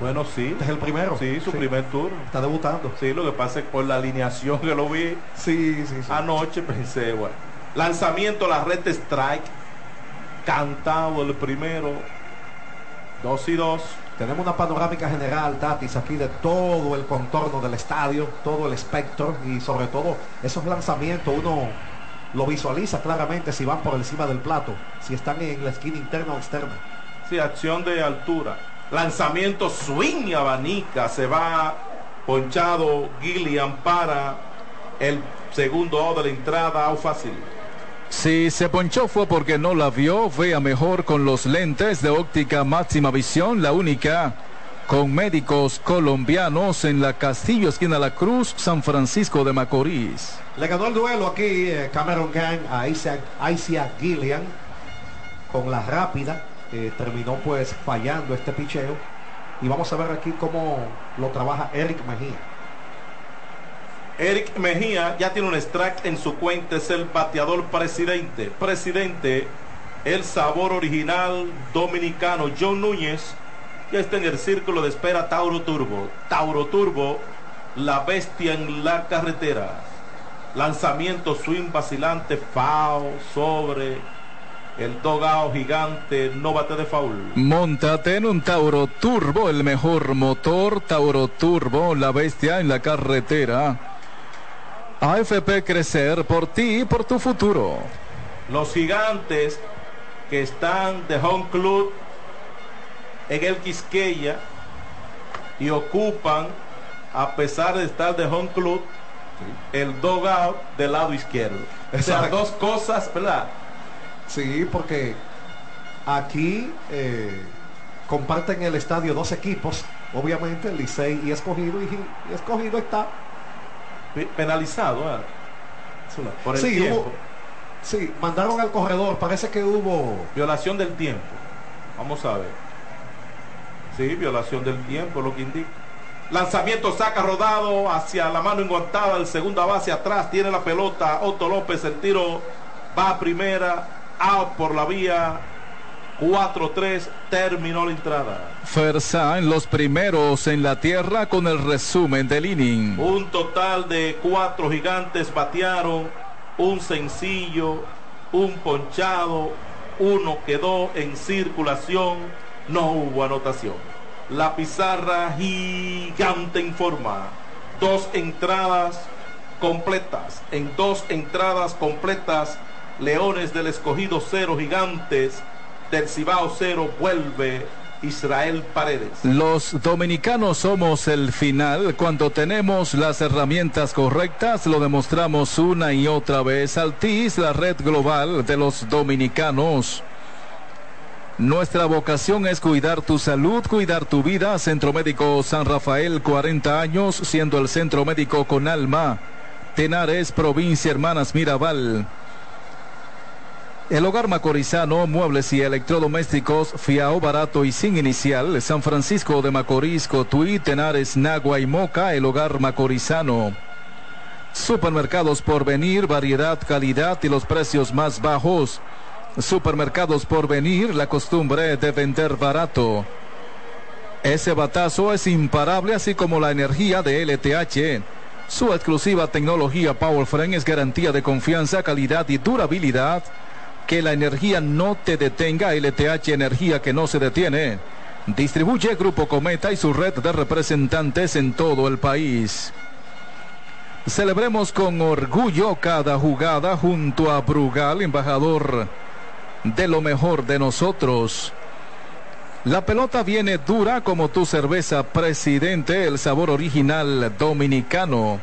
Bueno, sí. Este es el primero. Sí, su Sí. primer turno. Está debutando. Sí, lo que pasa es por la alineación que lo vi Sí, sí, sí. anoche pensé, bueno. Lanzamiento, la red de strike. Cantado el primero. Dos y dos. Tenemos una panorámica general, Tatis, aquí de todo el contorno del estadio, todo el espectro y sobre todo esos lanzamientos uno lo visualiza claramente si van por encima del plato, si están en la esquina interna o externa. Sí, acción de altura. Lanzamiento swing y abanica. Se va ponchado Gillian para el segundo out de la entrada. Out fácil. Si se ponchó fue porque no la vio, vea mejor con los lentes de óptica máxima visión, la única con médicos colombianos en la Castillo Esquina La Cruz, San Francisco de Macorís. Le ganó el duelo aquí eh, Cameron Gang a Isaac, Isaac Gillian con la rápida. terminó pues fallando este picheo. Y vamos a ver aquí cómo lo trabaja Eric Mejía. Eric Mejía ya tiene un strike en su cuenta. Es el bateador presidente. Presidente, el sabor original dominicano. John Núñez ya está en el círculo de espera Tauro Turbo. Tauro Turbo, la bestia en la carretera. Lanzamiento swing vacilante, foul sobre el dogao gigante, no bate de foul. Montate en un Tauro Turbo, el mejor motor, Tauro Turbo, la bestia en la carretera. AFP Crecer por ti y por tu futuro. Los gigantes que están de home club en el Quisqueya y ocupan, a pesar de estar de home club, el dogout del lado izquierdo. O sea, Exacto. dos cosas, ¿verdad? Sí, porque aquí eh, comparten el estadio dos equipos, obviamente Licey y Escogido, y, y Escogido está Penalizado, ¿verdad? Por el sí, tiempo. hubo- sí, mandaron al corredor, parece que hubo Violación del tiempo. Vamos a ver. Sí, violación del tiempo, lo que indica. Lanzamiento saca rodado hacia la mano enguantada, el segunda base atrás, tiene la pelota, Otto López, el tiro va a primera, out por la vía 4-3 terminó la entrada. Fersa en los primeros en la tierra con el resumen del inning. Un total de cuatro gigantes batearon, un sencillo, un ponchado, uno quedó en circulación, no hubo anotación. La pizarra gigante informa. Dos entradas completas. En dos entradas completas, Leones del Escogido cero, Gigantes del Cibao cero, vuelve Israel Paredes. Los dominicanos somos el final. Cuando tenemos las herramientas correctas, lo demostramos una y otra vez. Altis, la red global de los dominicanos. Nuestra vocación es cuidar tu salud, cuidar tu vida. Centro Médico San Rafael, 40 años, siendo el centro médico con alma. Tenares, provincia Hermanas Mirabal. El hogar macorizano, muebles y electrodomésticos, fiao barato y sin inicial. San Francisco de Macorís, Cotuí, Tenares, Nagua y Moca, el hogar macorizano. Supermercados por venir, variedad, calidad y los precios más bajos. Supermercados por venir, la costumbre de vender barato. Ese batazo es imparable, así como la energía de LTH. Su exclusiva tecnología PowerFrame es garantía de confianza, calidad y durabilidad. Que la energía no te detenga, LTH Energía que no se detiene. Distribuye Grupo Cometa y su red de representantes en todo el país. Celebremos con orgullo cada jugada junto a Brugal, embajador de lo mejor de nosotros. La pelota viene dura como tu cerveza, presidente, el sabor original dominicano.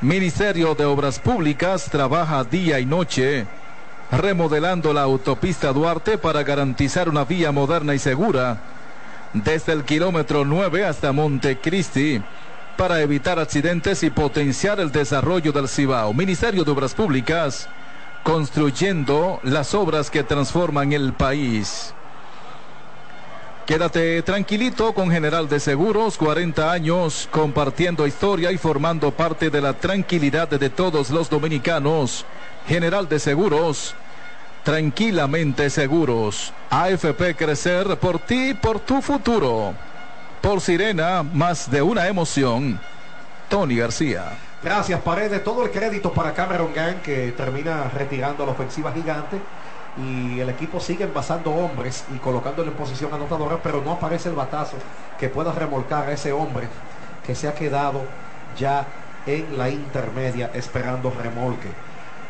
Ministerio de Obras Públicas trabaja día y noche remodelando la autopista Duarte para garantizar una vía moderna y segura desde el kilómetro 9 hasta Montecristi para evitar accidentes y potenciar el desarrollo del Cibao. Ministerio de Obras Públicas construyendo las obras que transforman el país. Quédate tranquilito con General de Seguros, 40 años compartiendo historia y formando parte de la tranquilidad de todos los dominicanos. General de Seguros, tranquilamente seguros. AFP Crecer por ti, por tu futuro. Por Sirena, más de una emoción. Tony García. Gracias, Paredes. Todo el crédito para Cameron Gang que termina retirando la ofensiva gigante. Y el equipo sigue envasando hombres y colocándolo en posición anotadora, pero no aparece el batazo que pueda remolcar a ese hombre que se ha quedado ya en la intermedia esperando remolque.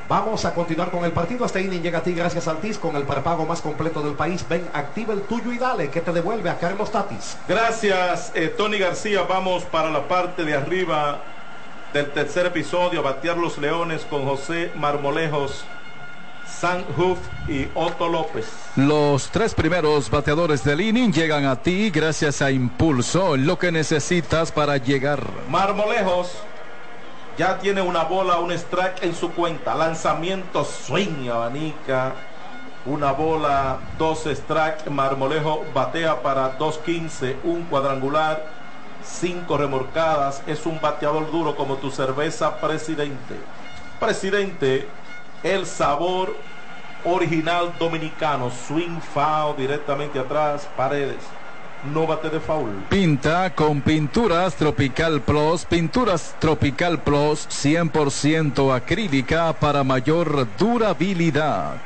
Vamos a continuar con el partido. Este inning llega a ti gracias al TIS con el prepago más completo del país. Ven, activa el tuyo y dale que te devuelve a Carlos Tatis. Gracias, eh, Tony García. Vamos para la parte de arriba del tercer episodio, a batear los leones con José Marmolejos. San Hoof y Otto López. Los tres primeros bateadores del inning llegan a ti gracias a Impulso, lo que necesitas para llegar. Marmolejos ya tiene una bola, un strike en su cuenta. Lanzamiento swing, abanica. Una bola, dos strike. Marmolejo batea para 2.15, un cuadrangular, cinco remorcadas. Es un bateador duro como tu cerveza, presidente. Presidente, el sabor original dominicano. Swing foul directamente atrás, paredes no bate de foul. Pinta con Pinturas Tropical Plus, Pinturas Tropical Plus 100% acrílica para mayor durabilidad.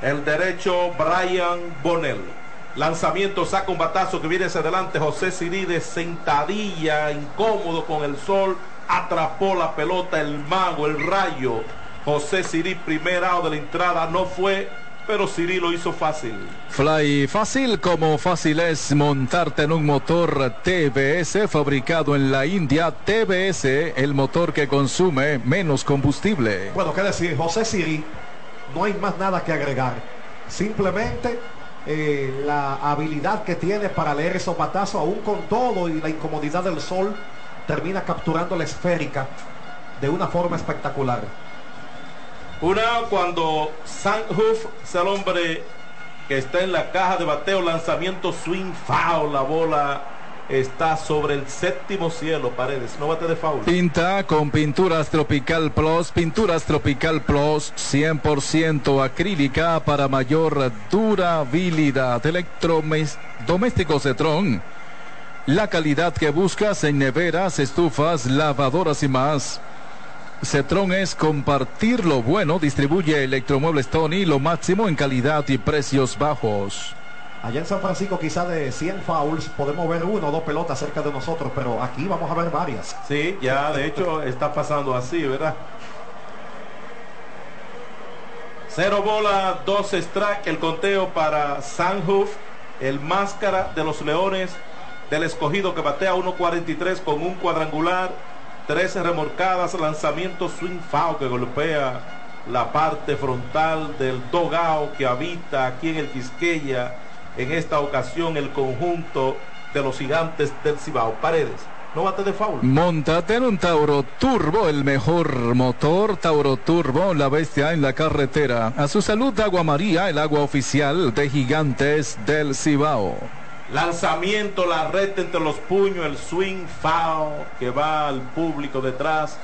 El derecho Brian Bonnell. Lanzamiento, saca un batazo que viene hacia adelante. José Sirí de sentadilla, incómodo con el sol. Atrapó la pelota, el mago, el rayo. José Sirí, primer out de la entrada, no fue pero Siri lo hizo fácil. Fly fácil como fácil es montarte en un motor TBS fabricado en la India. TBS, el motor que consume menos combustible. Bueno, qué decir, José Siri, no hay más nada que agregar. Simplemente eh, la habilidad que tiene para leer esos batazos, aún con todo y la incomodidad del sol, termina capturando la esférica de una forma espectacular. Una cuando Hoof es el hombre que está en la caja de bateo, lanzamiento swing foul, la bola está sobre el séptimo cielo, Paredes. No bate de foul. Pinta con Pinturas Tropical Plus. Pinturas Tropical Plus 100% acrílica para mayor durabilidad. Electrodomésticos Cetron. La calidad que buscas en neveras, estufas, lavadoras y más. Cetron es compartir lo bueno. Distribuye Electromuebles Tony lo máximo en calidad y precios bajos. Allá en San Francisco quizá de 100 fouls podemos ver uno o dos pelotas cerca de nosotros, pero aquí vamos a ver varias. Sí, ya de hecho está pasando así, ¿verdad? Cero bola, dos strike, el conteo para Sanhoof, el máscara de los Leones del escogido que batea 1.43 con un cuadrangular, 13 remorcadas, lanzamiento swing foul que golpea la parte frontal del dogao que habita aquí en el Quisqueya en esta ocasión el conjunto de los gigantes del Cibao. Paredes. No bate de foul. Montate en un Tauro Turbo, el mejor motor. Tauro Turbo, la bestia en la carretera. A su salud, Agua María, el agua oficial de Gigantes del Cibao. Lanzamiento, la red entre los puños, el swing foul que va al público detrás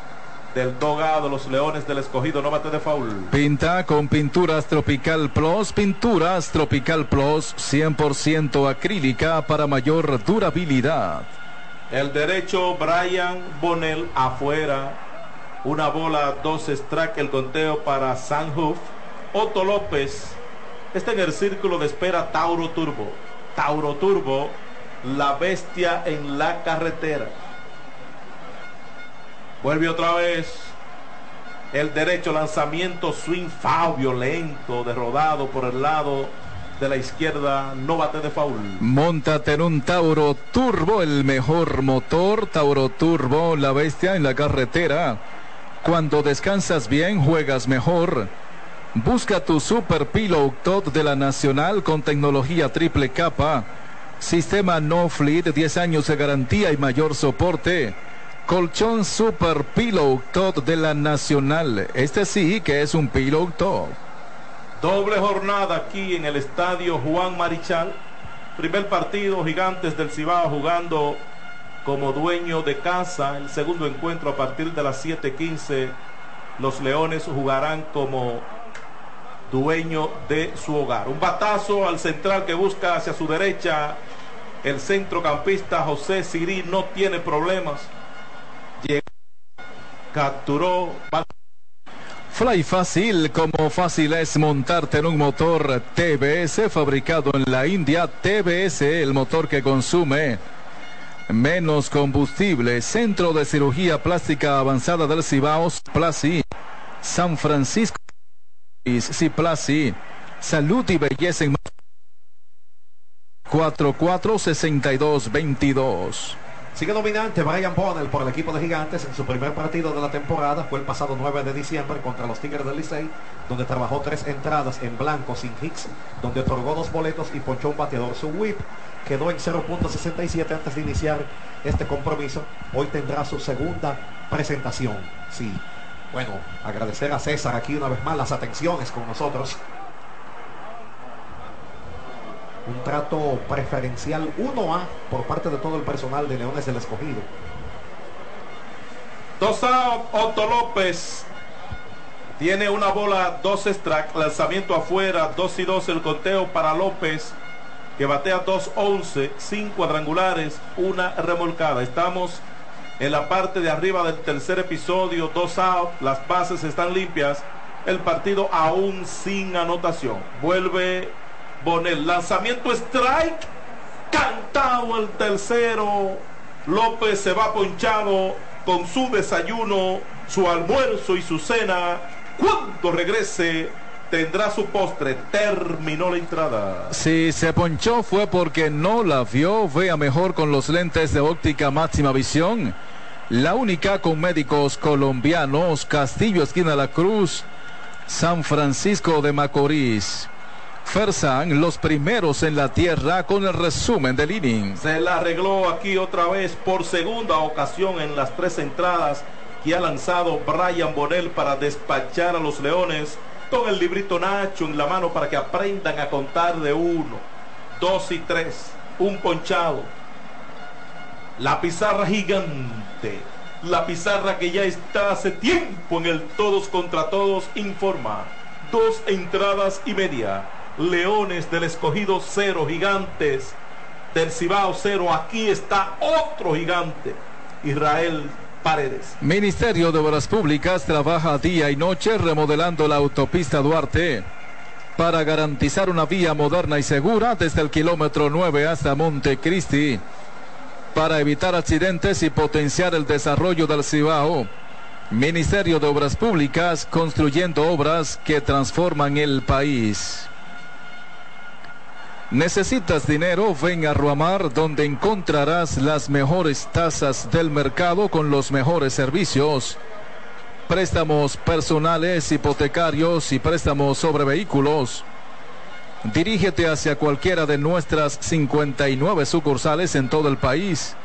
del dogado, los leones del escogido, no bate de foul. Pinta con pinturas Tropical Plus, pinturas Tropical Plus 100% acrílica para mayor durabilidad. El derecho Brian Bonnell afuera, una bola, dos strike, el conteo para Sanhoof. Otto López está en el círculo de espera Tauro Turbo. Tauro Turbo, la bestia en la carretera. Vuelve otra vez. El derecho lanzamiento swing foul violento, derrodado por el lado de la izquierda, no bate de foul. Montate en un Tauro Turbo, el mejor motor. Tauro Turbo, la bestia en la carretera. Cuando descansas bien, juegas mejor. Busca tu Super Pillow Top de la Nacional con tecnología triple capa. Sistema No Fleet, 10 años de garantía y mayor soporte. Colchón Super Pillow Top de la Nacional. Este sí que es un Pillow Top. Doble jornada aquí en el estadio Juan Marichal. Primer partido, Gigantes del Cibao jugando como dueño de casa. El segundo encuentro a partir de las 7:15. Los Leones jugarán como dueño de su hogar. Un batazo al central que busca hacia su derecha. El centrocampista José Sirí no tiene problemas. Llegó, capturó. Fly Fácil, como fácil es montarte en un motor TBS fabricado en la India. TBS, el motor que consume menos combustible. Centro de Cirugía Plástica Avanzada del Cibao, Plasi, San Francisco. Ciplasi, salud y belleza en 446222. Sigue dominante Brian Bonnell por el equipo de Gigantes en su primer partido de la temporada. Fue el pasado 9 de diciembre contra los Tigres del Licey, donde trabajó tres entradas en blanco sin hits, donde otorgó dos boletos y ponchó un bateador. Su whip quedó en 0.67 antes de iniciar este compromiso. Hoy tendrá su segunda presentación. Sí, bueno, agradecer a César aquí una vez más las atenciones con nosotros. Un trato preferencial 1A por parte de todo el personal de Leones del Escogido. Dos out, Otto López tiene una bola, dos strike, lanzamiento afuera, 2 y 2 el conteo para López, que batea 2-11, sin cuadrangulares, una remolcada. Estamos en la parte de arriba del tercer episodio, dos out, las bases están limpias, el partido aún sin anotación. Vuelve Bonel, lanzamiento strike, cantado el tercero, López se va ponchado con su desayuno, su almuerzo y su cena. Cuando regrese tendrá su postre. Terminó la entrada. Si se ponchó fue porque no la vio. Vea mejor con los lentes de óptica máxima visión. La única con médicos colombianos. Castillo, esquina La Cruz. San Francisco de Macorís. Fersan, los primeros en la tierra con el resumen del inning. Se la arregló aquí otra vez por segunda ocasión en las tres entradas que ha lanzado Brian Bonel para despachar a los Leones con el librito Nacho en la mano para que aprendan a contar de uno, dos y tres, un ponchado. La pizarra gigante. La pizarra que ya está hace tiempo en el todos contra todos informa. Dos entradas y media. Leones del escogido cero, gigantes del Cibao cero. Aquí está otro gigante. Israel Paredes. Ministerio de Obras Públicas trabaja día y noche remodelando la autopista Duarte para garantizar una vía moderna y segura desde el kilómetro 9 hasta Montecristi para evitar accidentes y potenciar el desarrollo del Cibao. Ministerio de Obras Públicas construyendo obras que transforman el país. ¿Necesitas dinero? Ven a Ruamar donde encontrarás las mejores tasas del mercado con los mejores servicios. Préstamos personales, hipotecarios y préstamos sobre vehículos. Dirígete hacia cualquiera de nuestras 59 sucursales en todo el país.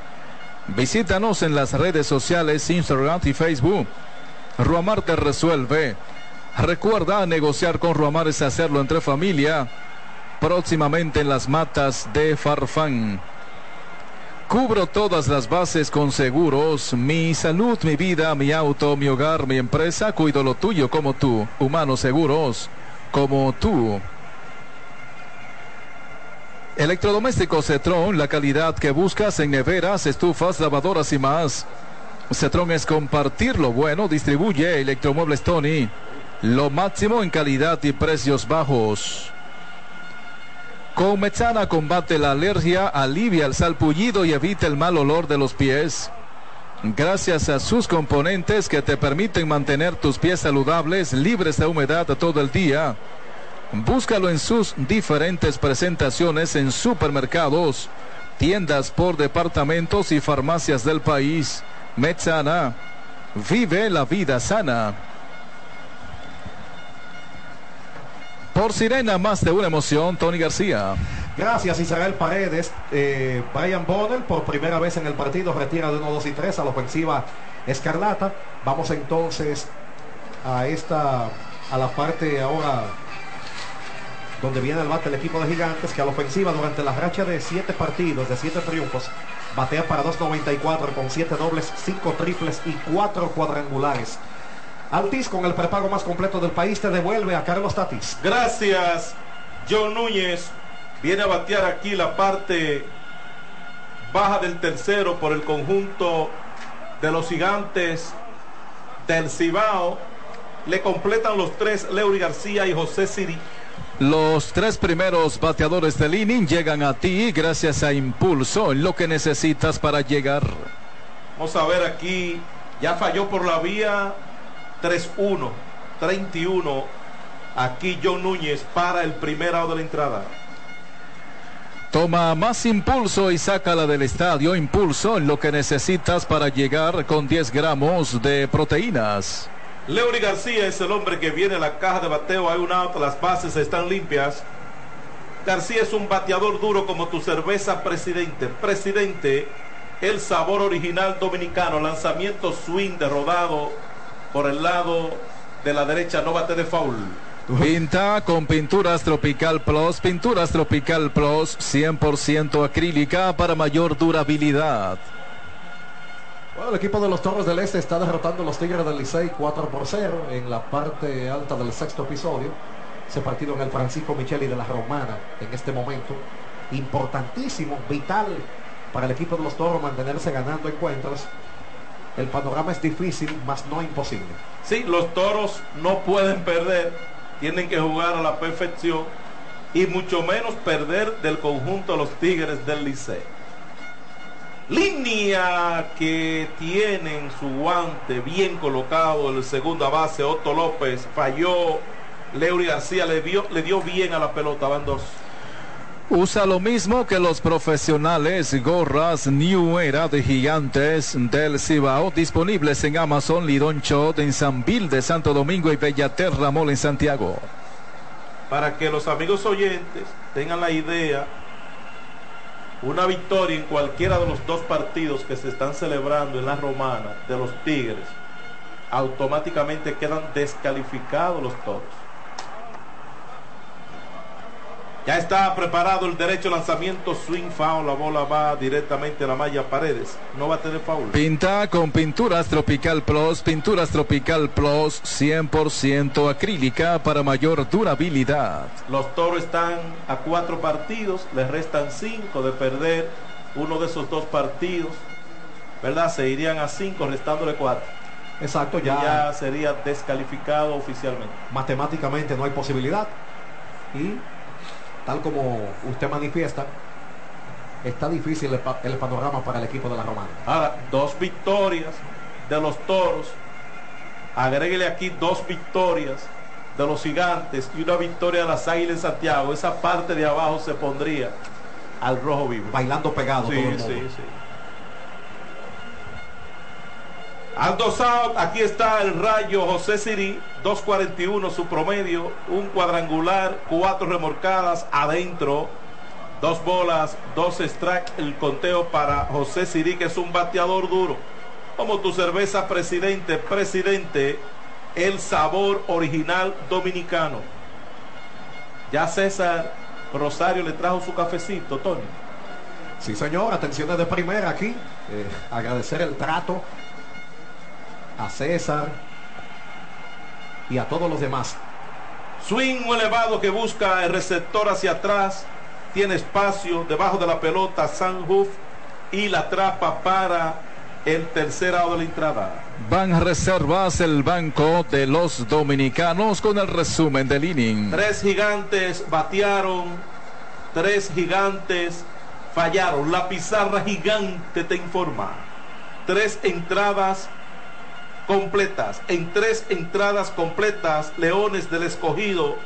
Visítanos en las redes sociales Instagram y Facebook. Ruamar te resuelve. Recuerda negociar con Ruamar es hacerlo entre familia próximamente en las matas de Farfán. Cubro todas las bases con seguros, mi salud, mi vida, mi auto, mi hogar, mi empresa, cuido lo tuyo como tú, humanos seguros, como tú. Electrodomésticos Cetron, la calidad que buscas en neveras, estufas, lavadoras y más. Cetron es compartir lo bueno, distribuye Electromuebles Tony, lo máximo en calidad y precios bajos. Con Metsana combate la alergia, alivia el salpullido y evita el mal olor de los pies. Gracias a sus componentes que te permiten mantener tus pies saludables, libres de humedad todo el día. Búscalo en sus diferentes presentaciones en supermercados, tiendas por departamentos y farmacias del país. Metsana, vive la vida sana. Por Sirena, más de una emoción, Tony García. Gracias Israel Paredes. Eh, Brian Bonner por primera vez en el partido retira de 1, 2 y 3 a la ofensiva Escarlata. Vamos entonces a esta, a la parte ahora donde viene el bate el equipo de Gigantes que a la ofensiva durante la racha de 7 partidos, de 7 triunfos, batea para 2.94 con 7 dobles, 5 triples y 4 cuadrangulares. Altis con el prepago más completo del país te devuelve a Carlos Tatis. Gracias, John Núñez. Viene a batear aquí la parte baja del tercero por el conjunto de los gigantes del Cibao. Le completan los tres Leury García y José Siri. Los tres primeros bateadores del inning llegan a ti gracias a Impulso, lo que necesitas para llegar. Vamos a ver aquí, ya falló por la vía 3-1, 31. Aquí John Núñez para el primer out de la entrada. Toma más impulso y sácala del estadio. Impulso en lo que necesitas para llegar con 10 gramos de proteínas. Leury García es el hombre que viene a la caja de bateo. Hay un out, las bases están limpias. García es un bateador duro como tu cerveza presidente. Presidente, el sabor original dominicano. Lanzamiento swing de rodado por el lado de la derecha. No bate de foul. Pinta con Pinturas Tropical Plus, Pinturas Tropical Plus 100% acrílica para mayor durabilidad. Bueno, el equipo de los Torres del Este está derrotando a los Tigres del Licey 4 por 0 en la parte alta del sexto episodio. Ese partido en el Francisco Micheli de la Romana en este momento. Importantísimo, vital para el equipo de los Toros mantenerse ganando encuentros. El panorama es difícil, más no imposible. Sí, los Toros no pueden perder tienen que jugar a la perfección y mucho menos perder del conjunto de los Tigres del Liceo. Línea que tienen su guante bien colocado el segunda base, Otto López falló, Leury García le dio, le dio bien a la pelota, van dos. Usa lo mismo que los profesionales, gorras New Era de Gigantes del Cibao, disponibles en Amazon, Lidon Shot en San Bill de Santo Domingo y Bellaterra Mall en Santiago. Para que los amigos oyentes tengan la idea, una victoria en cualquiera de los dos partidos que se están celebrando en la Romana de los Tigres, automáticamente quedan descalificados los toros. Ya está preparado el derecho lanzamiento, swing foul, la bola va directamente a la malla paredes. No va a tener foul. Pinta con Pinturas Tropical Plus, Pinturas Tropical Plus 100% acrílica para mayor durabilidad. Los toros están a cuatro partidos, les restan cinco de perder uno de esos dos partidos, ¿verdad? Se irían a cinco, restándole cuatro. Exacto, ya, ya, ya sería descalificado oficialmente. matemáticamente no hay posibilidad. Y tal como usted manifiesta, está difícil el, pa- el panorama para el equipo de la Romana. Ahora, dos victorias de los toros. Agréguele aquí dos victorias de los gigantes y una victoria de las águilas en Santiago. Esa parte de abajo se pondría al rojo vivo. Bailando pegado Sí, todo el mundo. sí, sí. Aldo South, aquí está el rayo José Siri, 2.41 su promedio, un cuadrangular, cuatro remorcadas adentro, dos bolas, dos strikes, el conteo para José Siri, que es un bateador duro. Como tu cerveza, presidente, presidente, el sabor original dominicano. Ya César Rosario le trajo su cafecito, Tony. Sí, señor, atenciones de primera aquí. Eh, agradecer el trato a César y a todos los demás. Swing elevado que busca el receptor hacia atrás. Tiene espacio debajo de la pelota Sanhoof y la atrapa para el tercer lado de la entrada. Van Reservas, el banco de los dominicanos, con el resumen del inning. Tres gigantes batearon, tres gigantes fallaron. La pizarra gigante te informa. Tres entradas completas. En tres entradas completas, Leones del Escogido,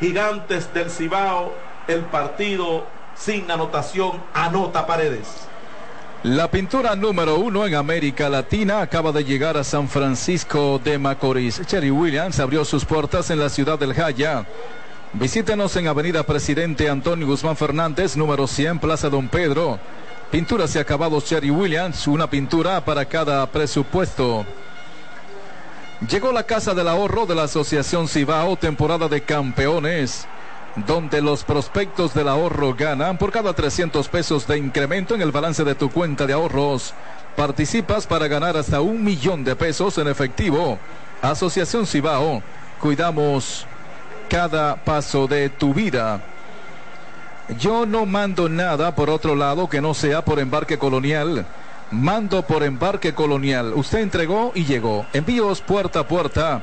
Gigantes del Cibao, el partido sin anotación, anota paredes. La pintura número uno en América Latina acaba de llegar a San Francisco de Macorís. Cherry Williams abrió sus puertas en la ciudad del Jaya. Visítenos en Avenida Presidente Antonio Guzmán Fernández, número 100, Plaza Don Pedro. Pinturas y acabados Cherry Williams, una pintura para cada presupuesto. Llegó la Casa del Ahorro de la Asociación Cibao, temporada de campeones, donde los prospectos del ahorro ganan por cada 300 pesos de incremento en el balance de tu cuenta de ahorros. Participas para ganar hasta un millón de pesos en efectivo. Asociación Cibao, cuidamos cada paso de tu vida. Yo no mando nada por otro lado que no sea por embarque colonial. Mando por embarque colonial. Usted entregó y llegó. Envíos puerta a puerta.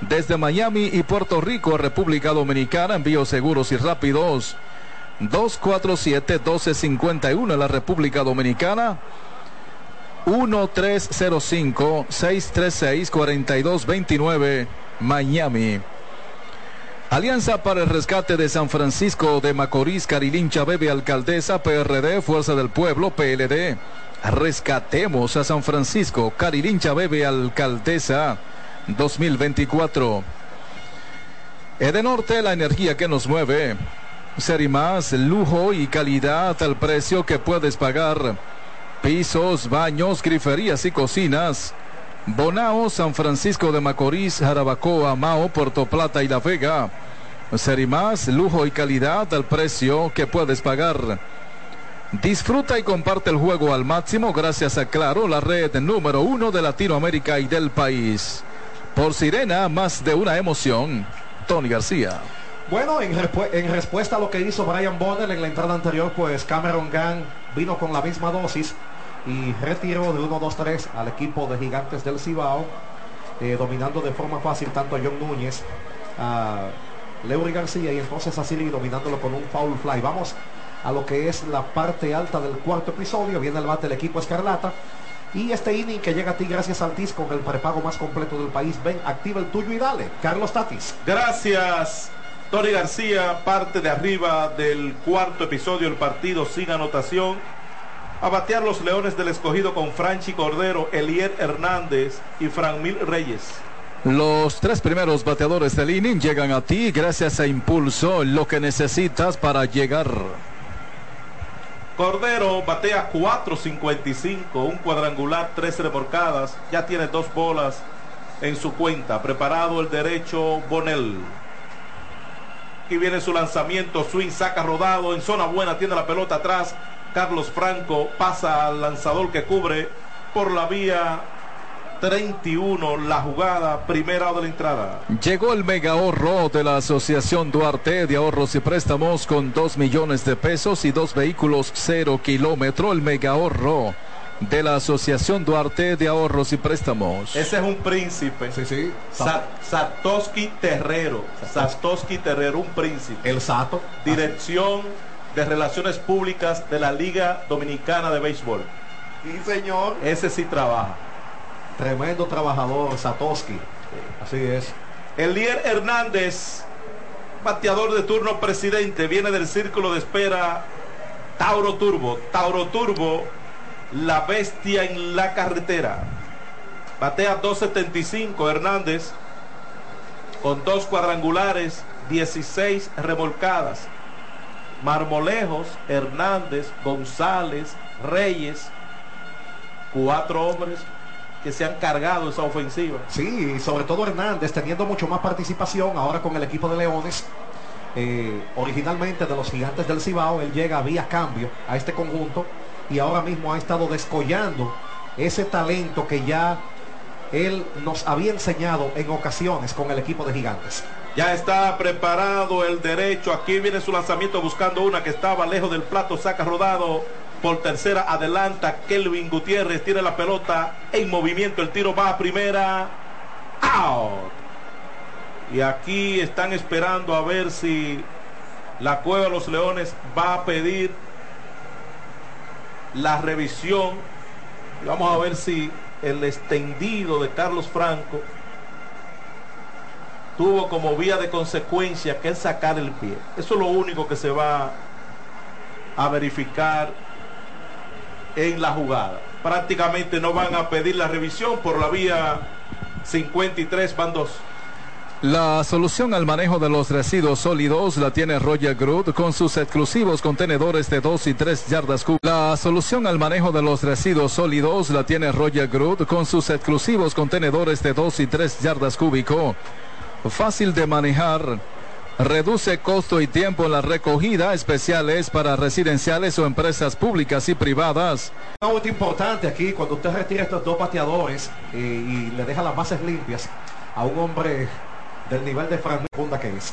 Desde Miami y Puerto Rico a República Dominicana. Envíos seguros y rápidos. 247-1251 en la República Dominicana. 1305-636-4229 Miami. Alianza para el Rescate de San Francisco de Macorís, Carilincha Bebe, Alcaldesa, PRD, Fuerza del Pueblo, PLD. Rescatemos a San Francisco, Carilincha Bebe, Alcaldesa 2024. Edenorte, la energía que nos mueve. Ser y más, lujo y calidad al precio que puedes pagar. Pisos, baños, griferías y cocinas. Bonao, San Francisco de Macorís, Jarabacoa, Mao, Puerto Plata y La Vega. Ser y más, lujo y calidad al precio que puedes pagar. Disfruta y comparte el juego al máximo gracias a Claro, la red número uno de Latinoamérica y del país. Por Sirena, más de una emoción. Tony García. Bueno, en, respuesta a lo que hizo Brian Bonner en la entrada anterior, pues Cameron Gang vino con la misma dosis y retiró de 1-2-3 al equipo de Gigantes del Cibao, eh, dominando de forma fácil tanto a John Núñez, a Leury García y entonces a Siri dominándolo con un foul fly. Vamos a lo que es la parte alta del cuarto episodio. Viene el bate del equipo Escarlata. Y este inning que llega a ti gracias al TIS con el prepago más completo del país. Ven, activa el tuyo y dale. Carlos Tatis. Gracias. Tony García, parte de arriba del cuarto episodio del partido sin anotación. A batear los Leones del Escogido con Franchi Cordero, Elier Hernández y Franmil Reyes. Los tres primeros bateadores del inning llegan a ti gracias a Impulso, lo que necesitas para llegar. Cordero batea 4.55, un cuadrangular, tres remorcadas, ya tiene dos bolas en su cuenta. Preparado el derecho Bonel. Aquí viene su lanzamiento, swing, saca rodado, en zona buena, tiene la pelota atrás. Carlos Franco pasa al lanzador que cubre por la vía 31 la jugada primera de la entrada. Llegó el mega ahorro de la Asociación Duarte de Ahorros y Préstamos con 2 millones de pesos y dos vehículos cero kilómetro. El mega ahorro de la Asociación Duarte de Ahorros y Préstamos. Ese es un príncipe. Sí, sí. Sa- Satoshi Terrero. Satoshi Terrero, un príncipe. El Sato. Dirección de Relaciones Públicas de la Liga Dominicana de Béisbol. Sí, señor. Ese sí trabaja. Tremendo trabajador, Satoshi. Así es. Elier Hernández, bateador de turno presidente, viene del círculo de espera Tauro Turbo. Tauro Turbo, la bestia en la carretera. Batea 275 Hernández con dos cuadrangulares, 16 remolcadas. Marmolejos, Hernández, González, Reyes, cuatro hombres que se han cargado esa ofensiva. Sí, y sobre todo Hernández teniendo mucho más participación ahora con el equipo de Leones. Eh, originalmente de los gigantes del Cibao, él llega vía cambio a este conjunto y ahora mismo ha estado descollando ese talento que ya él nos había enseñado en ocasiones con el equipo de gigantes. Ya está preparado el derecho. Aquí viene su lanzamiento buscando una que estaba lejos del plato. Saca rodado por tercera. Adelanta Kelvin Gutiérrez. Tiene la pelota en movimiento. El tiro va a primera. Out. Y aquí están esperando a ver si la Cueva de los Leones va a pedir la revisión. Vamos a ver si el extendido de Carlos Franco tuvo como vía de consecuencia que es sacar el pie. Eso es lo único que se va a verificar en la jugada. Prácticamente no van a pedir la revisión por la vía 53 van dos. La solución al manejo de los residuos sólidos la tiene Roger Groot con sus exclusivos contenedores de 2 y 3 yardas cúbicas. La solución al manejo de los residuos sólidos la tiene Roger Groot con sus exclusivos contenedores de 2 y 3 yardas cúbico. Fácil de manejar. Reduce costo y tiempo en la recogida, especiales para residenciales o empresas públicas y privadas. Out importante aquí cuando usted retira estos dos bateadores eh, y le deja las bases limpias a un hombre del nivel de Fran que es.